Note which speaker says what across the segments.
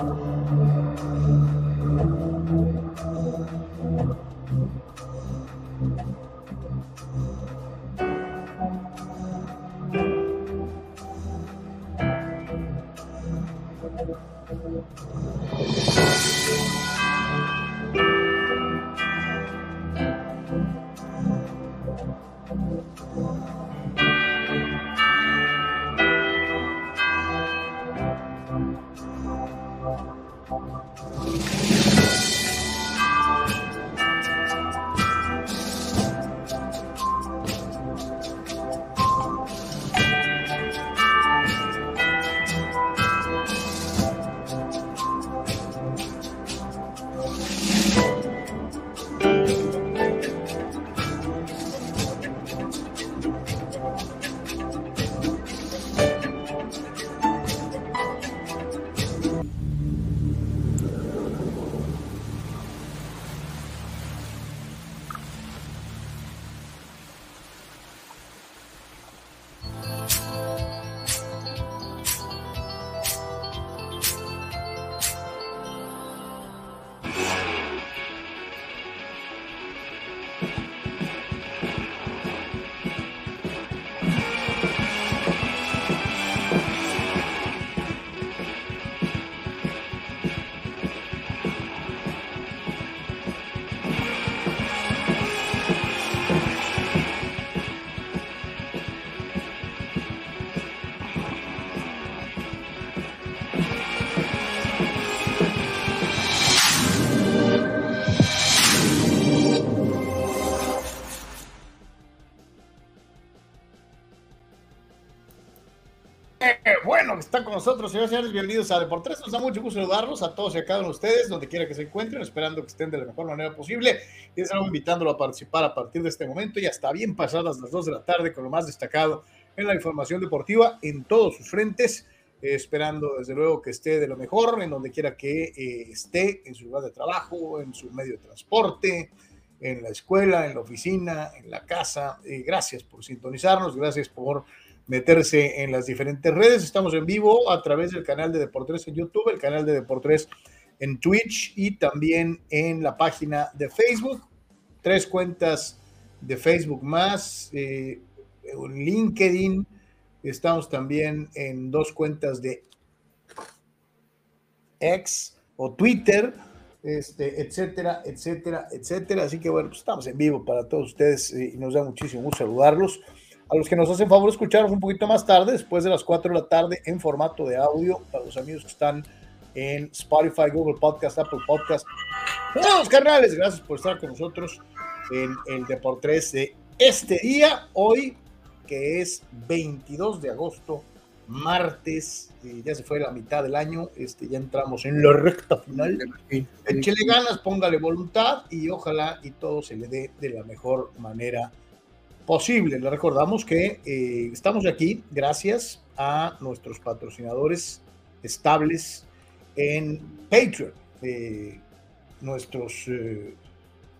Speaker 1: están con nosotros, señores y señores, bienvenidos a Deportes. Nos da mucho gusto saludarlos a todos y a cada uno de ustedes, donde quiera que se encuentren, esperando que estén de la mejor manera posible. Y estamos invitándolo a participar a partir de este momento, ya está bien pasadas las 2 de la tarde, con lo más destacado en la información deportiva en todos sus frentes. Eh, esperando desde luego que esté de lo mejor en donde quiera que eh, esté, en su lugar de trabajo, en su medio de transporte, en la escuela, en la oficina, en la casa. Eh, gracias por sintonizarnos, gracias por meterse en las diferentes redes. Estamos en vivo a través del canal de Deportes en YouTube, el canal de Deportes en Twitch y también en la página de Facebook. Tres cuentas de Facebook más, eh, LinkedIn. Estamos también en dos cuentas de X o Twitter, este, etcétera, etcétera, etcétera. Así que bueno, pues estamos en vivo para todos ustedes y nos da muchísimo gusto saludarlos a los que nos hacen favor escucharnos un poquito más tarde, después de las 4 de la tarde, en formato de audio, para los amigos que están en Spotify, Google Podcast, Apple Podcast. Todos carnales, gracias por estar con nosotros en el Deportes de este día, hoy que es 22 de agosto, martes, eh, ya se fue la mitad del año, este, ya entramos en la recta final. Échele ganas, póngale voluntad y ojalá y todo se le dé de la mejor manera posible. Le recordamos que eh, estamos aquí gracias a nuestros patrocinadores estables en Patreon, eh, nuestros eh,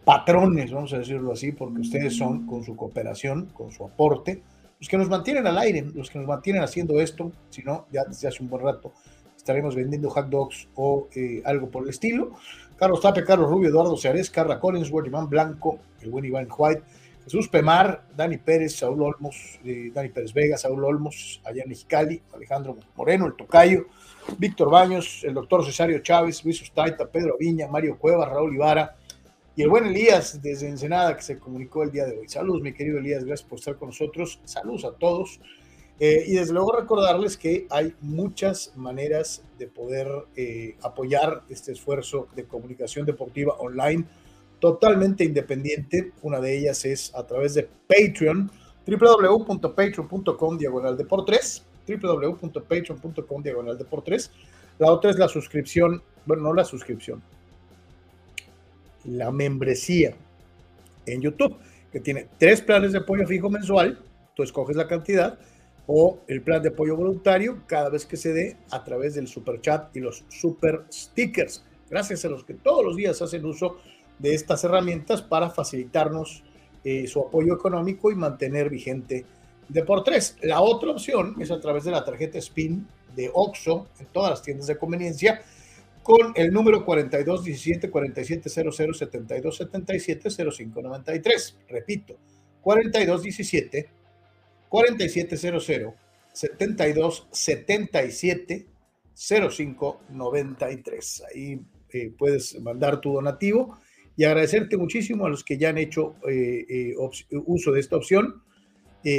Speaker 1: patrones, vamos a decirlo así, porque ustedes son con su cooperación, con su aporte, los que nos mantienen al aire, los que nos mantienen haciendo esto, si no, ya desde hace un buen rato estaremos vendiendo hot dogs o algo por el estilo. Carlos Tape, Carlos Rubio, Eduardo Ceares, Carla Collins, Iván Blanco, el buen Iván White, Jesús Pemar, Dani Pérez, Saúl Olmos, eh, Dani Pérez Vega, Saúl Olmos, allá en Alejandro Moreno, el Tocayo, Víctor Baños, el doctor Cesario Chávez, Luis Ustaita, Pedro Viña, Mario Cuevas, Raúl Ivara y el buen Elías desde Ensenada que se comunicó el día de hoy. Saludos, mi querido Elías, gracias por estar con nosotros. Saludos a todos. Eh, y desde luego recordarles que hay muchas maneras de poder eh, apoyar este esfuerzo de comunicación deportiva online totalmente independiente. Una de ellas es a través de Patreon, www.patreon.com diagonal de por www.patreon.com diagonal de por. La otra es la suscripción, bueno, no la suscripción, la membresía en YouTube, que tiene tres planes de apoyo fijo mensual, tú escoges la cantidad, o el plan de apoyo voluntario cada vez que se dé a través del super chat y los super stickers. Gracias a los que todos los días hacen uso de estas herramientas para facilitarnos eh, su apoyo económico y mantener vigente de por tres. La otra opción es a través de la tarjeta SPIN de OXO en todas las tiendas de conveniencia, con el número 4217 4700 7277 0593. Repito, 4217 4700 7277 0593. Ahí eh, puedes mandar tu donativo y agradecerte muchísimo a los que ya han hecho eh, eh, uso de esta opción.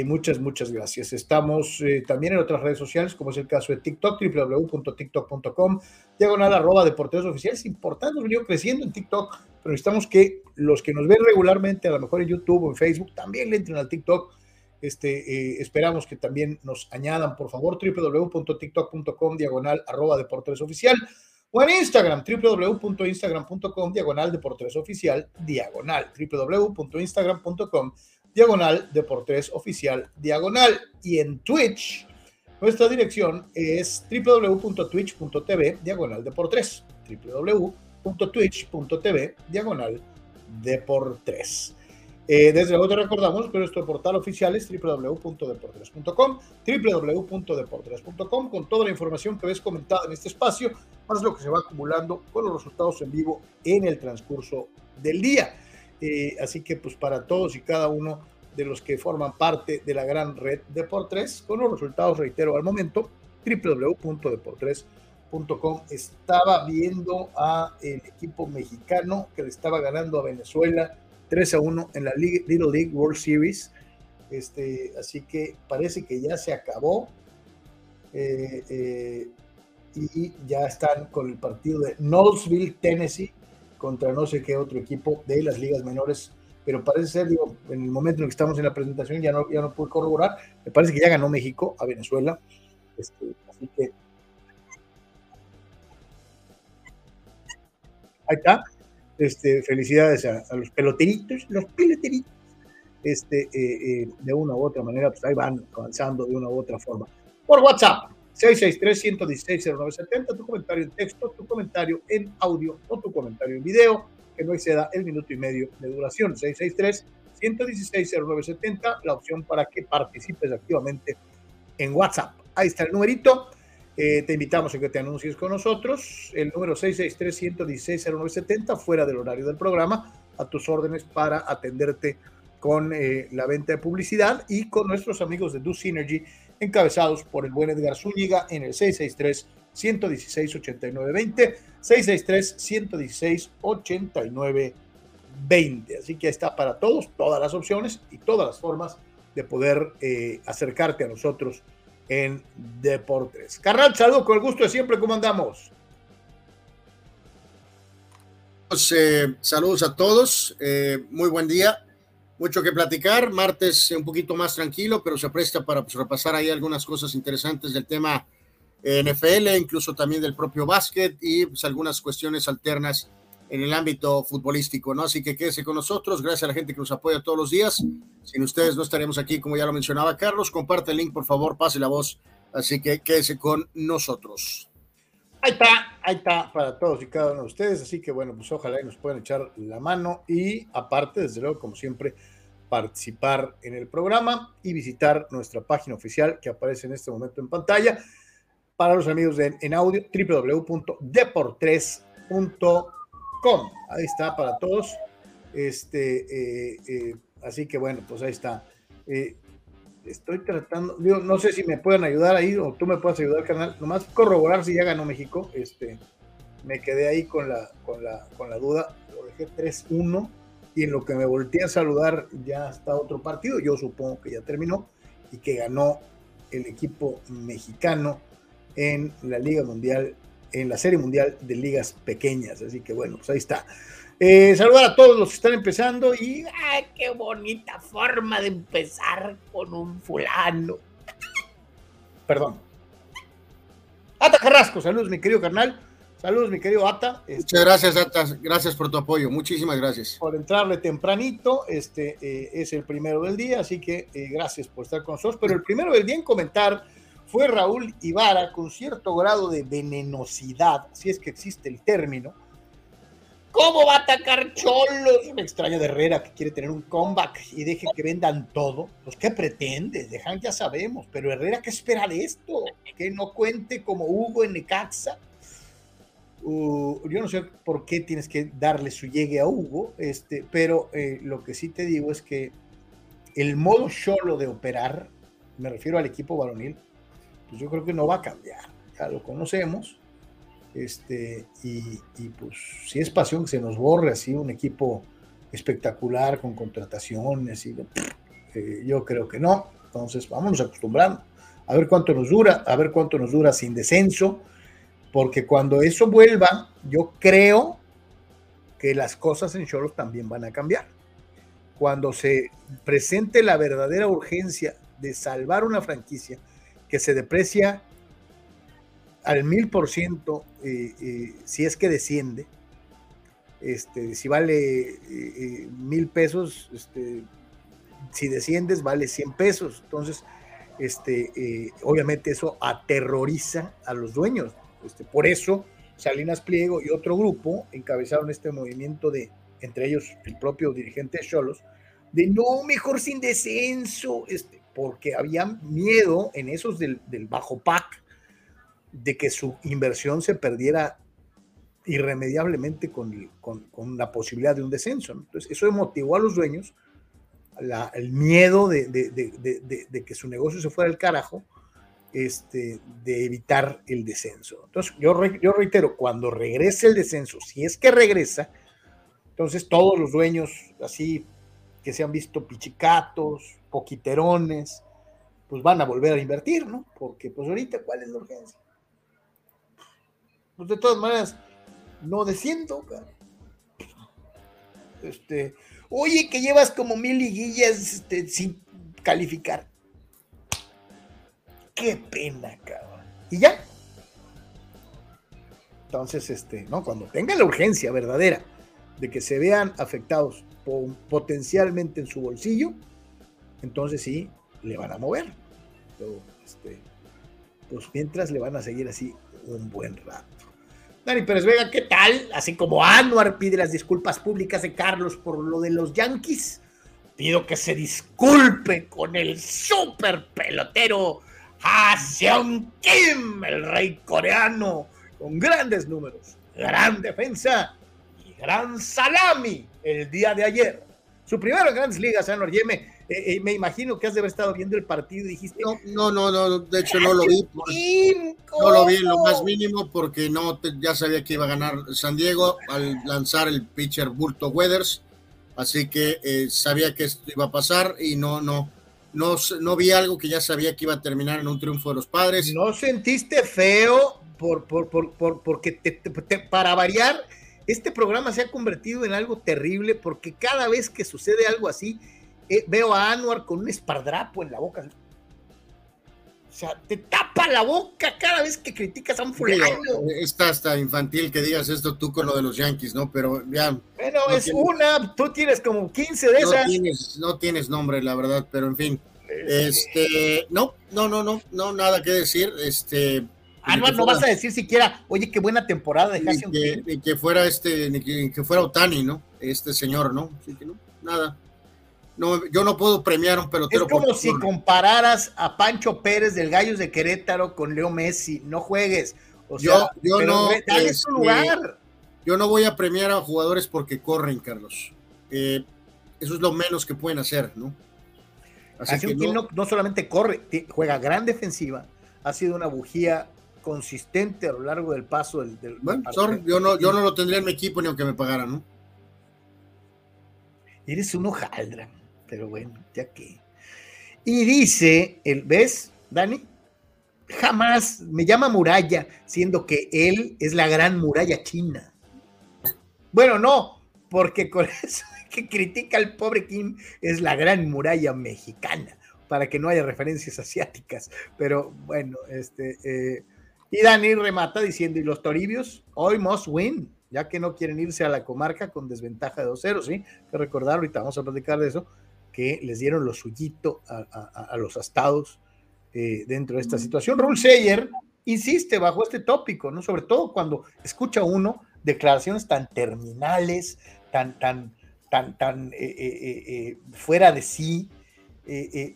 Speaker 1: muchas, muchas gracias. Estamos también en otras redes sociales, como es el caso de TikTok, www.tiktok.com, diagonal arroba deporteros oficiales. Es importante, hemos venido creciendo en TikTok, pero necesitamos que los que nos ven regularmente, a lo mejor en YouTube o en Facebook, también le entren al TikTok. Este, esperamos que también nos añadan, por favor, www.tiktok.com, diagonal arroba oficial o en Instagram, www.instagram.com, diagonal Deportes Oficial, diagonal, www.instagram.com, diagonal Deportes Oficial, diagonal. Y en Twitch, nuestra dirección es www.twitch.tv, diagonal Deportes, www.twitch.tv, diagonal Deportes. Eh, desde luego te recordamos que nuestro portal oficial es www.deportes.com, www.deportes.com, con toda la información que ves comentada en este espacio, más lo que se va acumulando con los resultados en vivo en el transcurso del día. Eh, así que pues para todos y cada uno de los que forman parte de la gran red Deportes, con los resultados, reitero, al momento, www.deportes.com. Estaba viendo a el equipo mexicano que le estaba ganando a Venezuela 3 a 1 en la Little League World Series. Este, así que parece que ya se acabó. Eh, eh, y ya están con el partido de Knowlesville, Tennessee, contra no sé qué otro equipo de las ligas menores. Pero parece ser, digo, en el momento en el que estamos en la presentación, ya no, ya no puedo corroborar. Me parece que ya ganó México a Venezuela. Este, así que. Ahí está. Este, felicidades a, los peloteritos, los peloteritos, este, eh, eh, de una u otra manera, pues ahí van avanzando de una u otra forma. Por WhatsApp, 663-116-0970, tu comentario en texto, tu comentario en audio o tu comentario en video, que no exceda el minuto y medio de duración. 663-116-0970, la opción para que participes activamente en WhatsApp. Ahí está el numerito. Eh, te invitamos a que te anuncies con nosotros. El número 663-116-0970, fuera del horario del programa, a tus órdenes para atenderte con eh, la venta de publicidad y con nuestros amigos de Do Synergy, encabezados por el buen Edgar Zúñiga en el 663 116 8920 663 116 8920 Así que está para todos, todas las opciones y todas las formas de poder eh, acercarte a nosotros en Deportes. Carnal, saludos con el gusto de siempre, ¿cómo andamos?
Speaker 2: Pues, eh, saludos a todos, eh, muy buen día, mucho que platicar, martes un poquito más tranquilo, pero se presta para pues, repasar ahí algunas cosas interesantes del tema NFL, incluso también del propio básquet y pues, algunas cuestiones alternas en el ámbito futbolístico, ¿no? Así que quédese con nosotros, gracias a la gente que nos apoya todos los días. Sin ustedes no estaríamos aquí, como ya lo mencionaba Carlos. Comparte el link, por favor, pase la voz. Así que quédese con nosotros.
Speaker 1: Ahí está, ahí está para todos y cada uno de ustedes. Así que bueno, pues ojalá y nos puedan echar la mano y aparte, desde luego, como siempre, participar en el programa y visitar nuestra página oficial que aparece en este momento en pantalla para los amigos de, en audio www.deportres.com Ahí está para todos. Este, eh, eh, así que bueno, pues ahí está. Eh, estoy tratando, no sé si me pueden ayudar ahí o tú me puedes ayudar, canal. Nomás corroborar si ya ganó México. Este, me quedé ahí con la, con la, con la duda. Lo dejé 3-1 y en lo que me volteé a saludar ya está otro partido. Yo supongo que ya terminó y que ganó el equipo mexicano en la Liga Mundial en la Serie Mundial de Ligas Pequeñas. Así que bueno, pues ahí está. Eh, saludar a todos los que están empezando y ¡ay, qué bonita forma de empezar con un fulano! Perdón. Ata Carrasco, saludos mi querido carnal. Saludos mi querido Ata.
Speaker 2: Este, Muchas gracias Ata, gracias por tu apoyo, muchísimas gracias.
Speaker 1: Por entrarle tempranito, este eh, es el primero del día, así que eh, gracias por estar con nosotros. Pero el primero del día en comentar fue Raúl Ibarra con cierto grado de venenosidad, si es que existe el término. ¿Cómo va a atacar Cholos? Me extraña de Herrera que quiere tener un comeback y deje que vendan todo. Pues, ¿qué pretende? Dejan, ya sabemos. Pero Herrera, ¿qué espera de esto? ¿Que no cuente como Hugo en Necaxa? yo no sé por qué tienes que darle su llegue a Hugo, este, pero eh, lo que sí te digo es que el modo solo de operar, me refiero al equipo varonil, pues yo creo que no va a cambiar. Ya lo conocemos. Este, y, pues si es pasión que se nos borre así un equipo espectacular con contrataciones y eh, yo creo que no. Entonces, vámonos acostumbrando a ver cuánto nos dura, a ver cuánto nos dura sin descenso, porque cuando eso vuelva, yo creo que las cosas en Cholos también van a cambiar. Cuando se presente la verdadera urgencia de salvar una franquicia que se deprecia al mil por ciento eh, eh, si es que desciende, este, si vale eh, mil pesos, este, si desciendes vale 100 pesos. Entonces, este, obviamente eso aterroriza a los dueños. Este, por eso Salinas Pliego y otro grupo encabezaron este movimiento de, entre ellos el propio dirigente Cholos, de no, mejor sin descenso, este, porque había miedo en esos del, bajo PAC de que su inversión se perdiera irremediablemente con, con, la posibilidad de un descenso. Entonces, eso motivó a los dueños el miedo de, de, que su negocio se fuera al carajo este, de evitar el descenso. Entonces, yo, yo reitero, cuando regrese el descenso, si es que regresa, entonces todos los dueños así que se han visto pichicatos, poquiterones, pues van a volver a invertir, ¿no? Porque pues ahorita, ¿cuál es la urgencia? Pues de todas maneras, no desciendo, Este, oye, que llevas como mil liguillas este, sin calificar qué pena, cabrón. Y ya. Entonces, este, ¿no? Cuando tenga la urgencia verdadera de que se vean afectados potencialmente en su bolsillo, entonces sí, le van a mover. Este, pues mientras le van a seguir así un buen rato. Dani Pérez Vega, ¿qué tal? Así como Anuar pide las disculpas públicas de Carlos por lo de los Yankees, pido que se disculpe con el super pelotero Seon Kim, el rey coreano, con grandes números, gran defensa y gran salami el día de ayer. Su primero en grandes ligas, Anor Yeme. Eh, eh, me imagino que has de haber estado viendo el partido y dijiste.
Speaker 2: No, no, no, no de hecho no lo vi. no lo vi en lo más mínimo porque no ya sabía que iba a ganar San Diego al lanzar el pitcher Bulto Weathers. Así que eh, sabía que esto iba a pasar y no, no, no, no vi algo que ya sabía que iba a terminar en un triunfo de los padres.
Speaker 1: ¿No sentiste feo por, por, por, porque para variar, este programa se ha convertido en algo terrible porque cada vez que sucede algo así, eh, veo a Anuar con un espardrapo en la boca. O sea, te tapa la boca cada vez que criticas a un fulano.
Speaker 2: Está hasta infantil que digas esto tú con lo de los Yankees, ¿no? Pero ya.
Speaker 1: Bueno, es una, tú tienes como 15 de esas.
Speaker 2: Tienes, no tienes nombre, la verdad, pero en fin. Este, no, no, no, no, no, nada que decir. Este.
Speaker 1: Ah, no, no vas a decir siquiera, oye, qué buena temporada
Speaker 2: dejaste que, que, fuera este, que, que fuera Otani, ¿no? Este señor, ¿no? Así que no, nada no, yo no puedo premiar un pelotero.
Speaker 1: Es como si compararas a Pancho Pérez del Gallos de Querétaro con Leo Messi. No juegues. O
Speaker 2: sea, yo, no. Este, lugar. Yo no voy a premiar a jugadores porque corren, Carlos. Eh, eso es lo menos que pueden hacer, ¿no?
Speaker 1: Así, que no, no, solamente corre, juega gran defensiva, ha sido una bujía consistente a lo largo del paso del.
Speaker 2: bueno, yo, no, yo no lo tendría en mi equipo ni aunque me pagaran, ¿no?
Speaker 1: Eres un hojaldra pero bueno, ya que. Y dice, el, ¿ves, Dani? Jamás me llama muralla, siendo que él es la gran muralla china. Bueno, no, porque con eso que critica al pobre Kim es la gran muralla mexicana, para que no haya referencias asiáticas. Pero bueno, este. Eh, y Dani remata diciendo: ¿y los toribios? Hoy must win, ya que no quieren irse a la comarca con desventaja de 2-0, ¿sí? Que recordar, ahorita vamos a platicar de eso que les dieron lo suyito a, los astados eh, dentro de esta situación. Rule Seyer insiste bajo este tópico, ¿no? Sobre todo cuando escucha uno declaraciones tan terminales, tan, tan, tan, tan eh, eh, fuera de sí.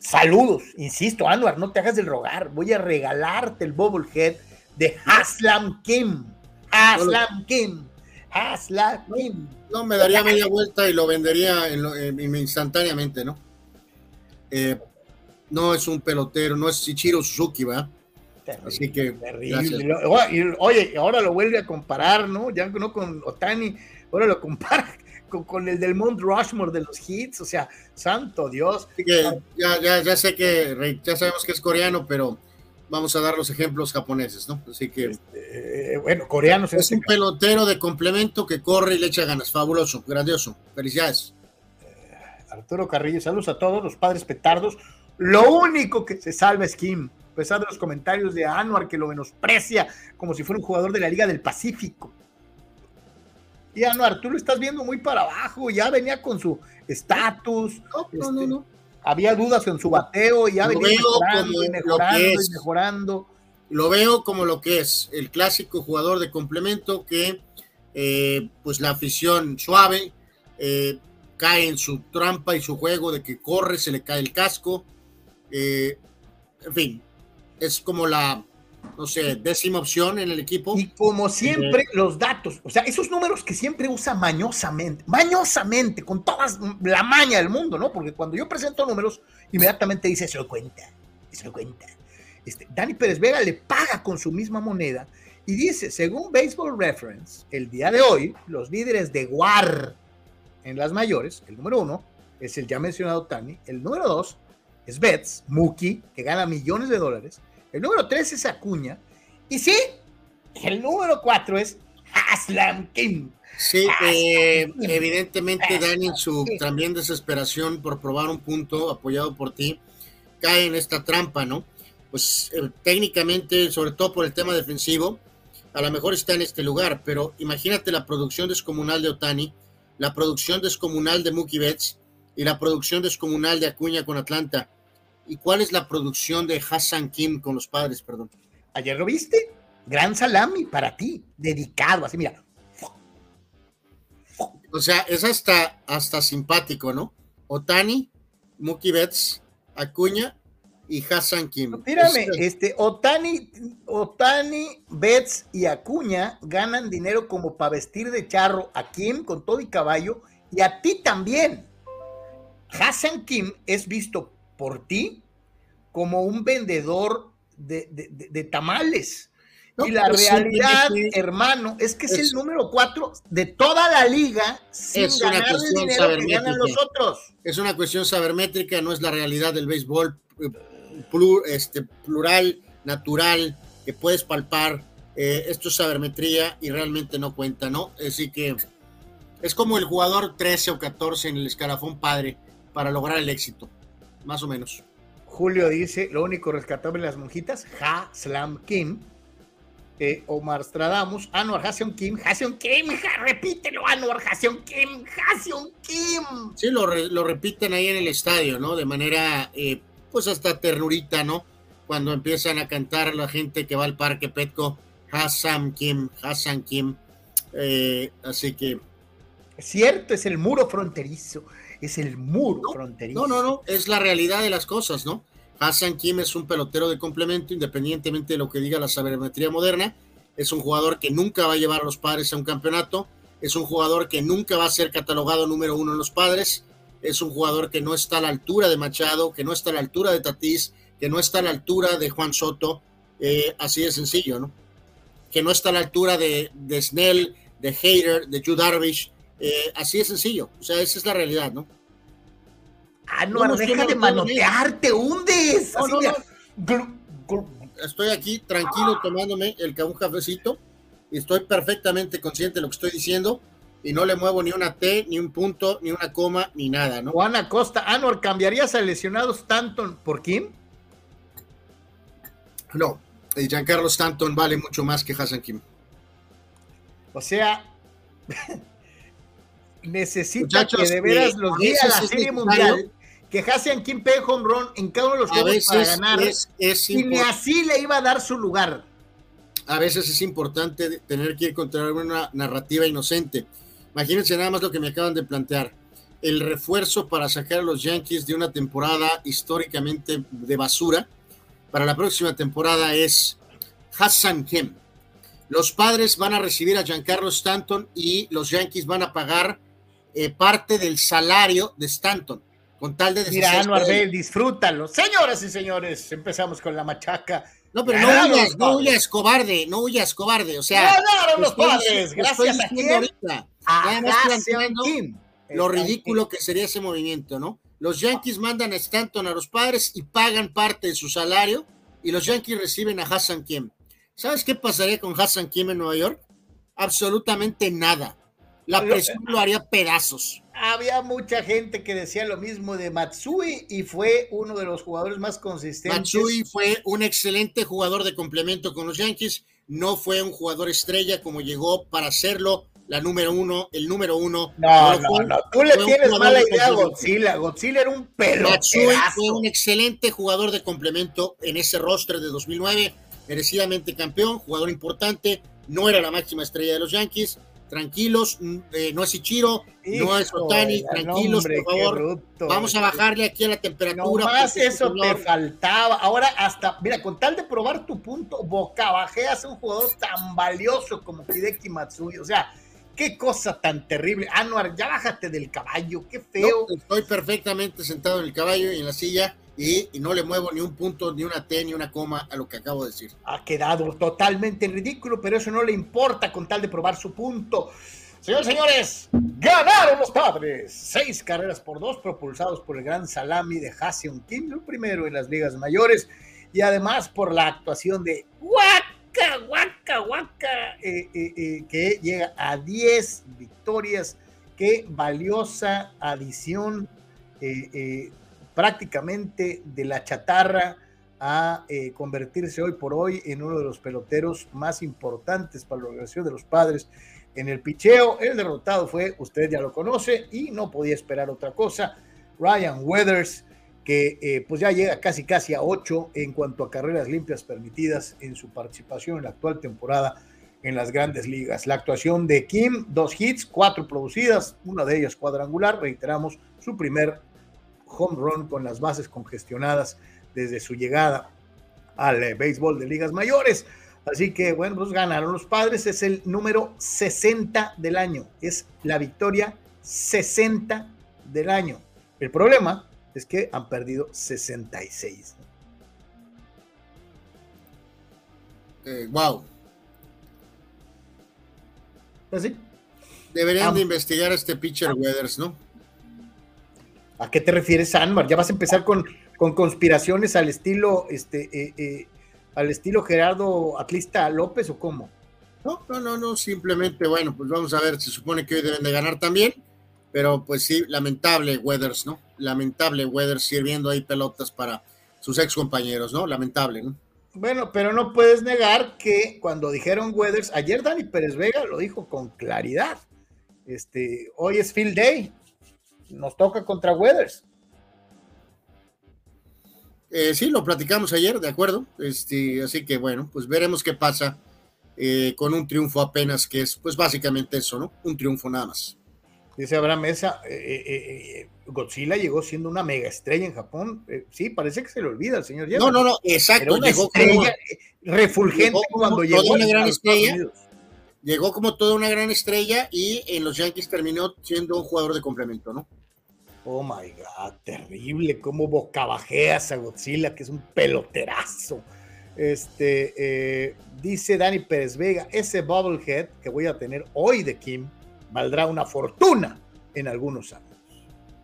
Speaker 1: saludos, insisto, Anwar, no te hagas del rogar, voy a regalarte el bobblehead de Haslam Kim. Haslam Kim. Haslam Kim.
Speaker 2: No, me daría media vuelta y lo vendería instantáneamente, ¿no? Eh, no es un pelotero, no es Ichiro Suzuki, ¿va? Así que.
Speaker 1: Terrible. Oye, ahora lo vuelve a comparar, ¿no? Ya no con Otani, ahora lo compara con, el del Mount Rushmore de los hits, o sea, santo Dios.
Speaker 2: ya, ya, ya sé que ya sabemos que es coreano, pero vamos a dar los ejemplos japoneses, ¿no? Así que.
Speaker 1: Este, eh, bueno, coreanos.
Speaker 2: Es un pelotero de complemento que corre y le echa ganas. Fabuloso, grandioso. Felicidades.
Speaker 1: Eh, Arturo Carrillo, saludos a todos los padres petardos. Lo único que se salva es Kim, a pesar de los comentarios de Anuar que lo menosprecia como si fuera un jugador de la Liga del Pacífico. Y Anuar, tú lo estás viendo muy para abajo, ya venía con su estatus. No, no, no, no había dudas en su bateo y ya venía mejorando, y mejorando y mejorando.
Speaker 2: Lo veo como lo que es, el clásico jugador de complemento que eh, pues la afición suave eh, cae en su trampa y su juego de que corre, se le cae el casco. Eh, en fin, es como la, no sé, décima opción en el equipo.
Speaker 1: Y como siempre, eh, los datos, o sea, esos números que siempre usa mañosamente, mañosamente, con toda la maña del mundo, ¿no? Porque cuando yo presento números, inmediatamente dice, se lo cuenta, se lo cuenta. Este, Dani Pérez Vega le paga con su misma moneda y dice, según Baseball Reference, el día de hoy, los líderes de WAR en las mayores, el número uno es el ya mencionado Tani, el número dos es Betts, Mookie, que gana millones de dólares, el número 3 es Acuña. Y sí, el número 4 es Haslam Kim.
Speaker 2: Sí, eh, evidentemente Dani en su también desesperación por probar un punto apoyado por ti, cae en esta trampa, ¿no? Pues eh, técnicamente, sobre todo por el tema defensivo, a lo mejor está en este lugar, pero imagínate la producción descomunal de Otani, la producción descomunal de Mookie Betts y la producción descomunal de Acuña con Atlanta. ¿Y cuál es la producción de Hassan Kim con los padres, perdón?
Speaker 1: Ayer lo viste. Gran salami para ti, dedicado, así mira.
Speaker 2: O sea, es hasta, hasta simpático, ¿no? Otani, Mookie Betts, Acuña y Hassan Kim.
Speaker 1: Mírame, este, Otani, Otani, Betts y Acuña ganan dinero como para vestir de charro a Kim con todo y caballo y a ti también. Hassan Kim es visto por ti como un vendedor de, tamales. y la realidad, hermano, es que es, el número cuatro de toda la liga sin es ganar una el dinero que ganan los otros.
Speaker 2: Es una cuestión sabermétrica, no es la realidad del béisbol eh, este, plural, natural, que puedes palpar. Eh, esto es sabermetría y realmente no cuenta, ¿no? Así que es como el jugador 13 o 14 en el escalafón padre para lograr el éxito más o menos.
Speaker 1: Julio dice, lo único rescatable en las monjitas, Ha Slam Kim. Eh, Omar Stradamus, Anwar Hasion Kim, Hasion Kim, repítelo, Anwar Hasion Kim, Hasion Kim.
Speaker 2: Sí, lo, lo, repiten ahí en el estadio, ¿no? De manera, eh, pues hasta ternurita, ¿no? Cuando empiezan a cantar la gente que va al parque Petco, Hassan Kim, Hassan Kim. Eh, así que.
Speaker 1: Cierto, es el muro fronterizo es el muro fronterizo.
Speaker 2: No, no, no, es la realidad de las cosas, ¿no? Hassan Kim es un pelotero de complemento, independientemente de lo que diga la sabermetría moderna. Es un jugador que nunca va a llevar a los padres a un campeonato. Es un jugador que nunca va a ser catalogado número uno en los padres. Es un jugador que no está a la altura de Machado, que no está a la altura de Tatís, que no está a la altura de Juan Soto. Eh, así de sencillo, ¿no? Que no está a la altura de, de Snell, de Hater, de Jude Darvish, eh, así de sencillo. O sea, esa es la realidad, ¿no?
Speaker 1: Ah, no, deja de manotearte, hundes.
Speaker 2: Estoy aquí tranquilo tomándome el un cafecito y estoy perfectamente consciente de lo que estoy diciendo y no le muevo ni una T, ni un punto, ni una coma, ni nada, ¿no?
Speaker 1: Juan Acosta, Anor, ¿cambiarías a lesionados Stanton por Kim?
Speaker 2: No, Giancarlo Stanton vale mucho más que Hassan Kim.
Speaker 1: O sea, necesita que de veras los días a la Serie Mundial que Hassan Kim pegue home run en cada uno de los juegos para ganar y ni así le iba a dar su lugar.
Speaker 2: A veces es importante tener que ir contra una narrativa inocente. Imagínense nada más lo que me acaban de plantear. El refuerzo para sacar a los Yankees de una temporada históricamente de basura para la próxima temporada es Hassan Kim. los padres van a recibir a Giancarlo Stanton y los Yankees van a pagar eh, parte del salario de Stanton. Con tal de
Speaker 1: Mira, Anuar disfrútalo. Señoras y señores, empezamos con la machaca.
Speaker 2: No, pero no huyas, no huyas, cobarde, no huyas, cobarde. O sea,
Speaker 1: ganaron los padres, gracias a quién?
Speaker 2: Ahorita, lo ridículo que sería ese movimiento, ¿no? Los Yankees mandan a Stanton a los padres y pagan parte de su salario y los Yankees reciben a Hassan Kim. ¿Sabes qué pasaría con Hassan Kim en Nueva York? Absolutamente nada. La presión lo haría pedazos.
Speaker 1: Había mucha gente que decía lo mismo de Matsui y fue uno de los jugadores más consistentes.
Speaker 2: Matsui fue un excelente jugador de complemento con los Yankees. No fue un jugador estrella como llegó para hacerlo la número uno, el número uno.
Speaker 1: No, no, no, tú le tienes mala idea a Godzilla. Godzilla era un pelo.
Speaker 2: Matsui fue un excelente jugador de complemento en ese roster de 2009, merecidamente campeón, jugador importante, no era la máxima estrella de los Yankees. Tranquilos, eh, no es Ichiro, no es Otani, tranquilos, por favor. Vamos a bajarle aquí a la temperatura.
Speaker 1: No más eso te faltaba. Ahora, hasta, mira, con tal de probar tu punto, boca bajeas a un jugador tan valioso como Hideki Matsui. O sea, Qué cosa tan terrible. Anuar, ya bájate del caballo, qué feo.
Speaker 2: estoy perfectamente sentado en el caballo y en la silla y, no le muevo ni un punto, ni una T, ni una coma a lo que acabo de decir.
Speaker 1: Ha quedado totalmente ridículo, pero eso no le importa con tal de probar su punto. Señores, señores, ganaron los padres. Seis carreras por dos, propulsados por el gran salami de Hassion King, el primero en las ligas mayores, y además por la actuación de Waka, Waka, eh, eh, eh, que llega a 10 victorias. Qué valiosa adición prácticamente de la chatarra a convertirse hoy por hoy en uno de los peloteros más importantes para la organización de los padres en el picheo. El derrotado fue, usted ya lo conoce, y no podía esperar otra cosa. Ryan Weathers, que eh, pues ya llega casi casi a 8 en cuanto a carreras limpias permitidas en su participación en la actual temporada en las grandes ligas. La actuación de Kim, dos hits, cuatro producidas, una de ellas cuadrangular, reiteramos, su primer home run con las bases congestionadas desde su llegada al eh, béisbol de ligas mayores. Así que bueno, pues ganaron los padres, es el número 60 del año, es la victoria 60 del año. El problema es que han perdido 66.
Speaker 2: wow.
Speaker 1: ¿Así?
Speaker 2: Deberían de investigar a este pitcher Weathers, ¿no?
Speaker 1: ¿A qué te refieres, Anmar? ¿Ya vas a empezar con, con conspiraciones al estilo, este, eh, eh, al estilo Gerardo Atlista López o cómo?
Speaker 2: No, no, no, no, simplemente, bueno, pues vamos a ver, se supone que hoy deben de ganar también pero pues sí, lamentable Weathers, ¿no? Lamentable Weathers sirviendo ahí pelotas para sus ex compañeros, ¿no? Lamentable, ¿no?
Speaker 1: Bueno, pero no puedes negar que cuando dijeron Weathers, ayer Dani Pérez Vega lo dijo con claridad. Este, hoy es Field Day, nos toca contra Weathers.
Speaker 2: Eh, sí, lo platicamos ayer, de acuerdo. Este, así que bueno, pues veremos qué pasa eh, con un triunfo apenas, que es pues básicamente eso, ¿no? Un triunfo nada más.
Speaker 1: Dice Abraham Mesa, eh, eh, eh, Godzilla llegó siendo una mega estrella en Japón. sí, parece que se le olvida al señor
Speaker 2: No, no, no, exacto.
Speaker 1: llegó refulgente cuando llegó.
Speaker 2: Una gran estrella, llegó como toda una gran estrella y en los Yankees terminó siendo un jugador de complemento, ¿no?
Speaker 1: Oh my God, terrible, cómo bocabajeas a Godzilla, que es un peloterazo. Este, dice Dani Pérez Vega, ese Bubblehead que voy a tener hoy de Kim valdrá una fortuna en algunos años.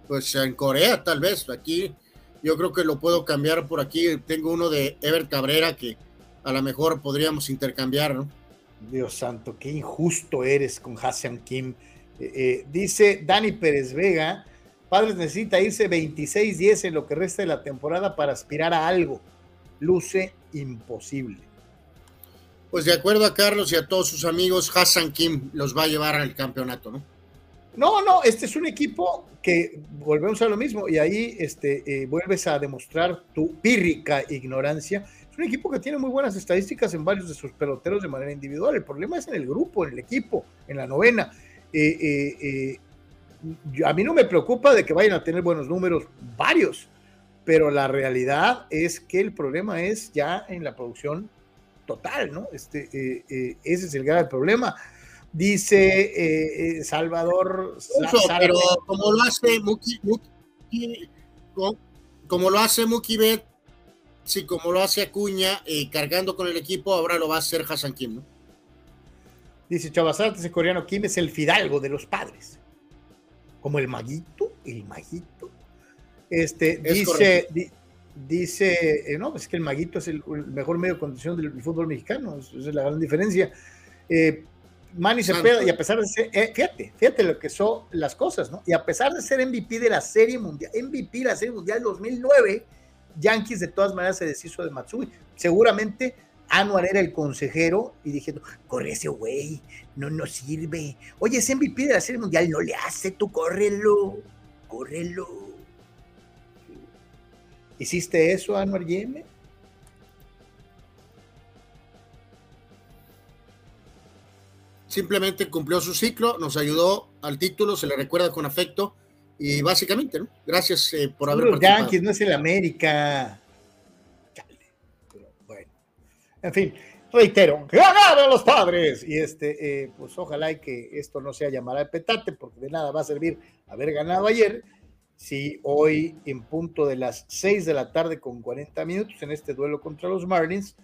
Speaker 2: Pues en Corea tal vez, aquí yo creo que lo puedo cambiar por aquí. Tengo uno de Ever Cabrera que a lo mejor podríamos intercambiar, ¿no?
Speaker 1: Dios santo, qué injusto eres con Hassan Kim. Eh, eh, dice Dani Pérez Vega, Padres necesita irse 26-10 en lo que resta de la temporada para aspirar a algo. Luce imposible.
Speaker 2: Pues de acuerdo a Carlos y a todos sus amigos, Hassan Kim los va a llevar al campeonato, ¿no?
Speaker 1: No, no, este es un equipo que volvemos a lo mismo y ahí este, eh, vuelves a demostrar tu pírrica ignorancia. Es un equipo que tiene muy buenas estadísticas en varios de sus peloteros de manera individual. El problema es en el grupo, en el equipo, en la novena. Eh, eh, a mí no me preocupa de que vayan a tener buenos números varios, pero la realidad es que el problema es ya en la producción total, ¿no? Este, eh, eh, ese es el grave problema. Dice eh, Salvador.
Speaker 2: pero como lo hace Muki, como, lo hace Muki Bet, sí, como lo hace Acuña, cargando con el equipo, ahora lo va a hacer Hassan Kim, ¿no?
Speaker 1: Dice Chavazarte, ese coreano Kim es el fidalgo de los padres. Como el maguito, el maguito. Este, dice, dice, eh, no, es que el maguito es el, mejor medio de condición del, fútbol mexicano, esa es la gran diferencia. Eh, Manny Cepeda, y a pesar de ser, eh, fíjate, fíjate lo que son las cosas, ¿no? Y a pesar de ser MVP de la Serie Mundial, MVP de la Serie Mundial 2009, Yankees de todas maneras se deshizo de Matsui. Seguramente Anuar era el consejero y diciendo, corre ese güey, no nos sirve. Oye, ese MVP de la Serie Mundial no le hace, tú córrelo, córrelo. ¿Hiciste eso, Anuar Yeme?
Speaker 2: Simplemente cumplió su ciclo, nos ayudó al título, se le recuerda con afecto y básicamente, ¿no? Gracias eh, por haber
Speaker 1: los Yankees, no es el América. En fin, reitero, ganaron los padres. Y este, eh, pues ojalá y que esto no sea llamar al petate, porque de nada va a servir haber ganado ayer. Si hoy, en punto de las 6 de la tarde con 40 minutos en este duelo contra los Marlins,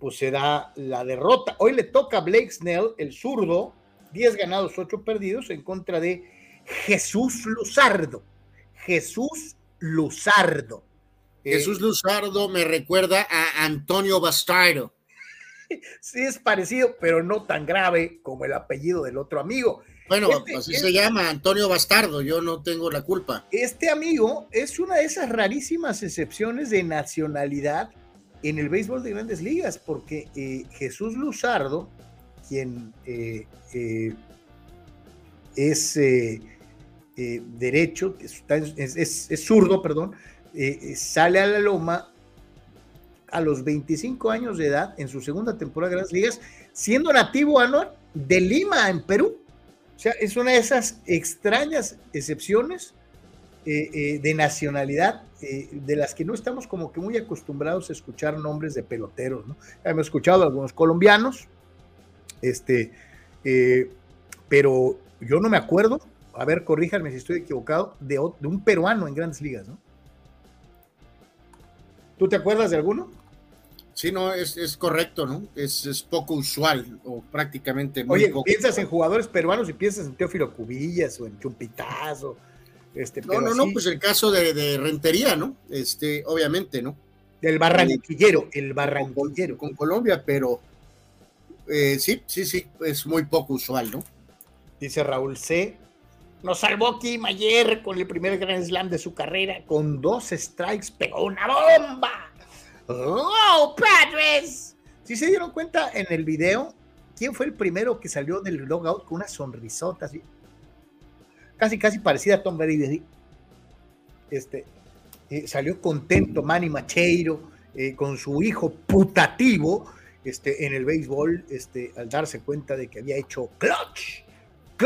Speaker 1: pues se da la derrota. Hoy le toca a Blake Snell, el zurdo, 10 ganados, 8 perdidos, en contra de Jesús Luzardo. Jesús Luzardo
Speaker 2: Jesús Luzardo me recuerda a Antonio Bastardo.
Speaker 1: Sí, es parecido, pero no tan grave como el apellido del otro amigo.
Speaker 2: Bueno, este así se llama Antonio Bastardo, yo no tengo la culpa.
Speaker 1: Este amigo es una de esas rarísimas excepciones de nacionalidad en el béisbol de grandes ligas, porque eh, Jesús Luzardo, quien eh, eh, es derecho, es zurdo, perdón, eh, eh, sale a la loma a los 25 años de edad en su segunda temporada de Grandes Ligas, siendo nativo de Lima, en Perú. O sea, es una de esas extrañas excepciones eh, de nacionalidad de las que no estamos como que muy acostumbrados a escuchar nombres de peloteros. ¿no? Hemos escuchado algunos colombianos, este, pero yo no me acuerdo, a ver, corríjanme si estoy equivocado, de, de un peruano en grandes ligas, ¿no? ¿Tú te acuerdas de alguno?
Speaker 2: Sí, no, es, correcto, ¿no? Es, poco usual o prácticamente
Speaker 1: muy Oye, piensas en jugadores peruanos y piensas en Teófilo Cubillas o en Chumpitazo. Este,
Speaker 2: no, no, no, pues el caso de, Rentería, ¿no? Este, obviamente, ¿no?
Speaker 1: Del barranquillero, el barranquillero.
Speaker 2: Con, Colombia, pero eh, sí, sí, sí, es muy poco usual, ¿no?
Speaker 1: Dice Raúl C. Nos salvó Kim ayer con el primer Grand Slam de su carrera. Con dos strikes pegó una bomba. ¡Oh, Padres! Si se dieron cuenta en el video, ¿quién fue el primero que salió del logout con una sonrisota así? Casi, casi parecida a Tom Brady. Este, eh, salió contento Manny Macheiro eh, con su hijo putativo este, en el béisbol este, al darse cuenta de que había hecho clutch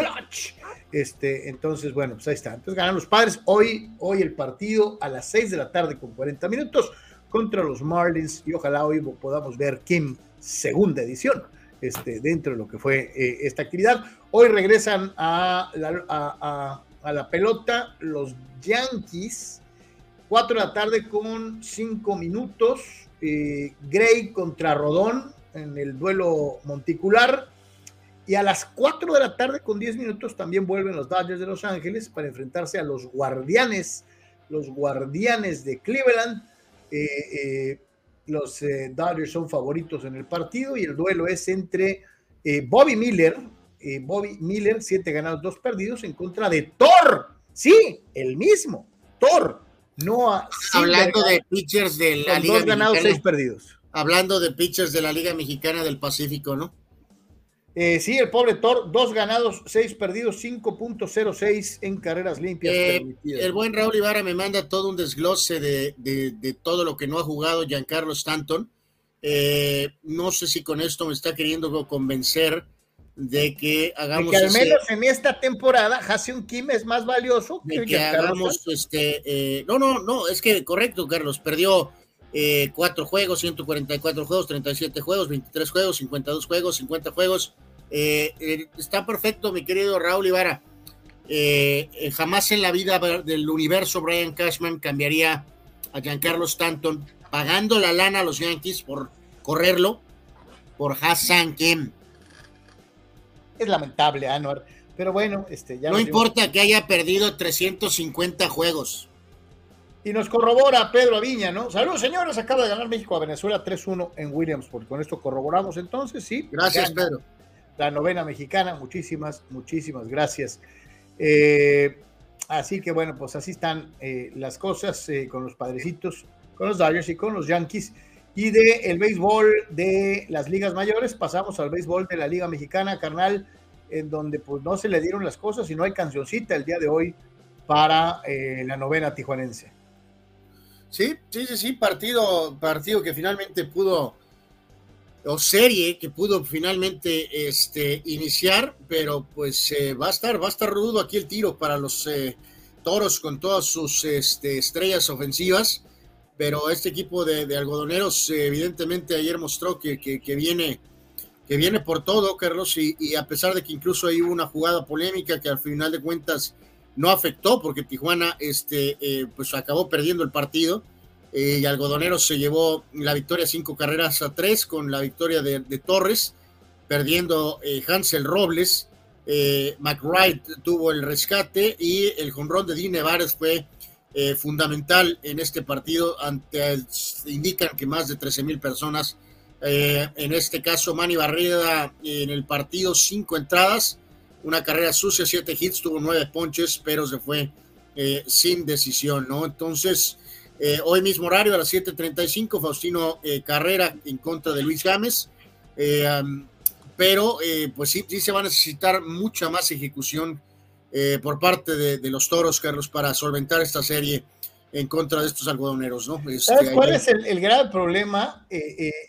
Speaker 1: clutch. Este, entonces, bueno, pues ahí está. Entonces ganan los padres. Hoy, hoy el partido a las 6 de la tarde con 40 minutos contra los Marlins y ojalá hoy podamos ver Kim segunda edición este, dentro de lo que fue eh, esta actividad. Hoy regresan a la, pelota los Yankees. 4 de la tarde con 5 minutos. Eh, Gray contra Rodón en el duelo monticular. Y a las 4 de la tarde con 10 minutos también vuelven los Dodgers de Los Ángeles para enfrentarse a los Guardianes, los Guardianes de Cleveland. Eh, eh, los eh, Dodgers son favoritos en el partido y el duelo es entre Bobby Miller, Bobby Miller, siete ganados, dos perdidos, en contra de Thor. Sí, el mismo, Thor. No
Speaker 2: Hablando de pitchers de la Liga
Speaker 1: dos ganados, seis perdidos.
Speaker 2: Hablando de pitchers de la Liga Mexicana del Pacífico, ¿no?
Speaker 1: Eh, sí, el pobre Thor, dos ganados, seis perdidos, 5.06 en carreras limpias.
Speaker 2: Eh, el buen Raúl Ibarra me manda todo un desglose de, todo lo que no ha jugado Giancarlo Stanton. Eh, no sé si con esto me está queriendo convencer de que hagamos.
Speaker 1: que al menos en esta temporada, Haseun Kim es más valioso
Speaker 2: que, que hagamos este. no, no, no, es que correcto, Carlos, perdió eh, 4 juegos, 144 juegos, 37 juegos, 23 juegos, 52 juegos, 50 juegos. Eh, eh, está perfecto, mi querido Raúl Ibarra. Eh, jamás en la vida del universo Brian Cashman cambiaría a Giancarlo Stanton pagando la lana a los Yankees por correrlo por Hassan Kim.
Speaker 1: Es lamentable, Anuar. Pero bueno, este,
Speaker 2: ya no importa que haya perdido 350 juegos.
Speaker 1: Y nos corrobora Pedro Aviña, ¿no? Saludos, señores. Acaba de ganar México a Venezuela 3-1 en Williamsport. Con esto corroboramos entonces, sí.
Speaker 2: Gracias, Pedro.
Speaker 1: La novena mexicana. Muchísimas, muchísimas gracias. Eh, así que bueno, pues así están eh, las cosas eh, con los padrecitos, con los Dodgers y con los Yankees. Y de el béisbol de las ligas mayores pasamos al béisbol de la Liga Mexicana, carnal, en donde pues no se le dieron las cosas y no hay cancioncita el día de hoy para la novena tijuanense.
Speaker 2: Sí, sí, sí, sí, partido, partido que finalmente pudo, o serie que pudo finalmente este, iniciar, pero pues eh, va a estar, va a estar rudo aquí el tiro para los eh, toros con todas sus este, estrellas ofensivas, pero este equipo de, algodoneros evidentemente ayer mostró que, que, viene que viene por todo, Carlos, y, y, a pesar de que incluso hay una jugada polémica que al final de cuentas no afectó porque Tijuana este, eh, pues acabó perdiendo el partido eh, y Algodoneros se llevó la victoria cinco carreras a tres con la victoria de, Torres, perdiendo eh, Hansel Robles. McWright tuvo el rescate y el jonrón de Dean Nevares fue fundamental en este partido. Ante, indican que más de 13 mil personas, en este caso Manny Barreda en el partido, cinco entradas una carrera sucia, siete hits, tuvo nueve ponches, pero se fue eh, sin decisión, ¿no? Entonces, eh, hoy mismo horario a las 7:35, Faustino eh, Carrera en contra de Luis Gámez, pero pues sí, sí se va a necesitar mucha más ejecución por parte de, los toros, Carlos, para solventar esta serie en contra de estos algodoneros, ¿no?
Speaker 1: Este, ¿Sabes cuál es el, el, gran problema?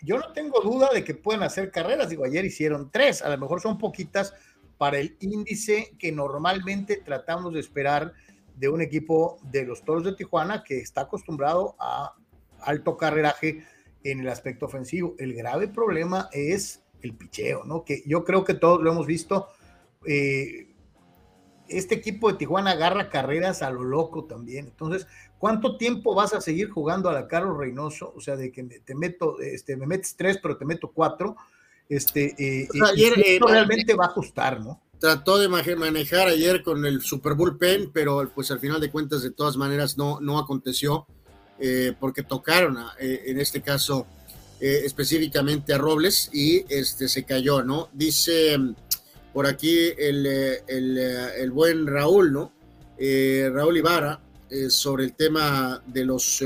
Speaker 1: yo no tengo duda de que pueden hacer carreras, digo, ayer hicieron tres, a lo mejor son poquitas, para el índice que normalmente tratamos de esperar de un equipo de los Toros de Tijuana que está acostumbrado a alto carreraje en el aspecto ofensivo. El grave problema es el picheo, ¿no? Que yo creo que todos lo hemos visto. Eh, este equipo de Tijuana agarra carreras a lo loco también. Entonces, ¿cuánto tiempo vas a seguir jugando a la Carlos Reynoso? O sea, de que te meto, este, me metes tres, pero te meto cuatro este, eh, eh, realmente va a ajustar, ¿no?
Speaker 2: Trató de manejar ayer con el Super Pen, pero pues al final de cuentas, de todas maneras, no, no aconteció, eh, porque tocaron en este caso específicamente a Robles y este se cayó, ¿no? Dice por aquí el, el, el buen Raúl, ¿no? Raúl Ibarra, sobre el tema de los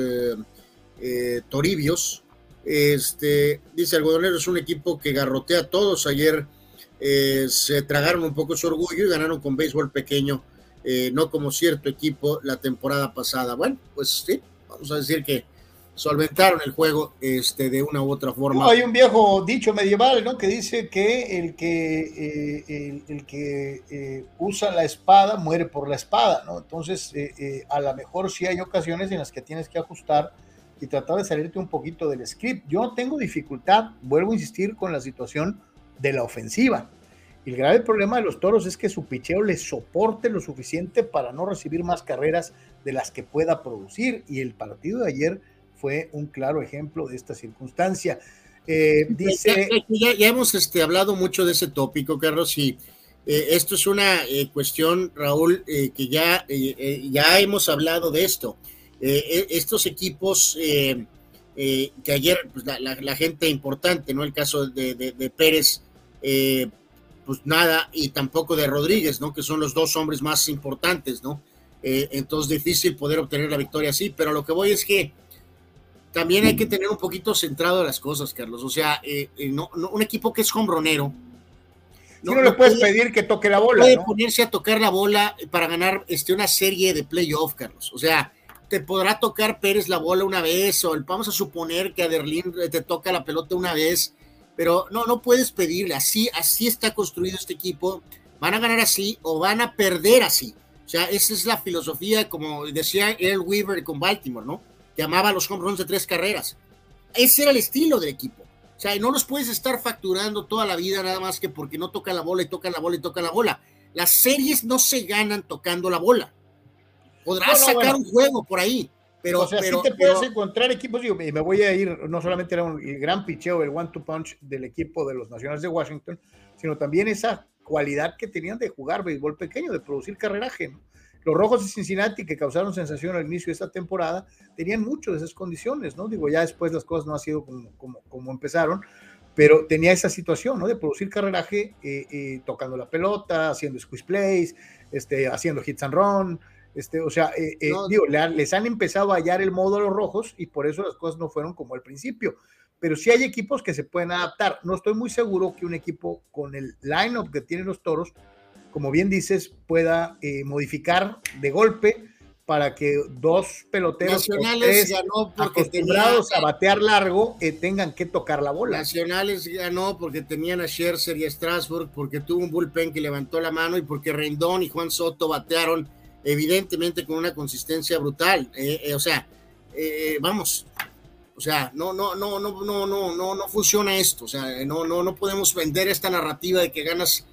Speaker 2: Toribios, este, dice Algodonero es un equipo que garrotea a todos. Ayer eh, se tragaron un poco su orgullo y ganaron con béisbol pequeño, eh, no como cierto equipo la temporada pasada. Bueno, pues sí, vamos a decir que solventaron el juego este, de una u otra forma.
Speaker 1: hay un viejo dicho medieval, ¿no? Que dice que el que, eh, el, que usa la espada muere por la espada, ¿no? Entonces, a lo mejor sí hay ocasiones en las que tienes que ajustar y tratar de salirte un poquito del script. Yo tengo dificultad, vuelvo a insistir, con la situación de la ofensiva. El grave problema de los toros es que su picheo le soporte lo suficiente para no recibir más carreras de las que pueda producir. Y el partido de ayer fue un claro ejemplo de esta circunstancia. Eh, dice.
Speaker 2: Ya, hemos este, hablado mucho de ese tópico, Carlos, y eh, esto es una eh, cuestión, Raúl, que ya, ya hemos hablado de esto. E, estos equipos que ayer pues, la, gente importante, ¿no? El caso de, Pérez, pues nada, y tampoco de Rodríguez, ¿no? Que son los dos hombres más importantes, ¿no? entonces difícil poder obtener la victoria así, pero lo que voy es que también hay que tener un poquito centrado las cosas, Carlos. O sea, un equipo que es hombronero.
Speaker 1: No, no le puedes pedir que toque la bola.
Speaker 2: Puede ponerse a tocar la bola para ganar este, una serie de playoff, Carlos. O sea, te podrá tocar Pérez la bola una vez, o vamos a suponer que a Derlín te toca la pelota una vez, pero no, no puedes pedirle, así, así está construido este equipo, van a ganar así o van a perder así. O sea, esa es la filosofía, como decía Earl Weaver con Baltimore, ¿no? Que amaba los home runs de tres carreras. Ese era el estilo del equipo. O sea, no los puedes estar facturando toda la vida nada más que porque no toca la bola y toca la bola y toca la bola. Las series no se ganan tocando la bola. Podrás sacar un juego por ahí, pero,
Speaker 1: o sea,
Speaker 2: pero,
Speaker 1: sí te puedes encontrar equipos, digo, y me voy a ir, no solamente era un el gran picheo, el one-two punch del equipo de los Nacionales de Washington, sino también esa cualidad que tenían de jugar béisbol pequeño, de producir carreraje. ¿no? Los Rojos de Cincinnati, que causaron sensación al inicio de esta temporada, tenían muchas de esas condiciones, ¿no? Digo, ya después las cosas no han sido como, como, como empezaron, pero tenía esa situación, ¿no? De producir carreraje eh, eh, tocando la pelota, haciendo squeeze plays, este, haciendo hits and run, este, o sea, eh, eh, no, digo, le, les han empezado a hallar el modo a los rojos y por eso las cosas no fueron como al principio. Pero sí hay equipos que se pueden adaptar. No estoy muy seguro que un equipo con el lineup que tienen los toros, como bien dices, pueda eh, modificar de golpe para que dos peloteros
Speaker 2: Nacionales ganó porque
Speaker 1: acostumbrados tenía, a batear largo eh, tengan que tocar la bola.
Speaker 2: Nacionales ganó porque tenían a Scherzer y a Strasburg, porque tuvo un bullpen que levantó la mano y porque Rendón y Juan Soto batearon evidentemente con una consistencia brutal. Eh, eh, o sea, eh, vamos, o sea, no, no, no, no, no, no, no, no funciona esto. O sea, no, no, no podemos vender esta narrativa de que ganas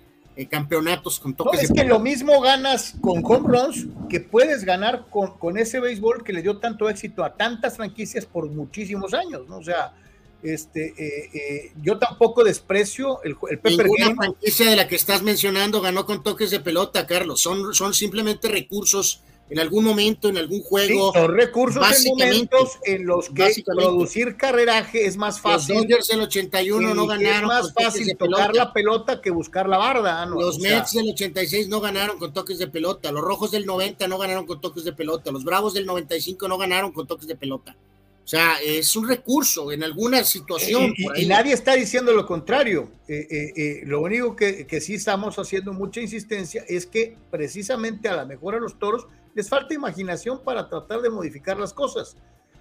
Speaker 2: campeonatos con toques.
Speaker 1: No, es
Speaker 2: de
Speaker 1: que lo mismo ganas con home runs que puedes ganar con, con ese béisbol que le dio tanto éxito a tantas franquicias por muchísimos años, ¿no? O sea, este, eh, eh, yo tampoco desprecio el, el
Speaker 2: Pepper Ninguna Game. franquicia de la que estás mencionando ganó con toques de pelota, Carlos. Son, son simplemente recursos en algún momento, en algún juego.
Speaker 1: Sí, son recursos en momentos en los que producir carreraje es más fácil.
Speaker 2: Los Dodgers del 81 no ganaron.
Speaker 1: Es más fácil tocar la pelota que buscar la barda. ¿no?
Speaker 2: Los o Mets sea. del 86 no ganaron con toques de pelota. Los Rojos del 90 no ganaron con toques de pelota. Los Bravos del 95 no ganaron con toques de pelota. O sea, es un recurso en alguna situación.
Speaker 1: Y, y nadie está diciendo lo contrario. Eh, eh, eh, lo único que, que, sí estamos haciendo mucha insistencia es que precisamente a la mejor a los toros les falta imaginación para tratar de modificar las cosas.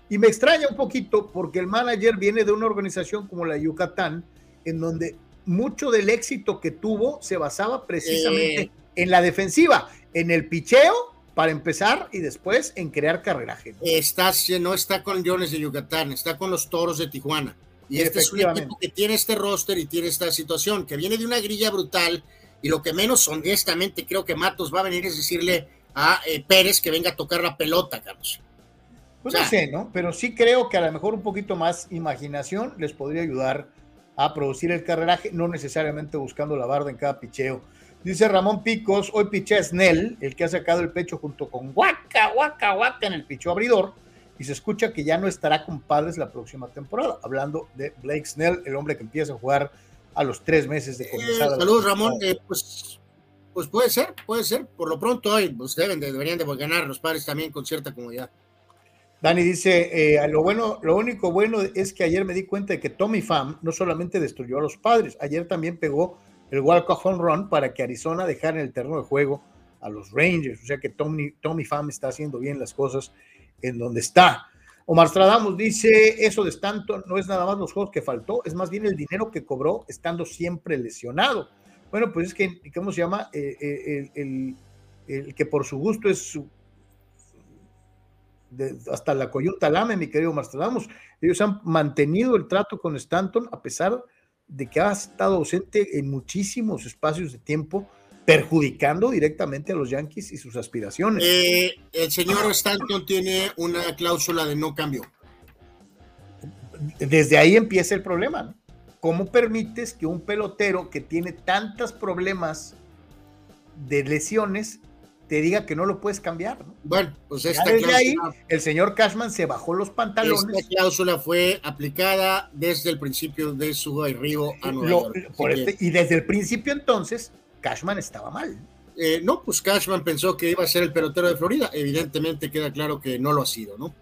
Speaker 1: Y me extraña un poquito porque el manager viene de una organización como la Yucatán, en donde mucho del éxito que tuvo se basaba precisamente en la defensiva, en el picheo para empezar y después en crear carreraje.
Speaker 2: Está, no está con Leones de Yucatán, está con los Toros de Tijuana. Y este es un equipo que tiene este roster y tiene esta situación, que viene de una grilla brutal y lo que menos honestamente creo que Matos va a venir es decirle a eh, Pérez que venga a tocar la pelota, Carlos.
Speaker 1: Pues o sea, no sé, ¿no? Pero sí creo que a lo mejor un poquito más imaginación les podría ayudar a producir el carreraje, no necesariamente buscando la barda en cada picheo. Dice Ramón Picos, hoy piché a Snell, el que ha sacado el pecho junto con Waka, Waka, Waka en el picho abridor, y se escucha que ya no estará con padres la próxima temporada, hablando de Blake Snell, el hombre que empieza a jugar a los tres meses de comenzar.
Speaker 2: Eh, Saludos, Ramón. Eh, pues, pues puede ser, puede ser. Por lo pronto, hoy pues deben de, deberían de ganar los padres también con cierta comodidad.
Speaker 1: Dani dice, eh, lo bueno, lo único bueno es que ayer me di cuenta de que Tommy Pham no solamente destruyó a los padres, ayer también pegó el walk-off home run para que Arizona dejara en el terreno de juego a los Rangers. O sea que Tommy, Tommy está haciendo bien las cosas en donde está. Omar Stradamus dice, eso de Stanton no es nada más los juegos que faltó, es más bien el dinero que cobró estando siempre lesionado. Bueno, pues es que, ¿cómo se llama? Eh, eh, el, el, el, que por su gusto es su, hasta la coyunta lame, mi querido Omar. Ellos han mantenido el trato con Stanton a pesar de de que ha estado ausente en muchísimos espacios de tiempo, perjudicando directamente a los Yankees y sus aspiraciones.
Speaker 2: Eh, el señor Stanton tiene una cláusula de no cambio.
Speaker 1: Desde ahí empieza el problema. ¿no? ¿Cómo permites que un pelotero que tiene tantos problemas de lesiones te diga que no lo puedes cambiar. ¿no?
Speaker 2: Bueno, pues esta
Speaker 1: ya desde cláusula, ahí el señor Cashman se bajó los pantalones.
Speaker 2: Esta cláusula fue aplicada desde el principio de su arribo a Nueva
Speaker 1: lo, York. Por este, y desde el principio entonces, Cashman estaba mal.
Speaker 2: Eh, no, pues Cashman pensó que iba a ser el pelotero de Florida. Evidentemente queda claro que no lo ha sido, ¿no?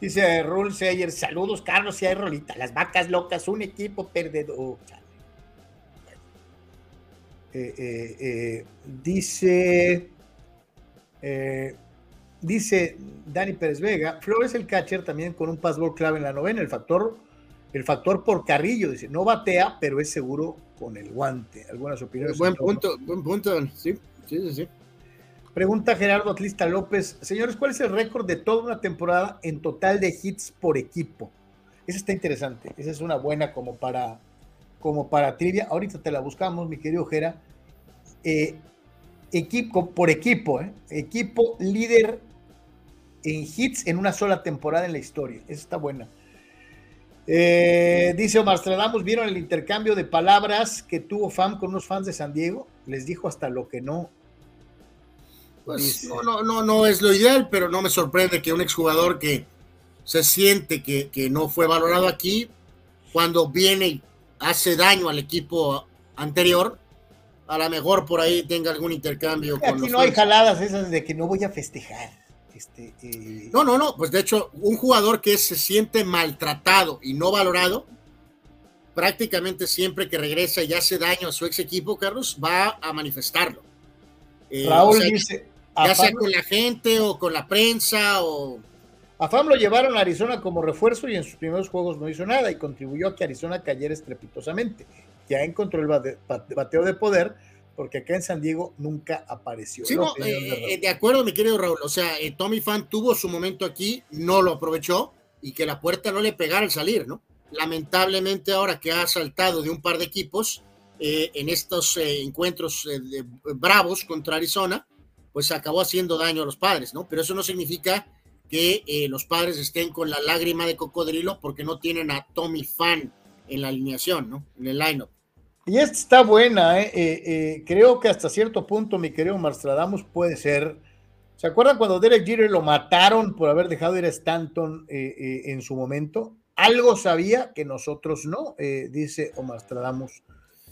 Speaker 1: Dice Rule Sayer, saludos Carlos y hay rolita. Las vacas locas, un equipo perdedor. Eh, eh, eh, dice eh, dice Dani Pérez Vega, Flores el catcher también con un password clave en la novena, el factor, el factor por Carrillo, dice, no batea, pero es seguro con el guante. Algunas opiniones.
Speaker 2: Buen punto, buen punto, sí, sí, sí. sí.
Speaker 1: Pregunta Gerardo Atlista López. Señores, ¿cuál es el récord de toda una temporada en total de hits por equipo? Esa está interesante. Esa es una buena como para, como para trivia. Ahorita te la buscamos, mi querido Gera. Eh, equipo por equipo, ¿eh? equipo líder en hits en una sola temporada en la historia. Esa está buena. Eh, dice Omar Stradamus, ¿vieron el intercambio de palabras que tuvo FAM con unos fans de San Diego? Les dijo hasta lo que no.
Speaker 2: Pues no, no, no, no es lo ideal, pero no me sorprende que un exjugador que se siente que, que no fue valorado aquí, cuando viene y hace daño al equipo anterior, a lo mejor por ahí tenga algún intercambio.
Speaker 1: Aquí no hay jaladas esas de que no voy a festejar. Este, eh,
Speaker 2: No, no, no, pues de hecho, un jugador que se siente maltratado y no valorado, prácticamente siempre que regresa y hace daño a su ex equipo, Carlos, va a manifestarlo.
Speaker 1: Eh, Raúl dice,
Speaker 2: ya sea con la gente o con la prensa o...
Speaker 1: A Fam lo llevaron a Arizona como refuerzo y en sus primeros juegos no hizo nada y contribuyó a que Arizona cayera estrepitosamente. Ya encontró el bateo de poder, porque acá en San Diego nunca apareció.
Speaker 2: Sí, no, eh, de, acuerdo, mi querido Raúl. O sea, eh, Tommy Fan tuvo su momento aquí, no lo aprovechó y que la puerta no le pegara al salir, ¿no? Lamentablemente ahora que ha saltado de un par de equipos eh, en estos encuentros bravos contra Arizona, pues acabó haciendo daño a los padres, ¿no? Pero eso no significa que los padres estén con la lágrima de cocodrilo porque no tienen a Tommy Fan en la alineación, ¿no? En el lineup.
Speaker 1: Y esta está buena, ¿eh? Eh, ¿eh? creo que hasta cierto punto, mi querido Marstradamus, puede ser. ¿Se acuerdan cuando Derek Jeter lo mataron por haber dejado ir a Stanton eh, en su momento? Algo sabía que nosotros no, dice Omar Stradamus.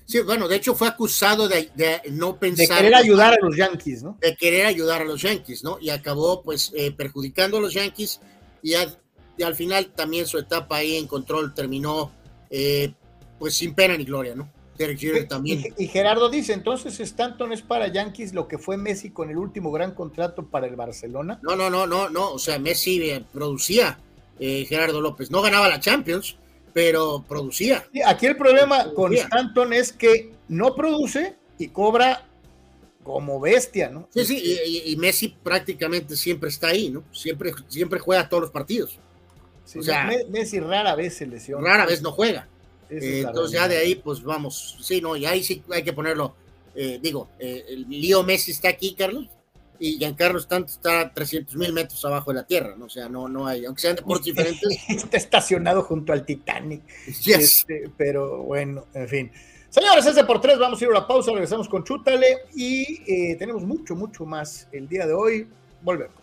Speaker 2: Sí, bueno, de hecho fue acusado de, no pensar.
Speaker 1: De querer ayudar a los Yankees, ¿no?
Speaker 2: De querer ayudar a los Yankees, ¿no? Y acabó, pues, perjudicando a los Yankees y, y, al final también su etapa ahí en control terminó, pues, sin pena ni gloria, ¿no? también.
Speaker 1: Y, Gerardo dice, entonces Stanton es para Yankees lo que fue Messi con el último gran contrato para el Barcelona.
Speaker 2: No, no, no, no, no, o sea, Messi eh, producía, eh, Gerardo López, no ganaba la Champions, pero producía.
Speaker 1: aquí el problema con Stanton es que no produce y cobra como bestia, ¿no?
Speaker 2: Sí, sí, y, Messi prácticamente siempre está ahí, ¿no? Siempre, siempre juega todos los partidos.
Speaker 1: O sea, Messi rara vez se lesiona.
Speaker 2: Rara vez no juega. Eh, entonces ya de ahí, pues vamos, sí, no, y ahí sí hay que ponerlo, eh, digo, eh, el lío Messi está aquí, Carlos, y Giancarlo Stanton está 300 mil metros abajo de la Tierra, ¿no? O sea, no, no hay, aunque sean deportes diferentes.
Speaker 1: Está estacionado junto al Titanic. Este, pero bueno, en fin. Señores, ese por tres, vamos a ir a la pausa, regresamos con Chútale y tenemos mucho, mucho más el día de hoy. Volvemos.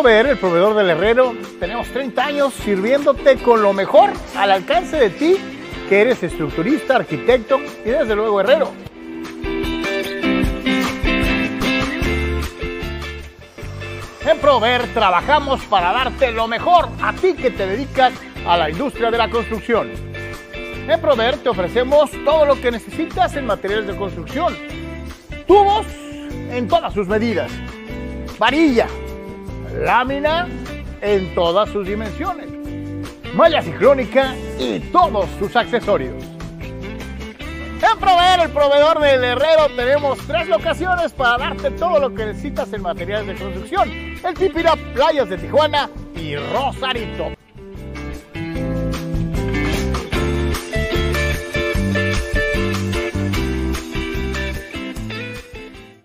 Speaker 1: Proveer, el proveedor del herrero, tenemos 30 años sirviéndote con lo mejor al alcance de ti, que eres estructurista, arquitecto y desde luego herrero. En Proveer trabajamos para darte lo mejor a ti que te dedicas a la industria de la construcción. En Prover te ofrecemos todo lo que necesitas en materiales de construcción. Tubos en todas sus medidas. Varilla. Lámina en todas sus dimensiones. Malla ciclónica y todos sus accesorios. En Proveer, el proveedor del herrero, tenemos tres locaciones para darte todo lo que necesitas en materiales de construcción. El Tipira, Playas de Tijuana y Rosarito.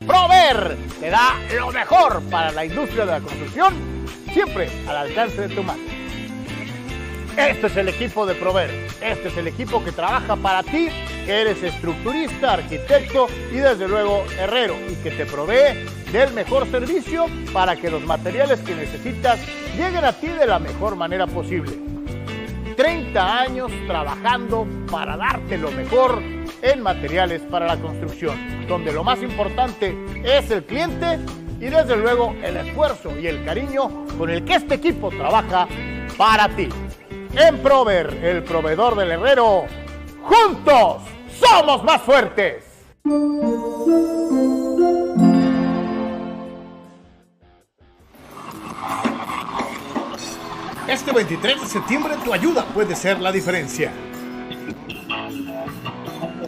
Speaker 1: Prover te da lo mejor para la industria de la construcción, siempre al alcance de tu mano. Este es el equipo de Prover. Este es el equipo que trabaja para ti, que eres estructurista, arquitecto y desde luego herrero y que te provee del mejor servicio para que los materiales que necesitas lleguen a ti de la mejor manera posible. 30 años trabajando para darte lo mejor en materiales para la construcción, donde lo más importante es el cliente y desde luego el esfuerzo y el cariño con el que este equipo trabaja para ti. En Prover, el proveedor del herrero, juntos somos más fuertes. Este 23 de septiembre tu ayuda puede ser la diferencia.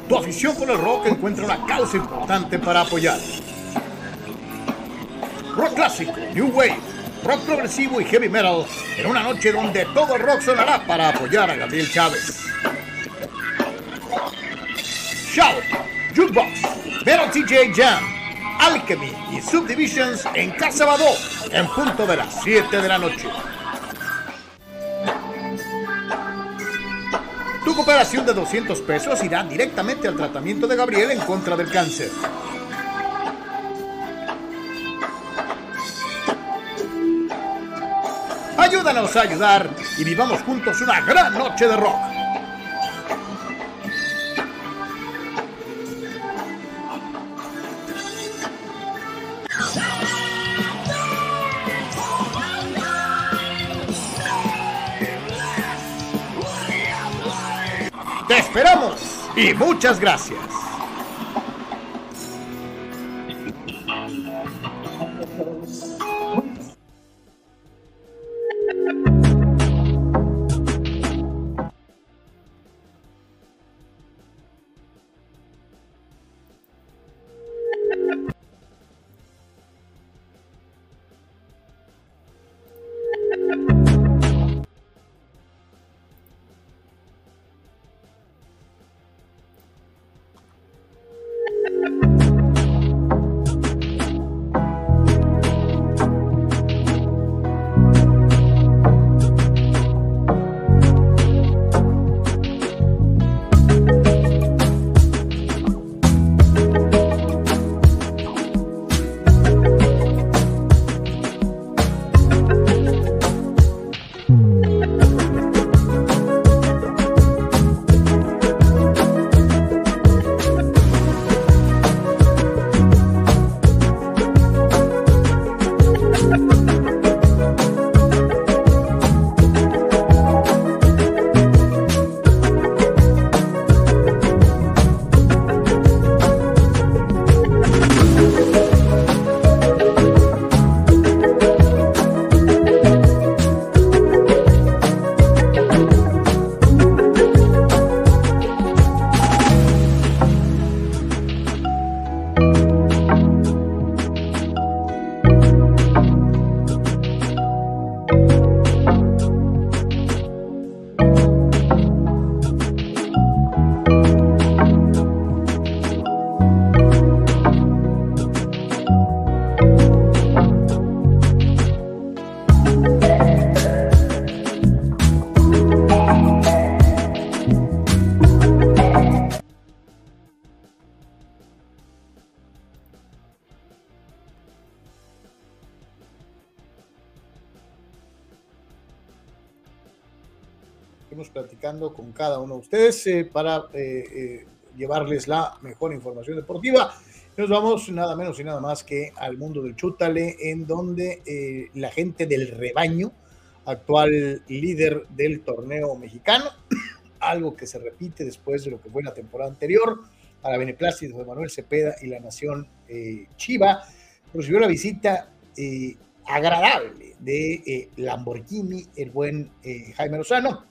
Speaker 1: Tu afición por el rock encuentra una causa importante para apoyar. Rock clásico, New Wave, rock progresivo y heavy metal en una noche donde todo el rock sonará para apoyar a Gabriel Chávez. Shout, Jukebox, Metal TJ Jam, Alchemy y Subdivisions en Casa Badó en punto de las 7 de la noche. Tu cooperación de 200 pesos irá directamente al tratamiento de Gabriel en contra del cáncer. Ayúdanos a ayudar y vivamos juntos una gran noche de rock. Te esperamos y muchas gracias. Ustedes eh, para eh, eh, llevarles la mejor información deportiva. Nos vamos nada menos y nada más que al mundo del chútale, en donde la gente del rebaño, actual líder del torneo mexicano, algo que se repite después de lo que fue la temporada anterior, a la beneplácito de Manuel Cepeda y la nación Chiva, recibió la visita agradable de Lamborghini, el buen Jaime Lozano,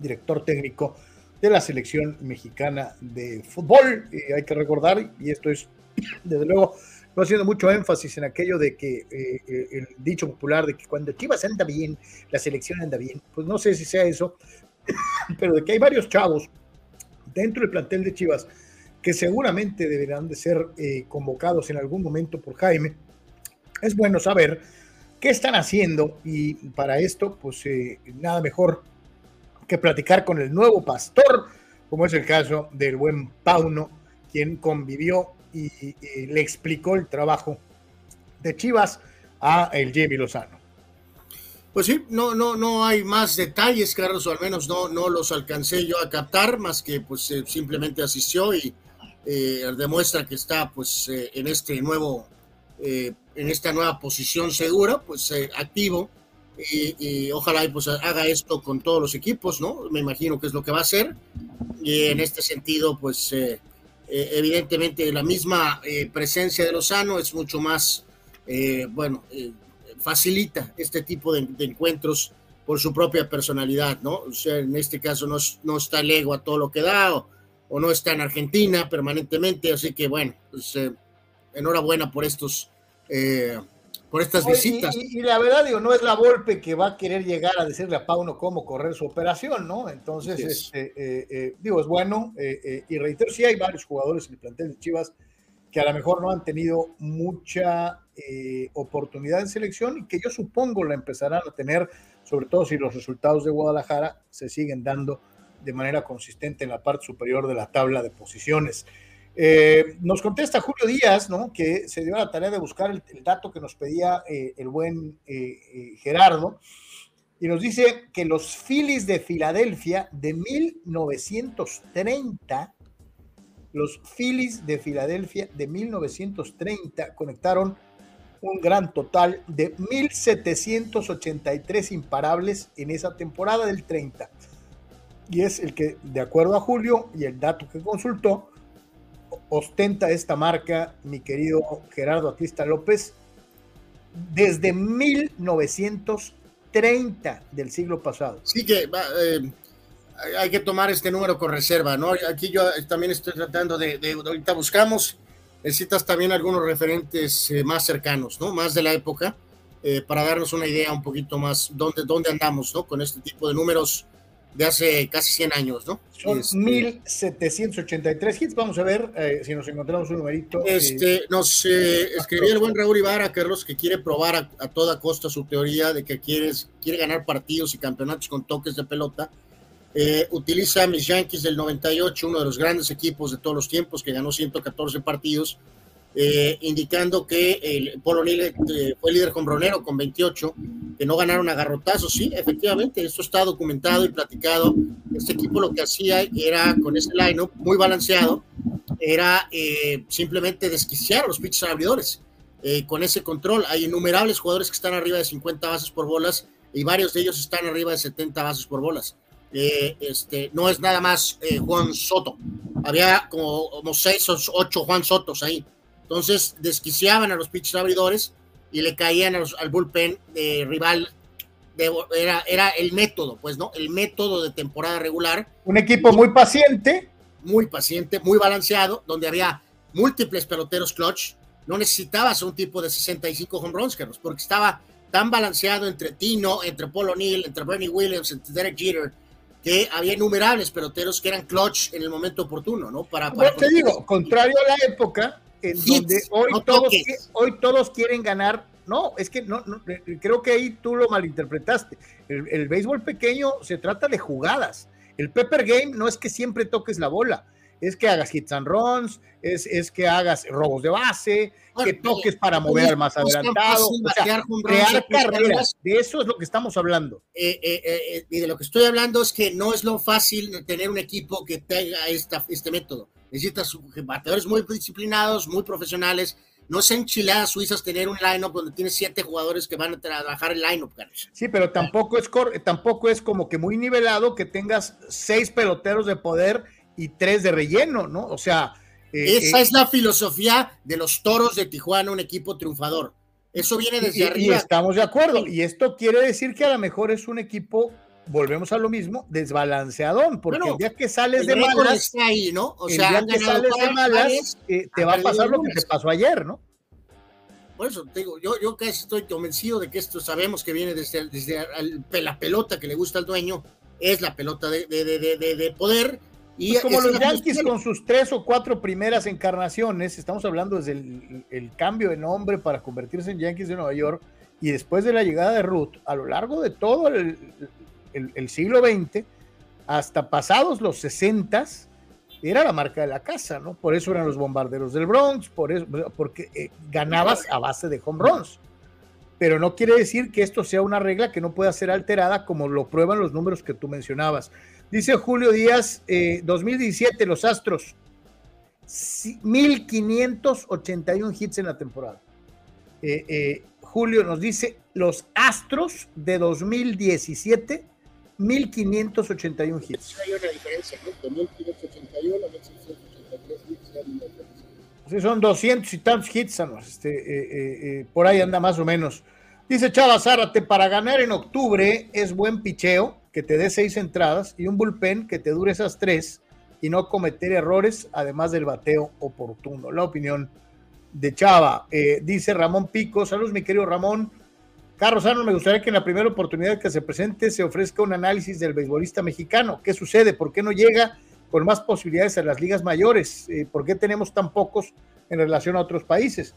Speaker 1: director técnico de la selección mexicana de fútbol. Eh, hay que recordar, y esto es, desde luego, no haciendo mucho énfasis en aquello de que eh, eh, el dicho popular de que cuando Chivas anda bien, la selección anda bien. Pues no sé si sea eso, pero de que hay varios chavos dentro del plantel de Chivas que seguramente deberán de ser convocados en algún momento por Jaime. Es bueno saber qué están haciendo y para esto, pues nada mejor que platicar con el nuevo pastor, como es el caso del buen Pauno, quien convivió y, le explicó el trabajo de Chivas a el Jamie Lozano.
Speaker 2: Pues sí, no, no, no hay más detalles, Carlos, o al menos no, no los alcancé yo a captar, más que pues eh, simplemente asistió y eh, demuestra que está pues eh, en este nuevo, en esta nueva posición segura, pues activo y, ojalá pues haga esto con todos los equipos, ¿no? Me imagino que es lo que va a hacer. Y en este sentido, pues eh, evidentemente la misma presencia de Lozano es mucho más, bueno, facilita este tipo de, encuentros por su propia personalidad, ¿no? O sea, en este caso no, no está el ego a todo lo que da o, no está en Argentina permanentemente, así que bueno, pues, enhorabuena por estos por estas visitas.
Speaker 1: Y, la verdad, digo, no es la golpe que va a querer llegar a decirle a Pauno cómo correr su operación, ¿no? Entonces, este, eh, eh, digo, es bueno. Eh, y reitero, sí hay varios jugadores en el plantel de Chivas que a lo mejor no han tenido mucha oportunidad en selección y que yo supongo la empezarán a tener, sobre todo si los resultados de Guadalajara se siguen dando de manera consistente en la parte superior de la tabla de posiciones. Eh, nos contesta Julio Díaz, ¿no? que se dio la tarea de buscar el, dato que nos pedía eh, el buen eh, Gerardo, y nos dice que los Phillies de Filadelfia de 1930, los Phillies de Filadelfia de 1930 conectaron un gran total de 1.783 imparables en esa temporada del 30. Y es el que, de acuerdo a Julio y el dato que consultó, ostenta esta marca, mi querido Gerardo Atlista López, desde 1930 del siglo pasado.
Speaker 2: Sí que eh, hay que tomar este número con reserva, ¿no? Aquí yo también estoy tratando de, ahorita buscamos, necesitas también algunos referentes eh, más cercanos, ¿no? Más de la época, eh, para darnos una idea un poquito más dónde, dónde andamos, ¿no? Con este tipo de números de hace casi 100 años, ¿no?
Speaker 1: Son 1783 este, hits. Vamos a ver eh, si nos encontramos un numerito.
Speaker 2: Eh, este, nos eh, escribió el buen Raúl Ibarra, Carlos, que quiere probar a, toda costa su teoría de que quieres, quiere ganar partidos y campeonatos con toques de pelota. utiliza mis Yankees del 98, uno de los grandes equipos de todos los tiempos, que ganó 114 partidos eh, indicando que el Polo Nile eh, fue líder hombronero con 28, que no ganaron a. Sí, efectivamente, esto está documentado y platicado. Este equipo lo que hacía era, con ese line-up muy balanceado, era eh, simplemente desquiciar los pitchers abridores. con ese control, hay innumerables jugadores que están arriba de 50 bases por bolas y varios de ellos están arriba de 70 bases por bolas. este, no es nada más Juan Soto. Había como, como seis o ocho Juan Sotos ahí. Entonces desquiciaban a los pitchers abridores y le caían al bullpen de rival. era, era el método, pues, ¿no? El método de temporada regular.
Speaker 1: Un equipo muy paciente.
Speaker 2: Muy paciente, muy balanceado, donde había múltiples peloteros clutch. No necesitabas un tipo de 65 home runs, Carlos, porque estaba tan balanceado entre Tino, entre Paul O'Neill, entre Bernie Williams, entre Derek Jeter, que había innumerables peloteros que eran clutch en el momento oportuno, ¿no?
Speaker 1: Para, para te digo, contrario a la época, en donde hoy, todos, hoy todos quieren ganar. No, es que no, creo que ahí tú lo malinterpretaste. El, béisbol pequeño se trata de jugadas. El Pepper Game no es que siempre toques la bola, es que hagas hits and runs, es, es que hagas robos de base, que toques para mover más adelantado, crear carreras. De eso es lo que estamos hablando.
Speaker 2: Eh, eh, eh, y de lo que estoy hablando es que no es lo fácil tener un equipo que tenga esta, este método necesitas bateadores muy disciplinados, muy profesionales. No es enchiladas suizas tener un lineup donde tienes siete jugadores que van a trabajar el lineup, Carlos.
Speaker 1: Sí, pero tampoco es, tampoco es como que muy nivelado que tengas seis peloteros de poder y tres de relleno, ¿no? O sea.
Speaker 2: Eh, Esa eh, es la filosofía de los toros de Tijuana, un equipo triunfador. Eso viene desde arriba.
Speaker 1: Y estamos de acuerdo. Y esto quiere decir que a lo mejor es un equipo volvemos a lo mismo, desbalanceadón, porque el día que sales de malas,
Speaker 2: ahí, ¿no?
Speaker 1: O sea, el día que sales de malas, eh, te va a pasar lo que te pasó ayer, ¿no?
Speaker 2: Por eso te digo, yo, yo casi estoy convencido de que esto sabemos que viene desde, desde la pelota que le gusta al dueño, es la pelota de, de, de, de poder.
Speaker 1: Y pues como los Yankees con sus tres o cuatro primeras encarnaciones, estamos hablando desde el, el, cambio de nombre para convertirse en Yankees de Nueva York y después de la llegada de Ruth, a lo largo de todo el, el, siglo XX, hasta pasados los 60, era la marca de la casa, ¿no? Por eso eran los bombarderos del Bronx, por eso, porque eh, ganabas a base de home runs. Pero no quiere decir que esto sea una regla que no pueda ser alterada, como lo prueban los números que tú mencionabas. Dice Julio Díaz, 2017, eh, los Astros, 1581 hits en la temporada. Eh, Julio nos dice, los Astros de 2017, 1581 hits.
Speaker 2: Hay una diferencia, ¿no? De 1581 a 1683 hits.
Speaker 1: Sí, son 200 y tantos hits, este, eh, eh, eh, por ahí anda más o menos. Dice Chava Zárate, para ganar en octubre es buen picheo, que te dé seis entradas y un bullpen que te dure esas tres y no cometer errores, además del bateo oportuno. La opinión de Chava. dice Ramón Pico, saludos mi querido Ramón. Carlos Sano, me gustaría que en la primera oportunidad que se presente se ofrezca un análisis del beisbolista mexicano. ¿Qué sucede? ¿Por qué no llega con más posibilidades a las ligas mayores? Eh, ¿Por qué tenemos tan pocos en relación a otros países?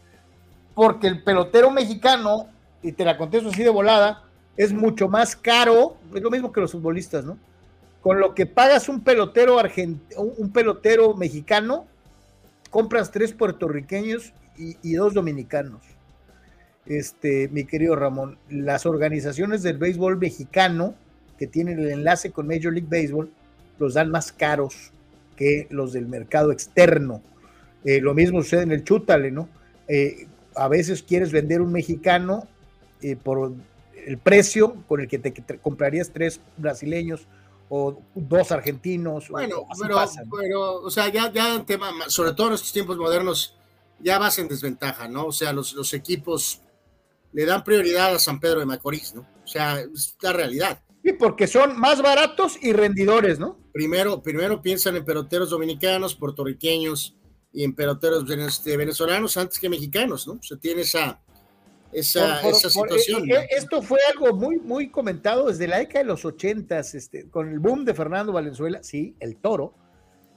Speaker 1: Porque el pelotero mexicano, y te la contesto así de volada, es mucho más caro, es lo mismo que los futbolistas, ¿no? Con lo que pagas un pelotero un pelotero mexicano, compras tres puertorriqueños y dos dominicanos este, mi querido Ramón, las organizaciones del béisbol mexicano que tienen el enlace con Major League Baseball los dan más caros que los del mercado externo. Eh, lo mismo sucede en el Chútale, ¿no? Eh, a veces quieres vender un mexicano eh, por el precio con el que te, comprarías tres brasileños o dos argentinos.
Speaker 2: Bueno, pero, o sea, ya, ya en tema, sobre todo en estos tiempos modernos, ya vas en desventaja, ¿no? O sea, los, los equipos le dan prioridad a San Pedro de Macorís, ¿no? O sea, es la realidad.
Speaker 1: Y porque son más baratos y rendidores, ¿no?
Speaker 2: Primero, primero piensan en peloteros dominicanos, puertorriqueños y en peloteros este, venezolanos antes que mexicanos, ¿no? O sea, tiene esa, esa, situación.
Speaker 1: Eh, esto fue algo muy, muy comentado desde la década de los ochentas, este, con el boom de Fernando Valenzuela, sí, el toro,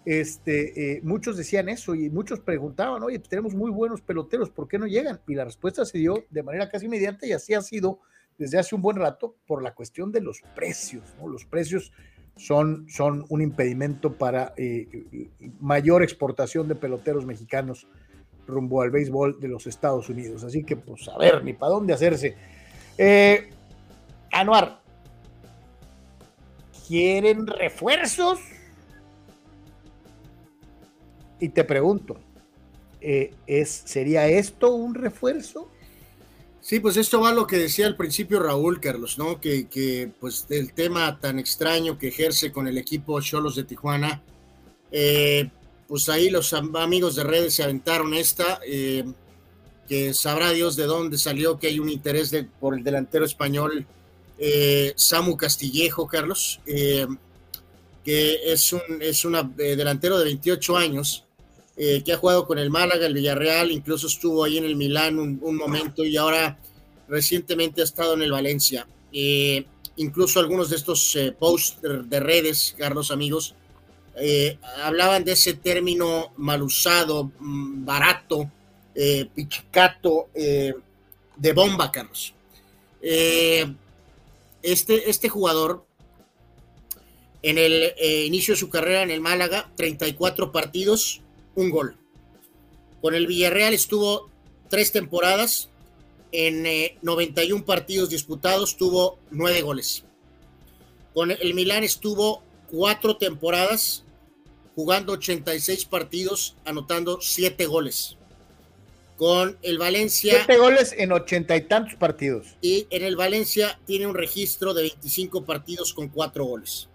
Speaker 1: este, eh, muchos decían eso y muchos preguntaban, oye, pues tenemos muy buenos peloteros, ¿por qué no llegan? Y la respuesta se dio de manera casi inmediata y así ha sido desde hace un buen rato por la cuestión de los precios, ¿no? Los precios son, son un impedimento para eh, mayor exportación de peloteros mexicanos rumbo al béisbol de los Estados Unidos. Así que, pues, a ver, ni para dónde hacerse. Eh, Anuar, ¿quieren refuerzos? Y te pregunto, eh, ¿es, ¿sería esto un refuerzo?
Speaker 2: Sí, pues esto va a lo que decía al principio Raúl, Carlos, ¿no? Que, que pues el tema tan extraño que ejerce con el equipo Cholos de Tijuana, eh, pues ahí los amigos de redes se aventaron esta, eh, que sabrá Dios de dónde salió que hay un interés por el delantero español Samu Castillejo, Carlos, que es un es una, delantero de 28 años, eh, que ha jugado con el Málaga, el Villarreal, incluso estuvo ahí en el Milán un, momento y ahora recientemente ha estado en el Valencia. Eh, incluso algunos de estos eh, posts de, redes, Carlos amigos, hablaban de ese término mal usado, mm, barato, pichicato, de bomba, Carlos. este, este jugador, en el inicio de su carrera en el Málaga, 34 partidos, un gol. Con el Villarreal estuvo tres temporadas, en 91 eh, partidos disputados tuvo nueve goles. Con el Milán estuvo cuatro temporadas, jugando 86 partidos, anotando siete goles. Con el Valencia.
Speaker 1: Siete goles en ochenta y tantos partidos.
Speaker 2: Y en el Valencia tiene un registro de 25 partidos con cuatro goles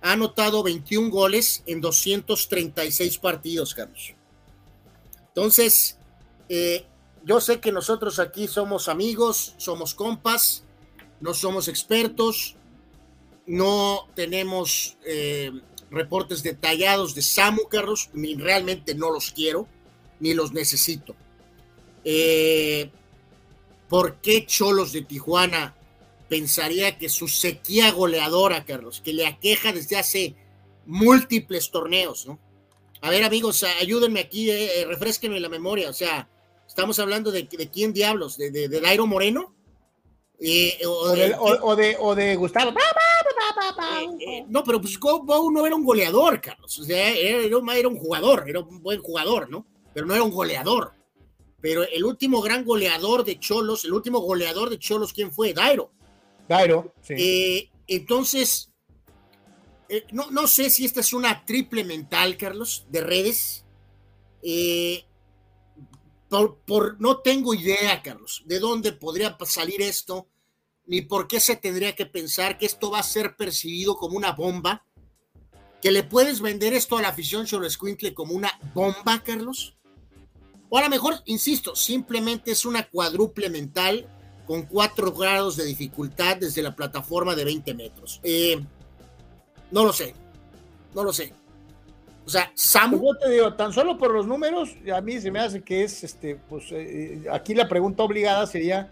Speaker 2: ha anotado 21 goles en 236 partidos, Carlos. Entonces, eh, yo sé que nosotros aquí somos amigos, somos compas, no somos expertos, no tenemos eh, reportes detallados de Samu, Carlos, ni realmente no los quiero, ni los necesito. Eh, ¿Por qué Cholos de Tijuana pensaría que su sequía goleadora, Carlos, que le aqueja desde hace múltiples torneos, ¿no? A ver, amigos, ayúdenme aquí, eh, eh refresquenme la memoria. O sea, estamos hablando de, de quién diablos, de, de, Dairo Moreno.
Speaker 1: Eh, o, de, o, de, Gustavo.
Speaker 2: Eh, no, pero pues Bow no era un goleador, Carlos. O sea, era, era, un jugador, era un buen jugador, ¿no? Pero no era un goleador. Pero el último gran goleador de Cholos, el último goleador de Cholos, ¿quién fue? Dairo.
Speaker 1: Claro,
Speaker 2: sí. Eh, entonces, eh, no, sé si esta es una triple mental, Carlos, de redes. Eh, por, no tengo idea, Carlos, de dónde podría salir esto. ni por qué se tendría que pensar que esto va a ser percibido como una bomba, que le puedes vender esto a la afición sobre Squinkle como una bomba, Carlos. O a lo mejor, insisto, simplemente es una cuádruple mental con cuatro grados de dificultad desde la plataforma de 20 metros. Eh, no lo sé, no lo sé. O sea, Samu.
Speaker 1: Pues yo te digo, tan solo por los números, a mí se me hace que es, este, pues eh, aquí la pregunta obligada sería,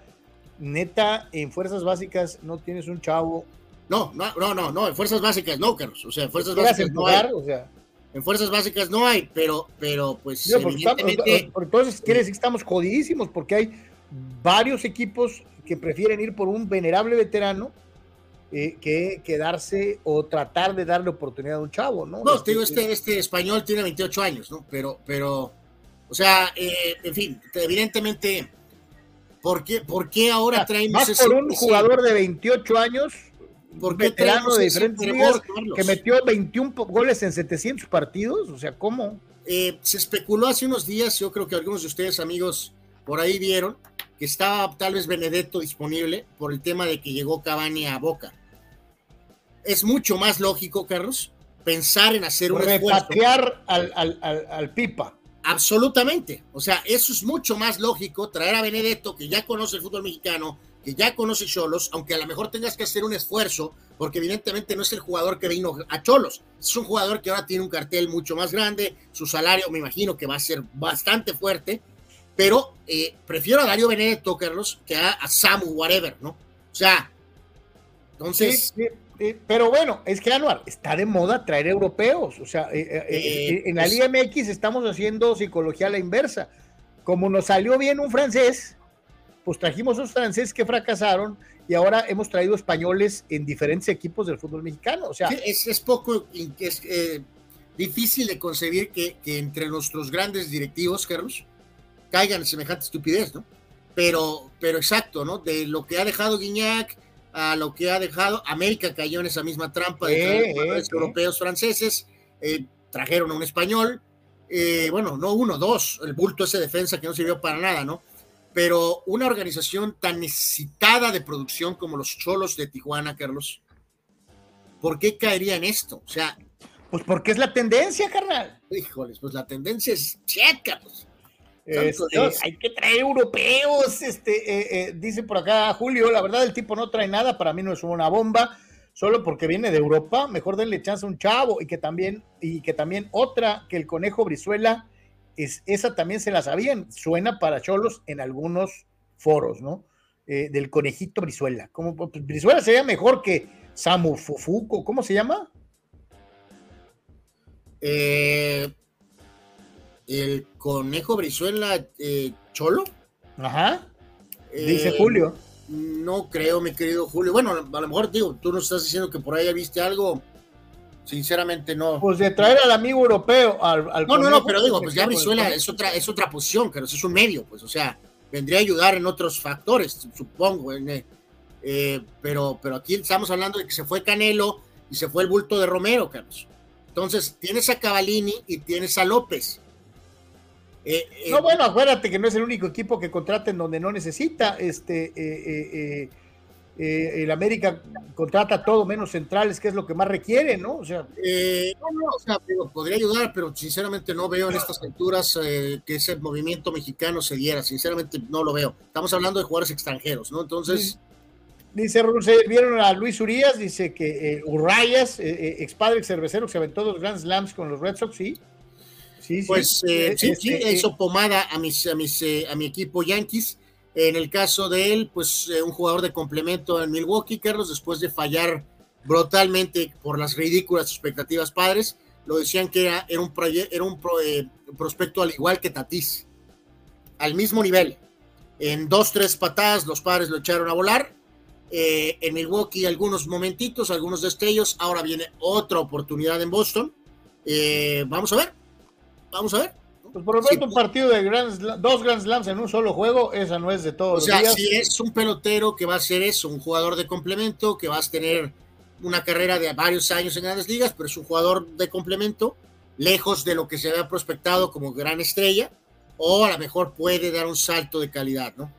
Speaker 1: neta, en fuerzas básicas no tienes un chavo.
Speaker 2: No, no, no, no, no en fuerzas básicas no, Carlos. O sea, en fuerzas básicas no hay. O sea, en fuerzas básicas no hay, pero, pero pues.
Speaker 1: evidentemente... entonces quiere decir que estamos jodidísimos porque hay varios equipos que prefieren ir por un venerable veterano eh, que quedarse o tratar de darle oportunidad a un chavo, ¿no?
Speaker 2: No, te digo, este, este español tiene 28 años, ¿no? Pero, pero, o sea, eh, en fin, evidentemente, ¿por qué, por qué ahora traemos
Speaker 1: ese, por un jugador de 28 años, ¿por qué veterano de diferentes ligas, que metió 21 goles en 700 partidos? O sea, ¿cómo?
Speaker 2: Eh, se especuló hace unos días, yo creo que algunos de ustedes, amigos, por ahí vieron, que estaba tal vez Benedetto disponible por el tema de que llegó Cavani a Boca. Es mucho más lógico, Carlos, pensar en hacer un
Speaker 1: Repatriar al, al, al, Pipa.
Speaker 2: Absolutamente. O sea, eso es mucho más lógico, traer a Benedetto, que ya conoce el fútbol mexicano, que ya conoce Cholos, aunque a lo mejor tengas que hacer un esfuerzo, porque evidentemente no es el jugador que vino a Cholos, es un jugador que ahora tiene un cartel mucho más grande, su salario me imagino que va a ser bastante fuerte, pero eh, prefiero a Dario Benedetto, Carlos, que a, Samu, whatever, ¿no? O sea, entonces...
Speaker 1: pero bueno, es que Anuar, está de moda traer europeos, o sea, eh, eh, en la pues Liga MX estamos haciendo psicología a la inversa. Como nos salió bien un francés, pues trajimos los franceses que fracasaron y ahora hemos traído españoles en diferentes equipos del fútbol mexicano. O sea,
Speaker 2: es, poco es, difícil de concebir que, que, entre nuestros grandes directivos, Carlos, caigan en semejante estupidez, ¿no? Pero, pero exacto, ¿no? De lo que ha dejado Guiñac a lo que ha dejado, América cayó en esa misma trampa de eh, europeos franceses, eh, trajeron a un español, eh, bueno, no uno, dos, el bulto ese defensa que no sirvió para nada, ¿no? Pero una organización tan necesitada de producción como los Cholos de Tijuana, Carlos, ¿por qué caería en esto? O sea...
Speaker 1: Pues porque es la tendencia, carnal.
Speaker 2: Híjoles, pues la tendencia es chet, Carlos.
Speaker 1: Este, hay que traer europeos, este, eh, eh, dice por acá Julio, la verdad el tipo no trae nada, para mí no es una bomba, solo porque viene de Europa, mejor denle chance a un chavo y que también, y que también otra, que el conejo Brizuela, es, esa también se la sabían, suena para cholos en algunos foros, ¿no? Eh, del conejito Brizuela. Como, pues, Brizuela sería mejor que Samu Fufuco, ¿cómo se llama?
Speaker 2: Eh, el conejo Brizuela eh, Cholo.
Speaker 1: Ajá. Dice eh, Julio.
Speaker 2: No creo, mi querido Julio. Bueno, a lo mejor, digo, tú nos estás diciendo que por ahí viste algo. Sinceramente, no.
Speaker 1: Pues de traer al amigo europeo. Al,
Speaker 2: no, no, no, pero digo, pues ya Brizuela es otra, es otra posición, pero es un medio, pues, o sea, vendría a ayudar en otros factores, supongo. Eh, pero, pero aquí estamos hablando de que se fue Canelo y se fue el bulto de Romero, Carlos. Entonces, tienes a Cavalini y tienes a López.
Speaker 1: Eh, eh, no, bueno, acuérdate que no es el único equipo que contrata en donde no necesita. Este, eh, el América contrata todo menos centrales, que es lo que más requiere, ¿no? O sea,
Speaker 2: no, no, o sea, podría ayudar, pero sinceramente no veo en estas alturas que ese movimiento mexicano se diera. Sinceramente no lo veo. Estamos hablando de jugadores extranjeros, ¿no? Entonces.
Speaker 1: Dice, vieron a Luis Urias, dice que Urrayas, ex padre cervecero, que se aventó dos Grand Slams con los Red Sox, sí
Speaker 2: pues eh, sí, sí, este, hizo eh, pomada a, mis, a, mis, eh, a mi equipo Yankees. En el caso de él, pues un jugador de complemento en Milwaukee, Carlos, después de fallar brutalmente por las ridículas expectativas padres, lo decían que era, era un, era un, prospecto al igual que Tatis, al mismo nivel. En dos, tres patadas los padres lo echaron a volar. en Milwaukee algunos momentitos, algunos destellos. Ahora viene otra oportunidad en Boston. vamos a ver, Vamos a ver.
Speaker 1: Pues por lo menos un partido de dos Grand Slams en un solo juego, esa no es de todos.
Speaker 2: O sea, si es un pelotero que va a ser eso, un jugador de complemento, que va a tener una carrera de varios años en grandes ligas, pero es un jugador de complemento, lejos de lo que se había prospectado como gran estrella, o a lo mejor puede dar un salto de calidad, ¿no?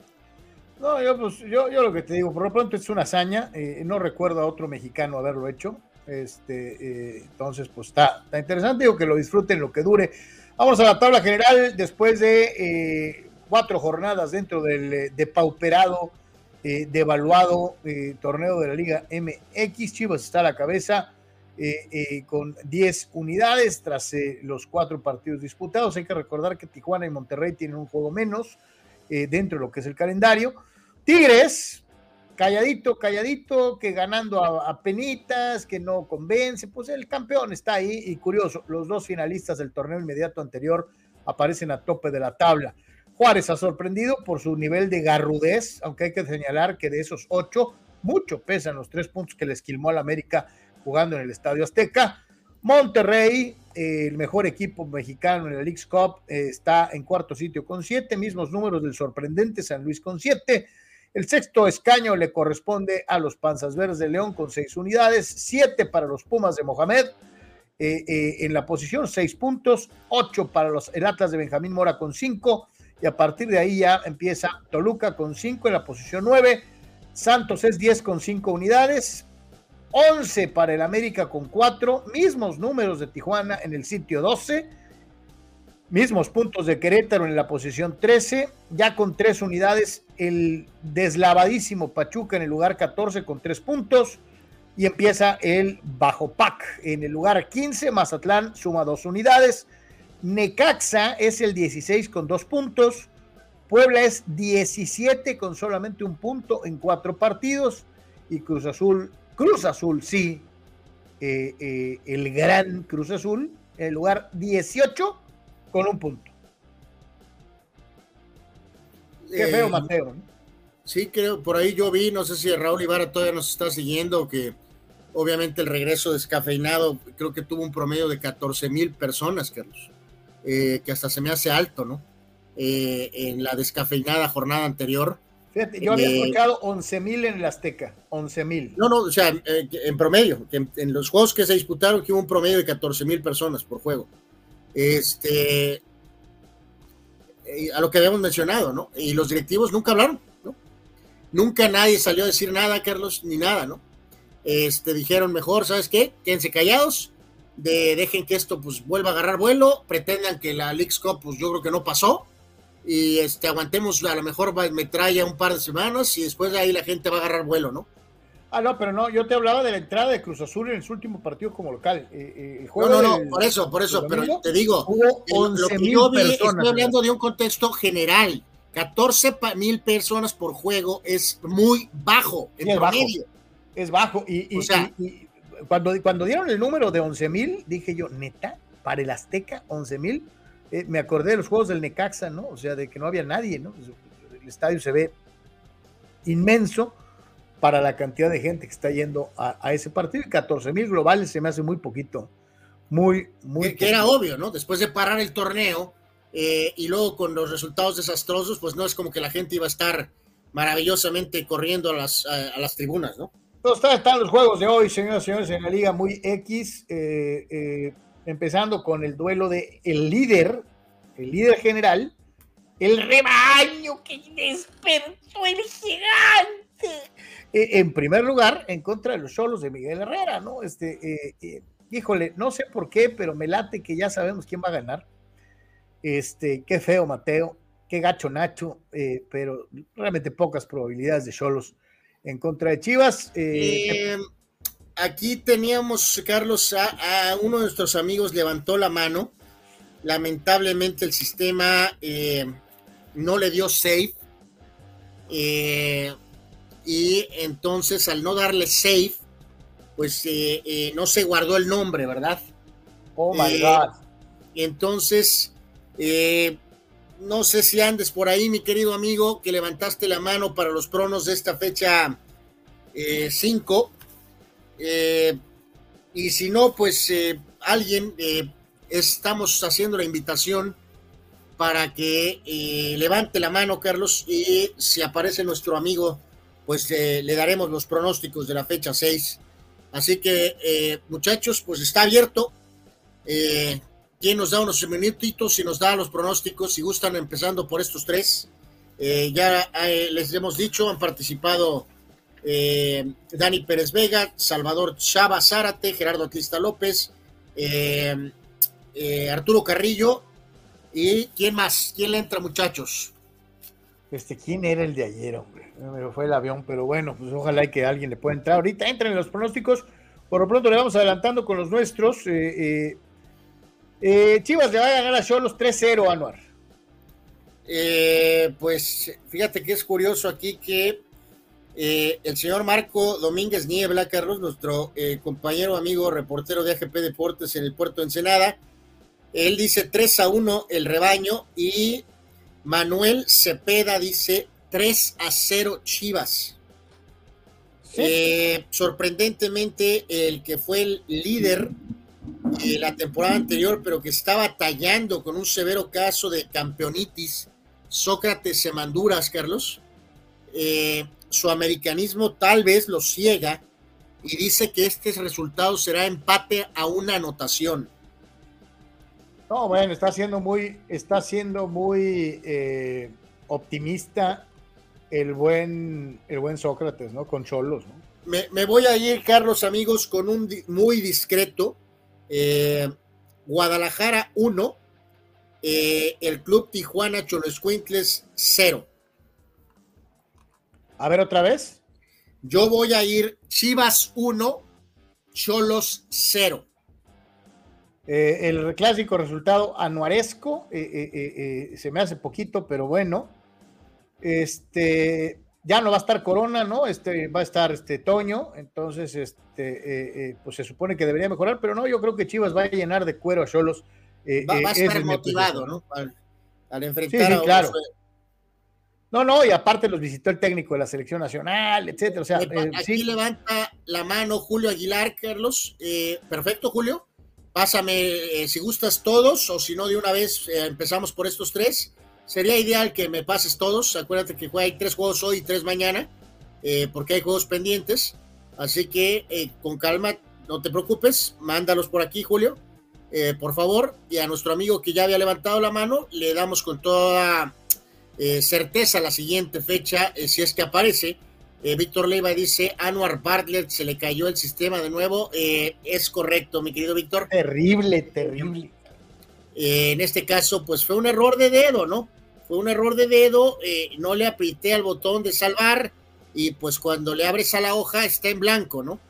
Speaker 1: No, yo, pues, yo, yo lo que te digo, por lo pronto es una hazaña. Eh, no recuerdo a otro mexicano haberlo hecho. Este, eh, entonces, pues está, interesante. Digo que lo disfruten lo que dure. Vamos a la tabla general después de eh, cuatro jornadas dentro del depauperado, devaluado torneo de la Liga MX. Chivas está a la cabeza. con 10 unidades tras los cuatro partidos disputados. Hay que recordar que Tijuana y Monterrey tienen un juego menos dentro de lo que es el calendario. Tigres, calladito, calladito, que ganando a, penitas, que no convence, pues el campeón está ahí y curioso, los dos finalistas del torneo inmediato anterior aparecen a tope de la tabla. Juárez ha sorprendido por su nivel de garrudez, aunque hay que señalar que de esos ocho, mucho pesan los tres puntos que le esquilmó al América jugando en el Estadio Azteca. Monterrey, el mejor equipo mexicano en el League Cup, eh, está en cuarto sitio con siete, mismos números del sorprendente San Luis con siete. El sexto escaño le corresponde a los Panzas Verdes de León con seis unidades, siete para los Pumas de Mohamed eh, eh, en la posición, seis puntos, ocho para los el Atlas de Benjamín Mora con cinco, y a partir de ahí ya empieza Toluca con cinco en la posición nueve, Santos es diez con cinco unidades, once para el América con cuatro, mismos números de Tijuana en el sitio doce Mismos puntos de Querétaro en la posición 13, ya con tres unidades, el deslavadísimo Pachuca en el lugar 14 con tres puntos y empieza el Bajo Pac en el lugar 15, Mazatlán suma dos unidades, Necaxa es el 16 con dos puntos, Puebla es 17 con solamente un punto en cuatro partidos. Y Cruz Azul, Cruz Azul sí, eh, eh, el gran Cruz Azul en el lugar 18 con un punto. Qué eh, feo, Mateo.
Speaker 2: Sí, creo, por ahí yo vi, no sé si Raúl Ibarra todavía nos está siguiendo, que obviamente el regreso descafeinado, creo que tuvo un promedio de 14 mil personas, Carlos, eh, que hasta se me hace alto, ¿no? Eh, en la descafeinada jornada anterior.
Speaker 1: Fíjate, yo había escuchado 11 mil en el Azteca, 11 mil.
Speaker 2: No, no, o sea, en promedio, en, en, los juegos que se disputaron, que hubo un promedio de 14 mil personas por juego. Este, a lo que habíamos mencionado, ¿no? Y los directivos nunca hablaron, ¿no? Nunca nadie salió a decir nada, Carlos, ni nada, ¿no? Este, dijeron mejor, ¿sabes qué? Quédense callados, de, dejen que esto pues vuelva a agarrar vuelo, pretendan que la League Cup pues yo creo que no pasó, y este, aguantemos a lo mejor metralla un par de semanas y después de ahí la gente va a agarrar vuelo, ¿no?
Speaker 1: Ah, no, pero no, yo te hablaba de la entrada de Cruz Azul en su último partido como local. Eh,
Speaker 2: eh, no, no, no, por eso, por eso, pero te digo, hubo lo que yo vi, estoy hablando de un contexto general. 14 mil personas por juego es muy bajo en
Speaker 1: es promedio. Bajo, es bajo. Y, cuando, cuando dieron el número de 11 mil, dije yo, neta, para el Azteca, 11 mil. Eh, me acordé de los juegos del Necaxa, ¿no? O sea, de que no había nadie, ¿no? El estadio se ve inmenso para la cantidad de gente que está yendo a, ese partido. 14 mil globales se me hace muy poquito. Muy, muy.
Speaker 2: Que, era obvio, ¿no? Después de parar el torneo eh, y luego con los resultados desastrosos, pues no es como que la gente iba a estar maravillosamente corriendo a las, a, las tribunas, ¿no?
Speaker 1: Entonces están los juegos de hoy, señoras y señores, en la Liga muy X, eh, eh, empezando con el duelo de el líder, el líder general, el rebaño que despertó el gigante eh, en primer lugar, en contra de los solos de Miguel Herrera, ¿no? Este, eh, eh, híjole, no sé por qué, pero me late que ya sabemos quién va a ganar. Este, qué feo Mateo, qué gacho Nacho, pero realmente pocas probabilidades de solos en contra de Chivas.
Speaker 2: aquí teníamos, Carlos, a, uno de nuestros amigos levantó la mano. Lamentablemente el sistema no le dio safe. Eh, y entonces al no darle save, pues eh, eh, no se guardó el nombre, ¿verdad?
Speaker 1: Oh my eh, God.
Speaker 2: Entonces, no sé si andes por ahí, mi querido amigo, que levantaste la mano para los pronos de esta fecha 5. y si no, pues alguien, estamos haciendo la invitación para que levante la mano, Carlos, y si aparece nuestro amigo pues eh, le daremos los pronósticos de la fecha 6. Así que, eh, muchachos, pues está abierto. Eh, ¿Quién nos da unos minutitos y nos da los pronósticos? Si gustan, empezando por estos tres. ya les hemos dicho, han participado Dani Pérez Vega, Salvador Chava Zárate, Gerardo Atlista López, Arturo Carrillo y ¿quién más? ¿Quién le entra, muchachos?
Speaker 1: Este, ¿quién era el de ayer, hombre? Me fue el avión, pero bueno, pues ojalá que alguien le pueda entrar. Ahorita entren en los pronósticos. Por lo pronto le vamos adelantando con los nuestros. Eh, eh, eh, Chivas le va a ganar a Cholos 3-0, Anuar.
Speaker 2: pues fíjate que es curioso aquí que el señor Marco Domínguez Niebla, Carlos, nuestro compañero, amigo, reportero de AGP Deportes en el puerto de Ensenada, él dice 3 a 1 el rebaño y Manuel Cepeda dice 3 a 0 Chivas. Eh, sorprendentemente, el que fue el líder de la temporada anterior, pero que estaba tallando con un severo caso de campeonitis, Sócrates Semanduras, Carlos, eh, su americanismo tal vez lo ciega y dice que este resultado será empate a una anotación.
Speaker 1: No, bueno, está siendo muy, está siendo muy eh, optimista el buen, el buen Sócrates, ¿no? Con Cholos, ¿no?
Speaker 2: Me, voy a ir, Carlos, amigos, con un muy discreto. Eh, Guadalajara 1, eh, el Club Tijuana Choloscuintles 0.
Speaker 1: A ver otra vez.
Speaker 2: Yo voy a ir Chivas 1, Cholos 0.
Speaker 1: Eh, el clásico resultado anuaresco, eh, se me hace poquito, pero bueno. Este, ya no va a estar Corona, ¿no? Este, va a estar este Toño, entonces, este, pues se supone que debería mejorar, pero no, yo creo que Chivas va a llenar de cuero a Cholos.
Speaker 2: Va, a estar motivado, ¿no? Al, enfrentar
Speaker 1: sí, claro. No, no, y aparte los visitó el técnico de la selección nacional, etcétera. O sea,
Speaker 2: aquí levanta la mano Julio Aguilar, Carlos. perfecto, Julio. Pásame, eh, si gustas todos, o si no, de una vez eh, empezamos por estos tres. Sería ideal que me pases todos. Acuérdate que hay tres juegos hoy y tres mañana, eh, porque hay juegos pendientes. Así que con calma, no te preocupes, mándalos por aquí, Julio, por favor. Y a nuestro amigo que ya había levantado la mano, le damos con toda certeza la siguiente fecha, si es que aparece eh, Víctor Leiva dice, Anuar Bartlett se le cayó el sistema de nuevo. Eh, es correcto, mi querido Víctor.
Speaker 1: Terrible, terrible.
Speaker 2: Eh, en este caso, pues fue un error de dedo, ¿no? Fue un error de dedo, no le aprieté al botón de salvar y pues cuando le abres a la hoja está en blanco, ¿no?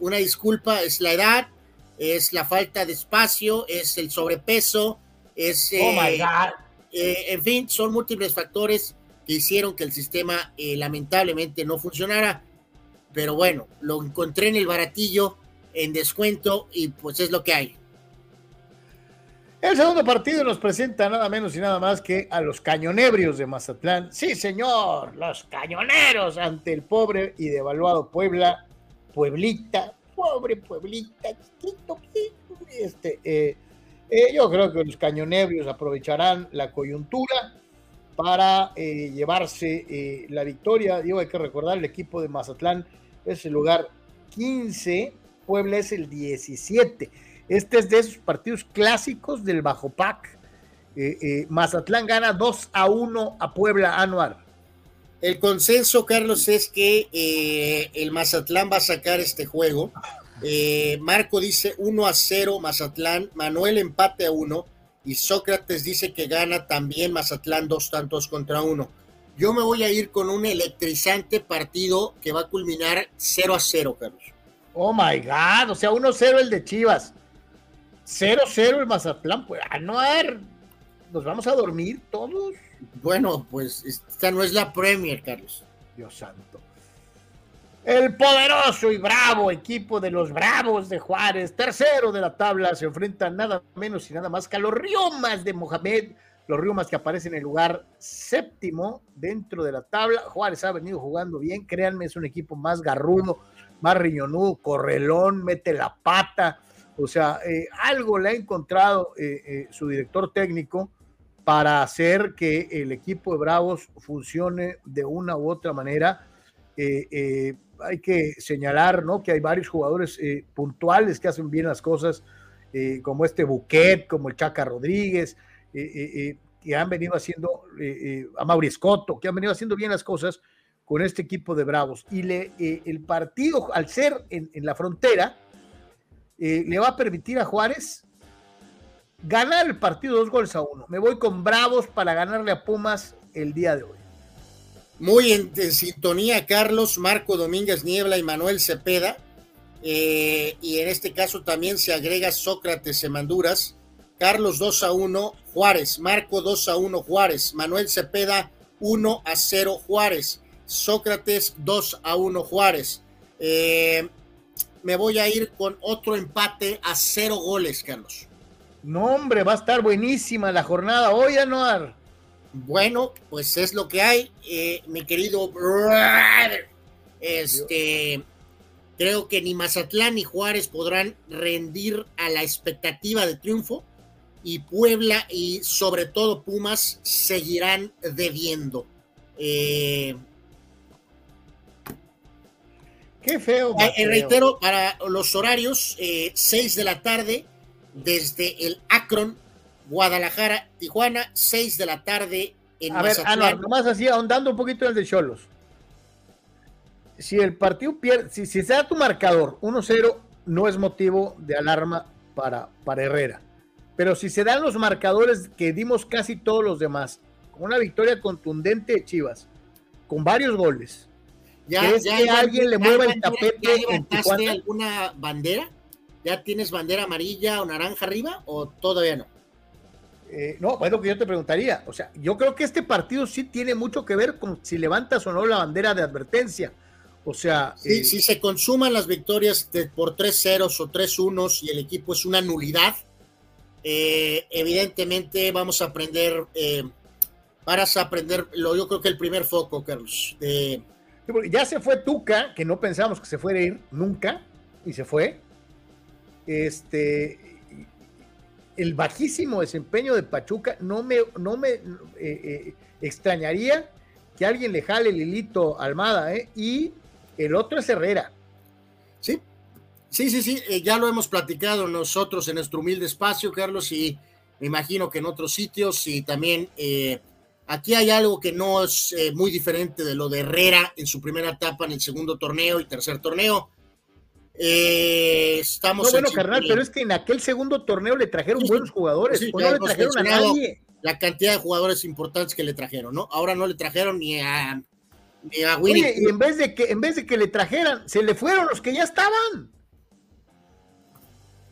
Speaker 2: una disculpa, es la edad, es la falta de espacio, es el sobrepeso, es...
Speaker 1: oh my God.
Speaker 2: en fin, son múltiples factores que hicieron que el sistema eh, lamentablemente no funcionara. Pero bueno, lo encontré en el baratillo en descuento y pues es lo que hay.
Speaker 1: El segundo partido nos presenta nada menos y nada más que a los cañonebrios de Mazatlán. Sí, señor, los cañoneros ante el pobre y devaluado Puebla, Pueblita, pobre Pueblita, chiquito, este, eh, eh, yo creo que los cañonebrios aprovecharán la coyuntura para eh, llevarse eh, la victoria. Digo, hay que recordar, el equipo de Mazatlán es el lugar 15, Puebla es el 17. Este es de esos partidos clásicos del Bajo Pac. Eh, Mazatlán gana 2 a 1 a Puebla Anuar.
Speaker 2: El consenso, Carlos, es que el Mazatlán va a sacar este juego. Marco dice 1 a 0 Mazatlán, Manuel empate a 1 y Sócrates dice que gana también Mazatlán dos tantos contra uno. Yo me voy a ir con un electrizante partido que va a culminar 0 a 0, Carlos.
Speaker 1: Oh my God, o sea, 1-0 el de Chivas, 0-0 el Mazatlán, pues a no ver, nos vamos a dormir todos.
Speaker 2: Bueno, pues esta no es la Premier, Carlos.
Speaker 1: Dios santo. El poderoso y bravo equipo de los Bravos de Juárez, tercero de la tabla, se enfrenta nada menos y nada más que a los Riomas de Mohamed, los Riomas que aparecen en el lugar séptimo dentro de la tabla. Juárez ha venido jugando bien, créanme, es un equipo más garrudo, más riñonudo, correlón, mete la pata, o sea, eh, algo le ha encontrado eh, eh, su director técnico para hacer que el equipo de Bravos funcione de una u otra manera hay que señalar ¿no? que hay varios jugadores eh, puntuales que hacen bien las cosas, eh, como este Buquet, como el Chaca Rodríguez, eh, que han venido haciendo, a Mauri Scotto, que han venido haciendo bien las cosas con este equipo de Bravos. Y le, el partido, al ser en la frontera, le va a permitir a Juárez ganar el partido dos goles a uno. Me voy con Bravos para ganarle a Pumas el día de hoy.
Speaker 2: Muy en, sintonía, Carlos, Marco Domínguez Niebla y Manuel Cepeda. Eh, y en este caso también se agrega Sócrates Semanduras. Carlos 2 a 1 Juárez, Marco 2 a 1 Juárez, Manuel Cepeda 1 a 0 Juárez, Sócrates 2 a 1 Juárez. Eh, me voy a ir con otro empate a cero goles, Carlos.
Speaker 1: No, hombre, va a estar buenísima la jornada hoy, Anuar.
Speaker 2: Bueno, pues es lo que hay, eh, mi querido. Este, creo que ni Mazatlán ni Juárez podrán rendir a la expectativa de triunfo y Puebla y sobre todo Pumas seguirán debiendo. Eh,
Speaker 1: Qué feo.
Speaker 2: Eh, reitero, para los horarios, 6 de la tarde desde el Akron, Guadalajara, Tijuana, 6 de la tarde en
Speaker 1: A ver, Anuar, nomás así, ahondando un poquito en el de Cholos. Si el partido pierde, si, si se da tu marcador 1-0, no es motivo de alarma para, para Herrera. Pero si se dan los marcadores que dimos casi todos los demás, con una victoria contundente de Chivas, con varios goles,
Speaker 2: ya, ¿crees que alguien le mueva el tapete en Tijuana? alguna bandera? ¿Ya tienes bandera amarilla o naranja arriba o todavía no?
Speaker 1: Eh, no, es lo que yo te preguntaría. O sea, yo creo que este partido sí tiene mucho que ver con si levantas o no la bandera de advertencia. O sea.
Speaker 2: Sí, eh, si se consuman las victorias por tres ceros o tres unos y el equipo es una nulidad, eh, evidentemente vamos a aprender. para aprender, lo, yo creo que el primer foco, Carlos.
Speaker 1: Ya se fue Tuca, que no pensamos que se fuera a ir nunca, y se fue. Este, el bajísimo desempeño de Pachuca, no me, no me eh, eh, extrañaría que alguien le jale el Almada, ¿eh? Y el otro es Herrera.
Speaker 2: Sí, sí, sí, sí, ya lo hemos platicado nosotros en nuestro humilde espacio, Carlos, y me imagino que en otros sitios, y también aquí hay algo que no es muy diferente de lo de Herrera en su primera etapa en el segundo torneo y tercer torneo eh, estamos
Speaker 1: no, bueno, carnal, pero es que en aquel segundo torneo le trajeron buenos jugadores. no le trajeron a nadie.
Speaker 2: La cantidad de jugadores importantes que le trajeron, ¿no? Ahora no le trajeron ni a,
Speaker 1: ni a Oye, y en vez de que en vez de que le trajeran, se le fueron los que ya estaban.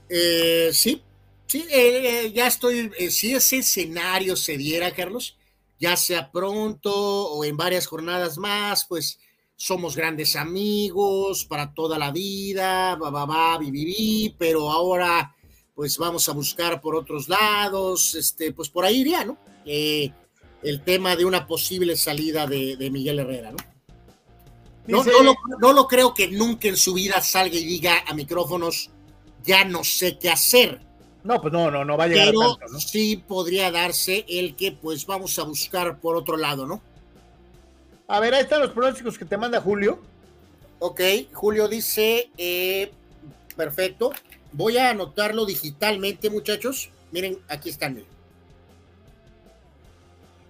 Speaker 2: Eh, sí, sí, eh, ya estoy. si ese escenario se diera, Carlos, ya sea pronto o en varias jornadas más, pues somos grandes amigos para toda la vida, va, va, va, vi, pero ahora pues vamos a buscar por otros lados, este, pues por ahí iría, ¿no? Eh, el tema de una posible salida de, Miguel Herrera, ¿no? No, no, lo, creo que nunca en su vida salga y diga a micrófonos, ya no sé qué hacer.
Speaker 1: No, pues no, no, no va a llegar
Speaker 2: Pero tanto, sí podría darse el que pues vamos a buscar por otro lado, ¿no?
Speaker 1: A ver, ahí están los pronósticos que te manda Julio.
Speaker 2: Ok, Julio dice, eh, perfecto. Voy a anotarlo digitalmente, muchachos. Miren, aquí están.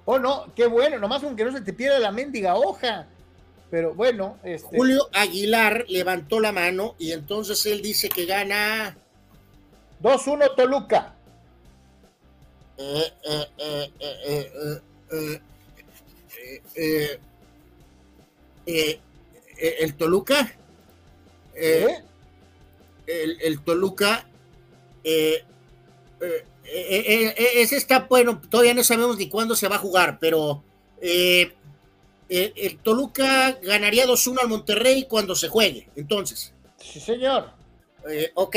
Speaker 1: Oh, no, qué bueno, nomás aunque no se te pierda la mendiga hoja. Pero bueno, este...
Speaker 2: Julio Aguilar levantó la mano y entonces él dice que gana
Speaker 1: 2-1 Toluca.
Speaker 2: Eh, eh, eh, eh eh, eh, el Toluca, eh, el, Toluca, ese está bueno, todavía no sabemos ni cuándo se va a jugar, pero el, Toluca ganaría 2-1 al Monterrey cuando se juegue, entonces.
Speaker 1: Sí, señor.
Speaker 2: ok.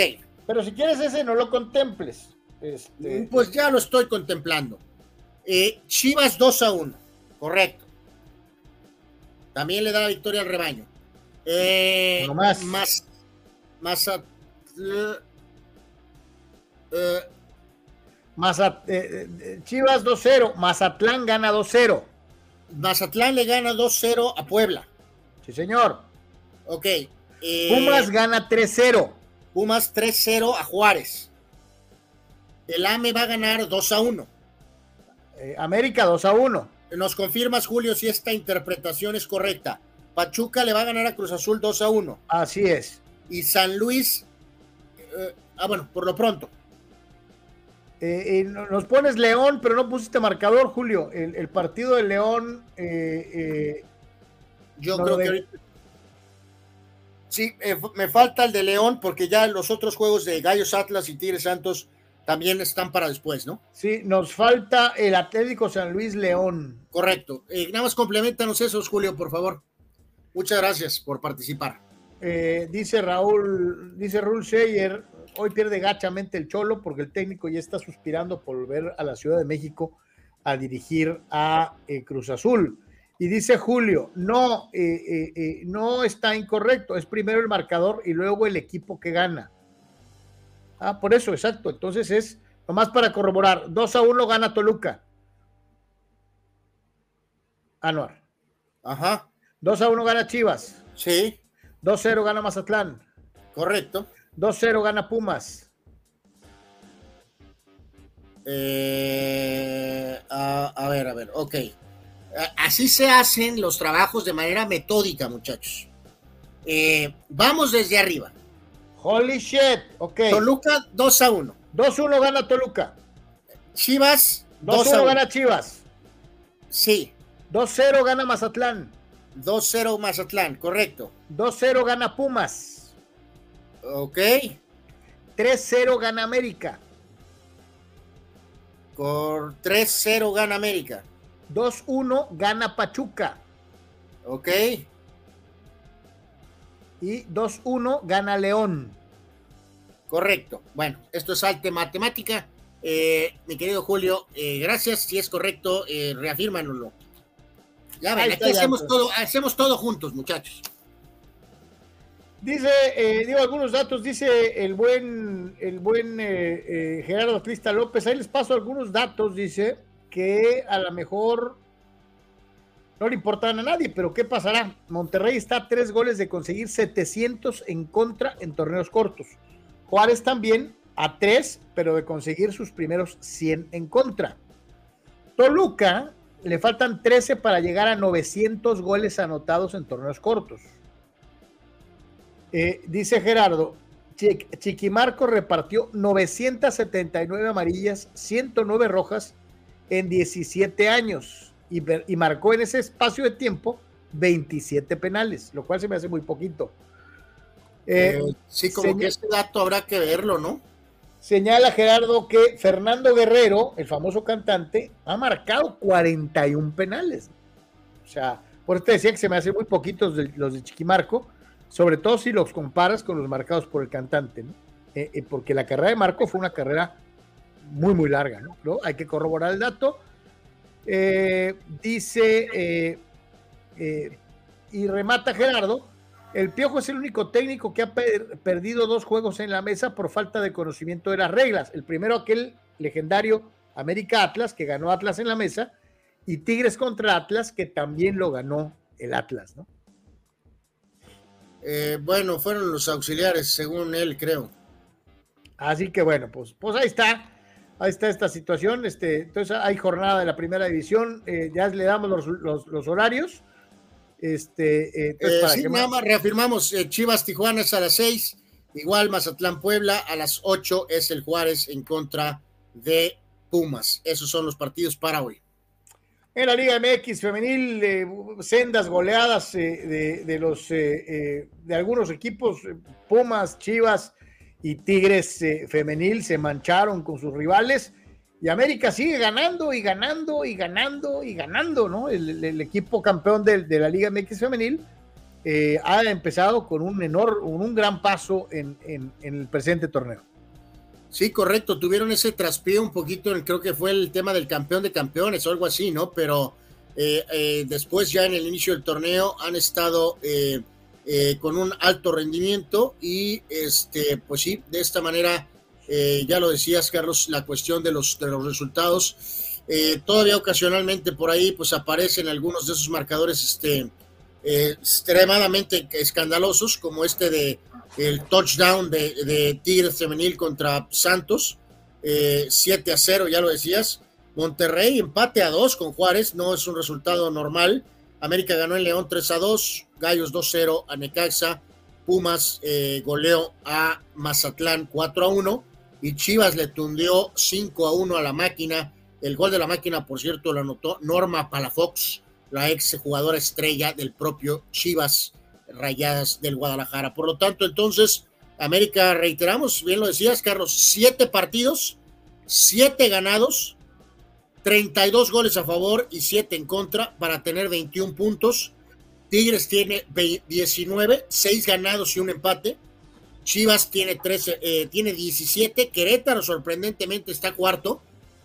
Speaker 1: Pero si quieres ese, no lo contemples. Este...
Speaker 2: Pues ya lo estoy contemplando. Chivas 2 a 1, correcto. También le da la victoria al rebaño. Eh, más. Más. Más.
Speaker 1: Eh, Chivas 2-0. Mazatlán gana 2-0.
Speaker 2: Mazatlán le gana 2-0 a Puebla.
Speaker 1: Sí, señor.
Speaker 2: Ok.
Speaker 1: Eh, Pumas gana 3-0.
Speaker 2: Pumas 3-0 a Juárez. El AME va a ganar 2 1.
Speaker 1: Eh, América 2 a 1.
Speaker 2: Nos confirmas, Julio, si esta interpretación es correcta. Pachuca le va a ganar a Cruz Azul 2 a 1.
Speaker 1: Así es.
Speaker 2: Y San Luis, eh, ah, bueno, por lo pronto.
Speaker 1: Eh, nos pones León, pero no pusiste marcador, Julio. El, partido de León.
Speaker 2: Yo creo que ahorita. Sí, me falta el de León porque ya los otros juegos de Gallos Atlas y Tigres Santos también están para después, ¿no?
Speaker 1: Sí, nos falta el Atlético San Luis León.
Speaker 2: Correcto. Eh, nada más complementanos esos, Julio, por favor. Muchas gracias por participar.
Speaker 1: Eh, dice Raúl, dice Raúl Scheyer, hoy pierde gachamente el Cholo porque el técnico ya está suspirando por volver a la Ciudad de México a dirigir a eh, Cruz Azul. Y dice Julio, no, no está incorrecto, es primero el marcador y luego el equipo que gana. Ah, por eso, exacto. Entonces es nomás para corroborar. 2 a 1 gana Toluca. Anuar.
Speaker 2: Ajá.
Speaker 1: 2 a 1 gana Chivas.
Speaker 2: Sí.
Speaker 1: 2-0 gana Mazatlán.
Speaker 2: Correcto.
Speaker 1: 2-0 gana Pumas.
Speaker 2: Eh, a, ver, a ver, ok. Así se hacen los trabajos de manera metódica, muchachos. Eh, vamos desde arriba.
Speaker 1: Holy shit, ok.
Speaker 2: Toluca 2 a 1.
Speaker 1: 2 a 1 gana Toluca.
Speaker 2: Chivas
Speaker 1: 2 a 1 gana Chivas.
Speaker 2: Sí.
Speaker 1: 2-0 gana Mazatlán.
Speaker 2: 2-0 Mazatlán, correcto.
Speaker 1: 2-0 gana Pumas.
Speaker 2: Ok.
Speaker 1: 3-0 gana América.
Speaker 2: Por 3-0 gana América.
Speaker 1: 2-1 gana Pachuca.
Speaker 2: Ok
Speaker 1: y 2-1 gana León.
Speaker 2: Correcto. Bueno, esto es arte matemática. Eh, mi querido Julio, eh, gracias. Si es correcto, eh, reafírmanoslo. Ya ven, aquí hacemos todo, hacemos todo juntos, muchachos.
Speaker 1: Dice, eh, digo algunos datos, dice el buen, el buen Gerardo Crista López, ahí les paso algunos datos, dice que a lo mejor no le importan a nadie, pero ¿qué pasará? Monterrey está a tres goles de conseguir 700 en contra en torneos cortos. Juárez también a tres, pero de conseguir sus primeros 100 en contra. Toluca le faltan 13 para llegar a 900 goles anotados en torneos cortos. Eh, dice Gerardo, Chiquimarco repartió 979 amarillas, 109 rojas en 17 años y, marcó en ese espacio de tiempo 27 penales, lo cual se me hace muy poquito.
Speaker 2: Eh, eh, sí, como que ese dato habrá que verlo, ¿no?
Speaker 1: Señala Gerardo que Fernando Guerrero, el famoso cantante, ha marcado 41 penales. O sea, por eso te decía que se me hacen muy poquitos los de Chiquimarco, sobre todo si los comparas con los marcados por el cantante, ¿no? Eh, porque la carrera de Marco fue una carrera muy, muy larga, ¿no? Hay que corroborar el dato. Eh, dice, eh, eh, y remata Gerardo, el Piojo es el único técnico que ha perdido dos juegos en la mesa por falta de conocimiento de las reglas. El primero, aquel legendario América Atlas, que ganó Atlas en la mesa, y Tigres contra Atlas, que también lo ganó el Atlas, ¿no?
Speaker 2: bueno, fueron los auxiliares, según él, creo.
Speaker 1: Así que bueno, pues, pues ahí está ahí está esta situación. Este, entonces hay jornada de la primera división, eh, ya le damos los, horarios. Este,
Speaker 2: eh, eh, sí, nada más reafirmamos, Chivas Tijuana es a las 6, igual Mazatlán Puebla a las 8 es el Juárez en contra de Pumas. Esos son los partidos para hoy.
Speaker 1: En la Liga MX femenil, sendas goleadas de, de, los de algunos equipos, Pumas, Chivas, y Tigres eh, femenil se mancharon con sus rivales y América sigue ganando y ganando y ganando y ganando, ¿no? El, equipo campeón de, la Liga MX femenil eh, ha empezado con un enorme, un gran paso en, el presente torneo.
Speaker 2: Sí, correcto, tuvieron ese traspié un poquito, creo que fue el tema del campeón de campeones o algo así, ¿no? Pero eh, después ya en el inicio del torneo han estado eh, con un alto rendimiento y este, pues sí, de esta manera, eh, ya lo decías Carlos, la cuestión de los, de los resultados, eh, todavía ocasionalmente por ahí pues aparecen algunos de esos marcadores este, extremadamente escandalosos, como este de el touchdown de, de Tigres femenil contra Santos, 7 a 0, ya lo decías, Monterrey empate a dos con Juárez, no es un resultado normal. América ganó en León 3 a 2, Gallos 2-0 a Necaxa, Pumas eh, goleó a Mazatlán 4 a 1 y Chivas le tundió 5 a 1 a la máquina. El gol de la máquina, por cierto, lo anotó Norma Palafox, la ex jugadora estrella del propio Chivas Rayadas del Guadalajara. Por lo tanto, entonces, América, reiteramos, bien lo decías, Carlos, siete partidos, siete ganados, 32 goles a favor y siete en contra para tener 21 puntos. Tigres tiene 19, 6 ganados y un empate. Chivas tiene, 13, eh, tiene 17. Querétaro sorprendentemente está cuarto.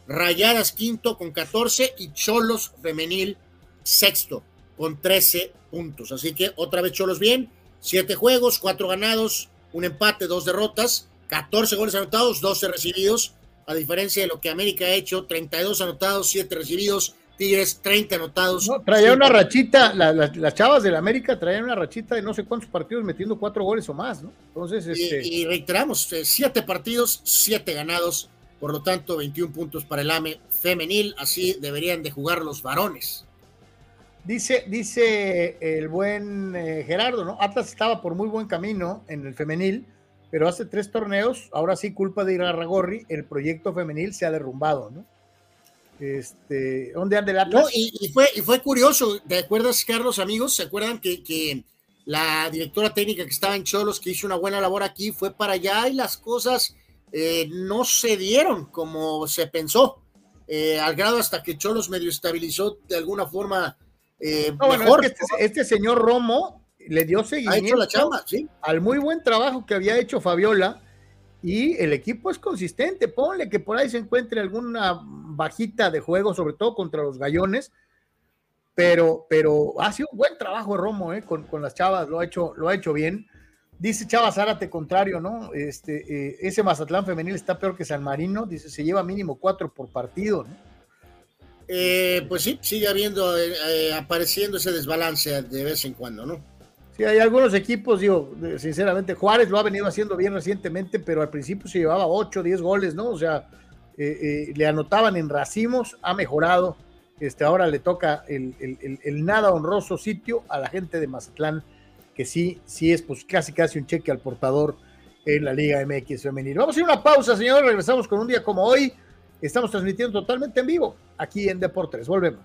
Speaker 2: Rayadas quinto con 14 y Cholos femenil sexto con 13 puntos. Así que otra vez Cholos bien. 7 juegos, 4 ganados, un empate, 2 derrotas, 14 goles anotados, 12 recibidos. A diferencia de lo que América ha hecho, 32 anotados, 7 recibidos, Tigres 30 anotados.
Speaker 1: No, traía una rachita, las chavas del América traían una rachita de no sé cuántos partidos metiendo cuatro goles o más, ¿no? Entonces,
Speaker 2: este... y, reiteramos, eh, siete partidos, siete ganados, por lo tanto, 21 puntos para el AME femenil, así deberían de jugar los varones.
Speaker 1: Dice, dice el buen eh, Gerardo, ¿no? Atlas estaba por muy buen camino en el femenil, pero hace tres torneos, ahora sí, culpa de Ragorri, el proyecto femenil se ha derrumbado, ¿no? Este, ¿Dónde anda el Atlas?
Speaker 2: y, fue, y fue curioso, ¿te acuerdas, Carlos, amigos? ¿Se acuerdan que, que la directora técnica que estaba en Cholos, que hizo una buena labor aquí, fue para allá y las cosas eh, no se dieron como se pensó? Eh, al grado hasta que Cholos medio estabilizó de alguna forma eh, mejor.
Speaker 1: este, este, señor Romo le dio seguimiento
Speaker 2: la
Speaker 1: al muy buen trabajo que había hecho Fabiola y el equipo es consistente. Ponle que por ahí se encuentre alguna bajita de juego, sobre todo contra los gallones, pero, pero ha sido un buen trabajo Romo eh, con, las chavas, lo ha hecho, lo ha hecho bien. Dice Chava Zárate, contrario, ¿no? Este, eh, ese Mazatlán femenil está peor que San Marino, dice, se lleva mínimo cuatro por partido, ¿no?
Speaker 2: Eh, pues sí, sigue habiendo, apareciendo ese desbalance de vez en cuando, ¿no?
Speaker 1: Sí, hay algunos equipos, digo, sinceramente, Juárez lo ha venido haciendo bien recientemente, pero al principio se llevaba 8, 10 goles, ¿no? O sea, eh, eh, le anotaban en racimos, ha mejorado. Este, ahora le toca el, nada honroso sitio a la gente de Mazatlán, que sí, sí es pues casi casi un cheque al portador en la Liga MX femenil. Vamos a ir a una pausa, señores, regresamos con un día como hoy. Estamos transmitiendo totalmente en vivo aquí en Deportes. Volvemos.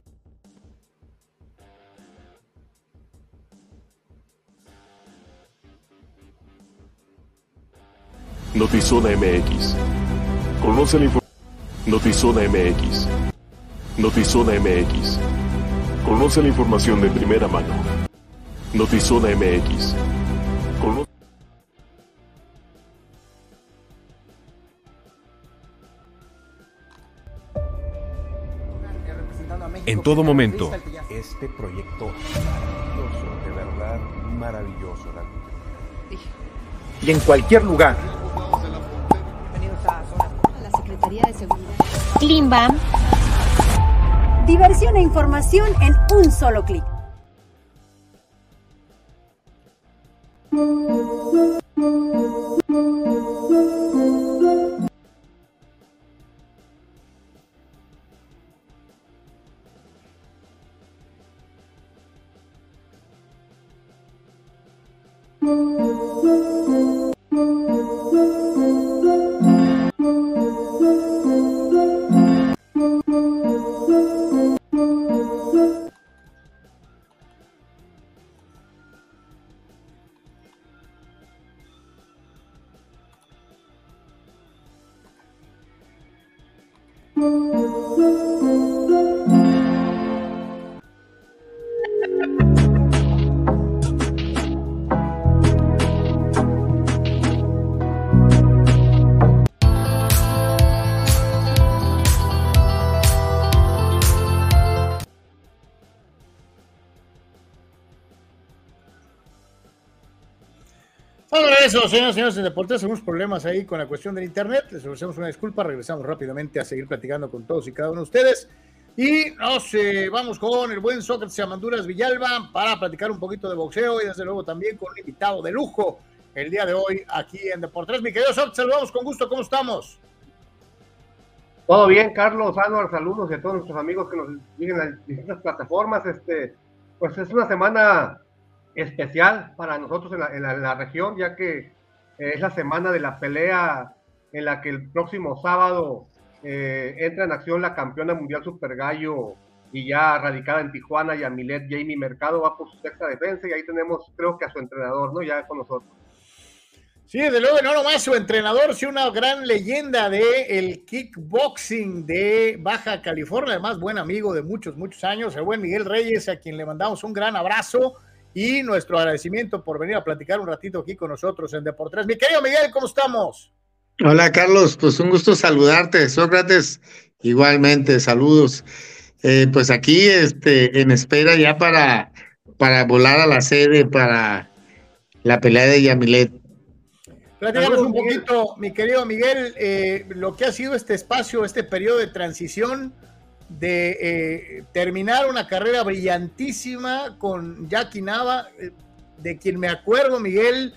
Speaker 3: Notizona MX. Conoce la información. Notizona MX. Notizona MX. Conoce la información de primera mano. Notizona MX. Conoce
Speaker 4: en todo momento. Este proyecto maravilloso, de verdad maravilloso. Y en cualquier lugar.
Speaker 5: La Secretaría de Seguridad. Klimbam. Diversión e información en un solo clic.
Speaker 1: Eso, señores, señores de Deportes, tenemos problemas ahí con la cuestión del internet. Les ofrecemos una disculpa, regresamos rápidamente a seguir platicando con todos y cada uno de ustedes. Y nos eh, vamos con el buen Sócrates Amanduras Villalba para platicar un poquito de boxeo y desde luego también con un invitado de lujo el día de hoy aquí en Deportes. Mi querido Sócrates, saludamos con gusto, ¿cómo estamos?
Speaker 6: Todo bien, Carlos, Álvaro, saludos y a todos nuestros amigos que nos siguen en las distintas plataformas. Este, pues es una semana especial para nosotros en la, región, ya que eh, es la semana de la pelea en la que el próximo sábado eh, entra en acción la campeona mundial Super Gallo y ya radicada en Tijuana, Yamilet Jamie Mercado va por su sexta defensa y ahí tenemos creo que a su entrenador, ¿no? Ya con nosotros.
Speaker 1: Sí, desde luego, no nomás su entrenador, sí una gran leyenda de el kickboxing de Baja California, además buen amigo de muchos, muchos años, el buen Miguel Reyes, a quien le mandamos un gran abrazo y nuestro agradecimiento por venir a platicar un ratito aquí con nosotros en Deportes. Mi querido Miguel, ¿cómo estamos?
Speaker 7: Hola Carlos, pues un gusto saludarte. Sócrates, igualmente, saludos. Eh, pues aquí este, en espera ya para, para volar a la sede para la pelea de Yamilet.
Speaker 1: Platicamos un poquito, mi querido Miguel, eh, lo que ha sido este espacio, este periodo de transición de eh, terminar una carrera brillantísima con Jackie Nava, eh, de quien me acuerdo, Miguel,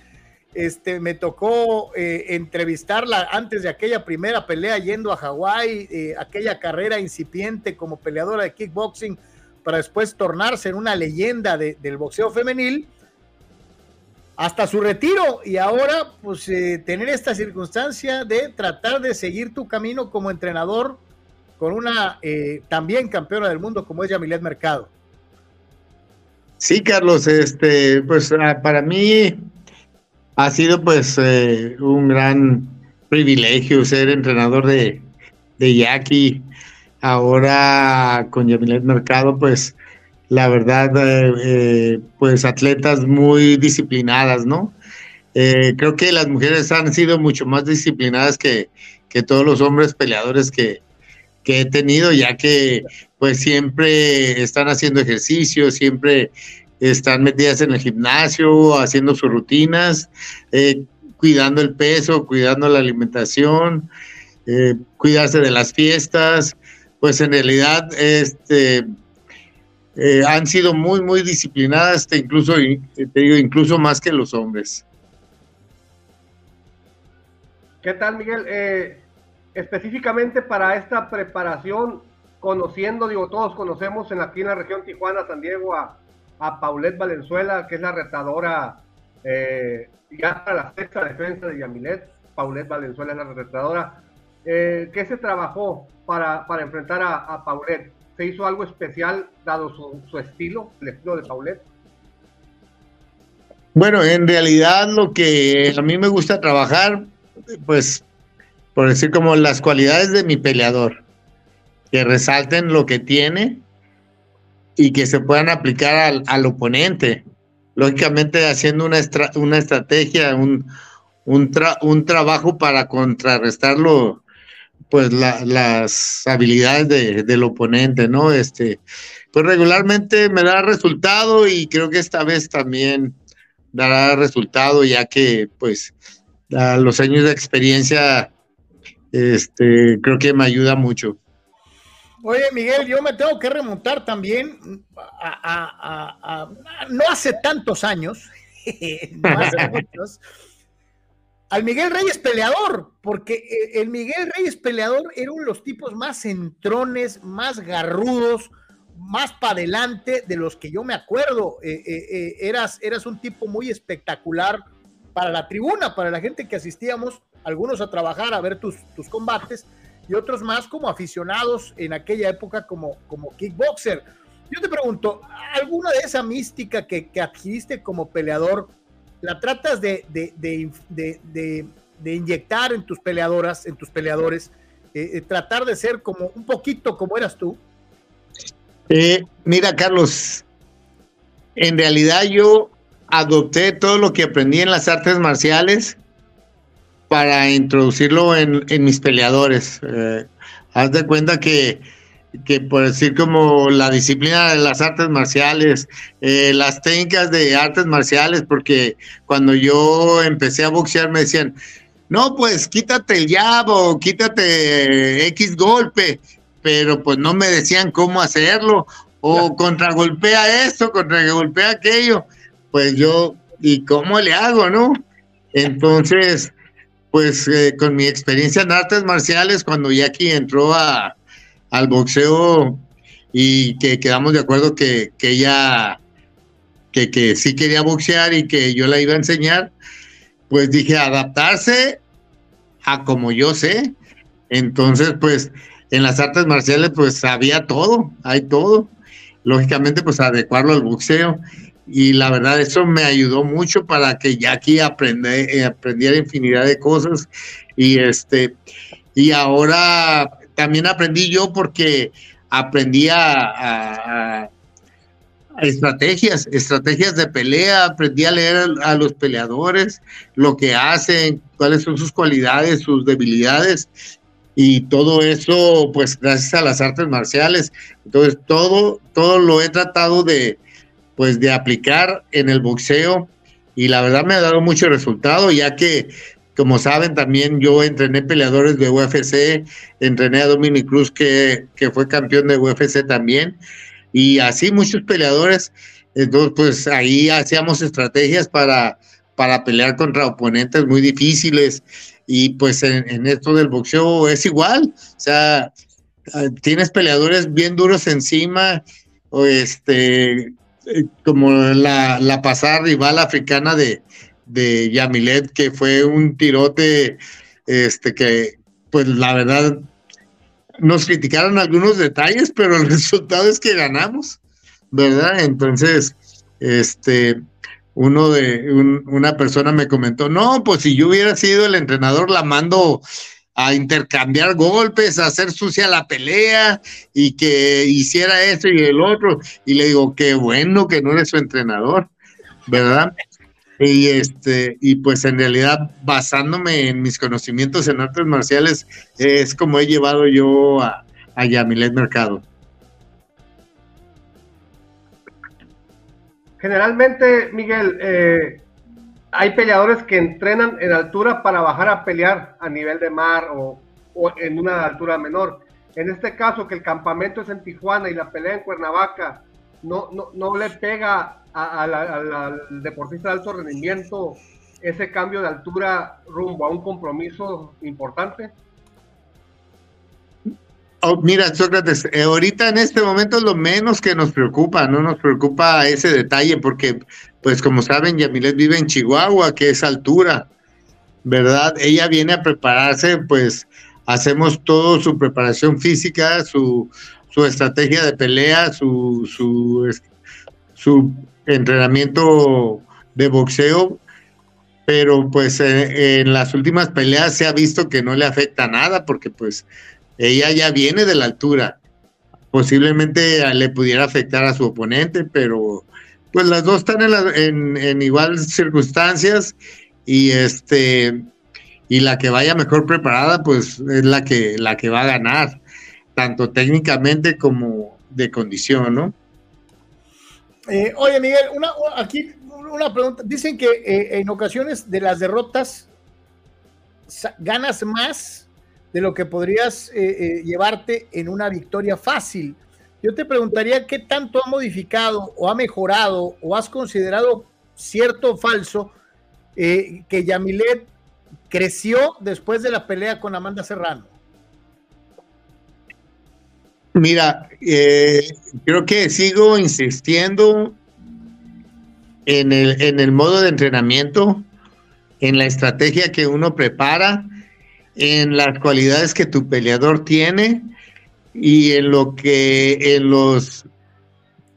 Speaker 1: este, me tocó eh, entrevistarla antes de aquella primera pelea yendo a Hawái, aquella carrera incipiente como peleadora de kickboxing, para después tornarse en una leyenda del boxeo femenil, hasta su retiro y ahora pues tener esta circunstancia de tratar de seguir tu camino como entrenador con una eh, también campeona del mundo como es Yamilet Mercado.
Speaker 7: Sí, Carlos, este, pues ah, para mí ha sido pues eh, un gran privilegio ser entrenador de, de Jackie. Ahora con Yamilet Mercado, pues la verdad, eh, pues atletas muy disciplinadas, ¿no? creo que las mujeres han sido mucho más disciplinadas que, que todos los hombres peleadores que, que he tenido, ya que pues siempre están haciendo ejercicio, siempre están metidas en el gimnasio, haciendo sus rutinas, eh, cuidando el peso, cuidando la alimentación, eh, cuidarse de las fiestas, pues en realidad este, eh, han sido muy, muy disciplinadas, incluso, te digo, incluso más que los hombres.
Speaker 6: ¿Qué tal, Miguel? Específicamente para esta preparación, conociendo, digo, todos conocemos en aquí en la región Tijuana, San Diego, a, a Paulette Valenzuela, que es la retadora eh, ya para la sexta defensa de Yamilet. Paulette Valenzuela es la retadora. Eh, ¿Qué se trabajó para, para enfrentar a, a Paulette? ¿Se hizo algo especial dado su, su estilo, el estilo de Paulette?
Speaker 7: Bueno, en realidad lo que a mí me gusta trabajar, pues, por decir como las cualidades de mi peleador, que resalten lo que tiene y que se puedan aplicar al, oponente. Lógicamente haciendo una, una estrategia, un, un, tra, un, trabajo para contrarrestarlo, pues la, las habilidades de, del oponente, ¿no? Este, pues regularmente me da resultado y creo que esta vez también dará resultado, ya que pues a los años de experiencia este, creo que me ayuda mucho.
Speaker 1: Oye, Miguel, yo me tengo que remontar también a, a, a, no hace tantos años, no hace muchos, al Miguel Reyes peleador, porque el Miguel Reyes peleador era uno de los tipos más centrones, más garrudos, más para adelante de los que yo me acuerdo. Eh, eh, eh, eras, eras un tipo muy espectacular para la tribuna, para la gente que asistíamos, algunos a trabajar, a ver tus, tus combates, y otros más como aficionados en aquella época como, como kickboxer. Yo te pregunto, ¿alguna de esa mística que, que adquiriste como peleador, la tratas de, de, de, de, inyectar en tus peleadoras, en tus peleadores, eh, tratar de ser como un poquito como eras tú?
Speaker 7: Eh, mira, Carlos, en realidad yo adopté todo lo que aprendí en las artes marciales para introducirlo en, en mis peleadores. Eh, haz de cuenta que, que, por decir como la disciplina de las artes marciales, eh, las técnicas de artes marciales, porque cuando yo empecé a boxear me decían, no, pues quítate el jab o quítate X golpe, pero pues no me decían cómo hacerlo, o contragolpea esto, contragolpea aquello, pues yo, ¿y cómo le hago, no? Entonces, pues eh, con mi experiencia en artes marciales, cuando Jackie entró a, al boxeo y que quedamos de acuerdo que, que ella, que, que sí quería boxear y que yo la iba a enseñar, pues dije adaptarse a como yo sé. Entonces, pues en las artes marciales, pues había todo, hay todo. Lógicamente, pues adecuarlo al boxeo y la verdad eso me ayudó mucho para que Jackie aprende, eh, aprendiera infinidad de cosas y este y ahora también aprendí yo porque aprendí a, a, estrategias, estrategias de pelea, aprendí a leer a los peleadores, lo que hacen, cuáles son sus cualidades, sus debilidades y todo eso pues gracias a las artes marciales. Entonces todo todo lo he tratado de pues de aplicar en el boxeo. Y la verdad me ha dado mucho resultado ya que como saben también yo entrené peleadores de UFC, entrené a Dominic Cruz que, que fue campeón de UFC también y así muchos peleadores, entonces pues ahí hacíamos estrategias para, para pelear contra oponentes muy difíciles. Y pues en, en esto del boxeo es igual, o sea, tienes peleadores bien duros encima o este como la, la pasada rival africana de, de Yamilet, que fue un tirote, este, que, pues la verdad, nos criticaron algunos detalles, pero el resultado es que ganamos, ¿verdad? Entonces, este, uno de, un, una persona me comentó, no, pues si yo hubiera sido el entrenador, la mando a intercambiar golpes, a hacer sucia la pelea y que hiciera eso y el otro. Y le digo, qué bueno que no eres su entrenador, ¿verdad? Y este, y pues en realidad, basándome en mis conocimientos en artes marciales, es como he llevado yo a, a Yamilet Mercado.
Speaker 6: Generalmente, Miguel, eh, hay peleadores que entrenan en altura para bajar a pelear a nivel de mar o, o, en una altura menor. En este caso, que el campamento es en Tijuana y la pelea en Cuernavaca, no, no, no le pega al deportista de alto rendimiento ese cambio de altura rumbo a un compromiso importante.
Speaker 7: Oh, mira, Sócrates, eh, ahorita en este momento lo menos que nos preocupa, no nos preocupa ese detalle, porque, pues como saben, Yamilet vive en Chihuahua, que es altura, ¿verdad? Ella viene a prepararse, pues, hacemos todo su preparación física, su, su estrategia de pelea, su, su, su entrenamiento de boxeo, pero pues eh, en las últimas peleas se ha visto que no le afecta nada porque pues ella ya viene de la altura. Posiblemente le pudiera afectar a su oponente, pero pues las dos están en, en, igual circunstancias y este y la que vaya mejor preparada pues es la que la que va a ganar tanto técnicamente como de condición, ¿no?
Speaker 1: Eh, oye, Miguel, una, aquí una pregunta. Dicen que eh, en ocasiones de las derrotas ganas más de lo que podrías eh, llevarte en una victoria fácil. Yo te preguntaría qué tanto ha modificado o ha mejorado o has considerado cierto o falso que Yamilet creció después de la pelea con Amanda Serrano.
Speaker 7: Mira, eh, creo que sigo insistiendo en el, en el modo de entrenamiento, en la estrategia que uno prepara, en las cualidades que tu peleador tiene y en lo que en los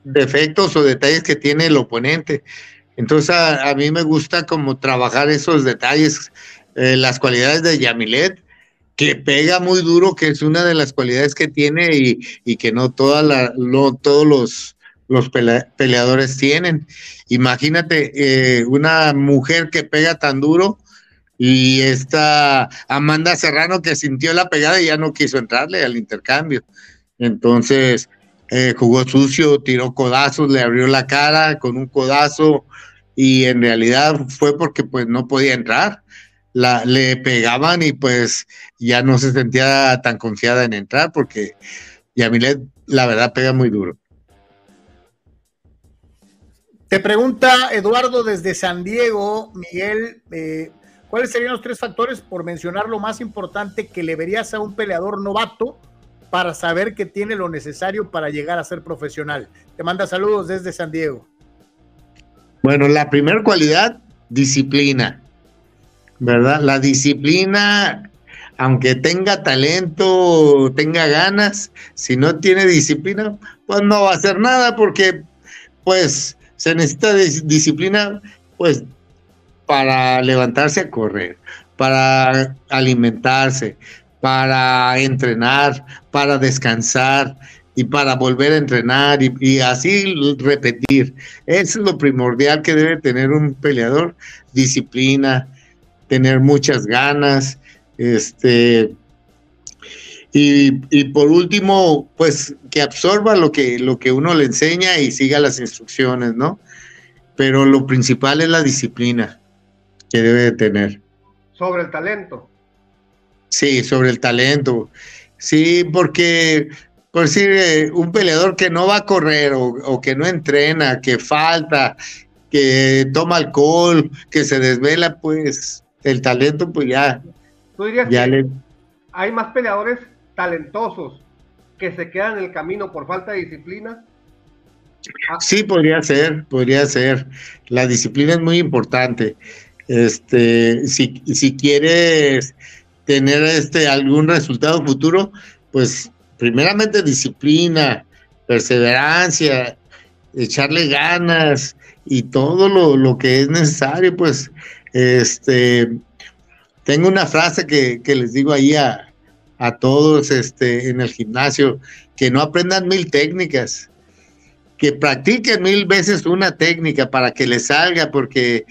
Speaker 7: defectos o detalles que tiene el oponente. Entonces a, mí me gusta como trabajar esos detalles, eh, las cualidades de Yamilet, que pega muy duro, que es una de las cualidades que tiene y, que no, toda la, todos los, los peleadores tienen. Imagínate eh, una mujer que pega tan duro y esta Amanda Serrano que sintió la pegada y ya no quiso entrarle al intercambio. Entonces eh, jugó sucio, tiró codazos, le abrió la cara con un codazo y en realidad fue porque pues no podía entrar la, le pegaban y pues ya no se sentía tan confiada en entrar porque Yamilet la verdad pega muy duro.
Speaker 1: Te pregunta Eduardo desde San Diego, Miguel, eh, ¿cuáles serían los tres factores, por mencionar lo más importante, que le verías a un peleador novato para saber que tiene lo necesario para llegar a ser profesional? Te manda saludos desde San Diego.
Speaker 7: Bueno, la primera cualidad, disciplina. ¿verdad? La disciplina, aunque tenga talento, tenga ganas, si no tiene disciplina, pues no va a hacer nada porque pues se necesita disciplina pues para levantarse a correr, para alimentarse, para entrenar, para descansar y para volver a entrenar y, y, así repetir. Eso es lo primordial que debe tener un peleador, disciplina, tener muchas ganas, este, y, por último, pues que absorba lo que, lo que uno le enseña y siga las instrucciones, ¿no? Pero lo principal es la disciplina que debe de tener.
Speaker 6: Sobre el talento.
Speaker 7: Sí, sobre el talento. Sí, porque, por decir, eh, un peleador que no va a correr o, o que no entrena, que falta, que toma alcohol, que se desvela, pues el talento, pues ya.
Speaker 6: ¿Tú dirías que hay más peleadores talentosos que se quedan en el camino por falta de disciplina?
Speaker 7: Ah. Sí, podría ser, podría ser. La disciplina es muy importante. Este, si, si quieres tener este algún resultado futuro, pues primeramente disciplina, perseverancia, echarle ganas y todo lo, lo que es necesario, pues este, tengo una frase que, les digo ahí a, a, todos este, en el gimnasio, que no aprendan mil técnicas, que practiquen mil veces una técnica para que les salga, porque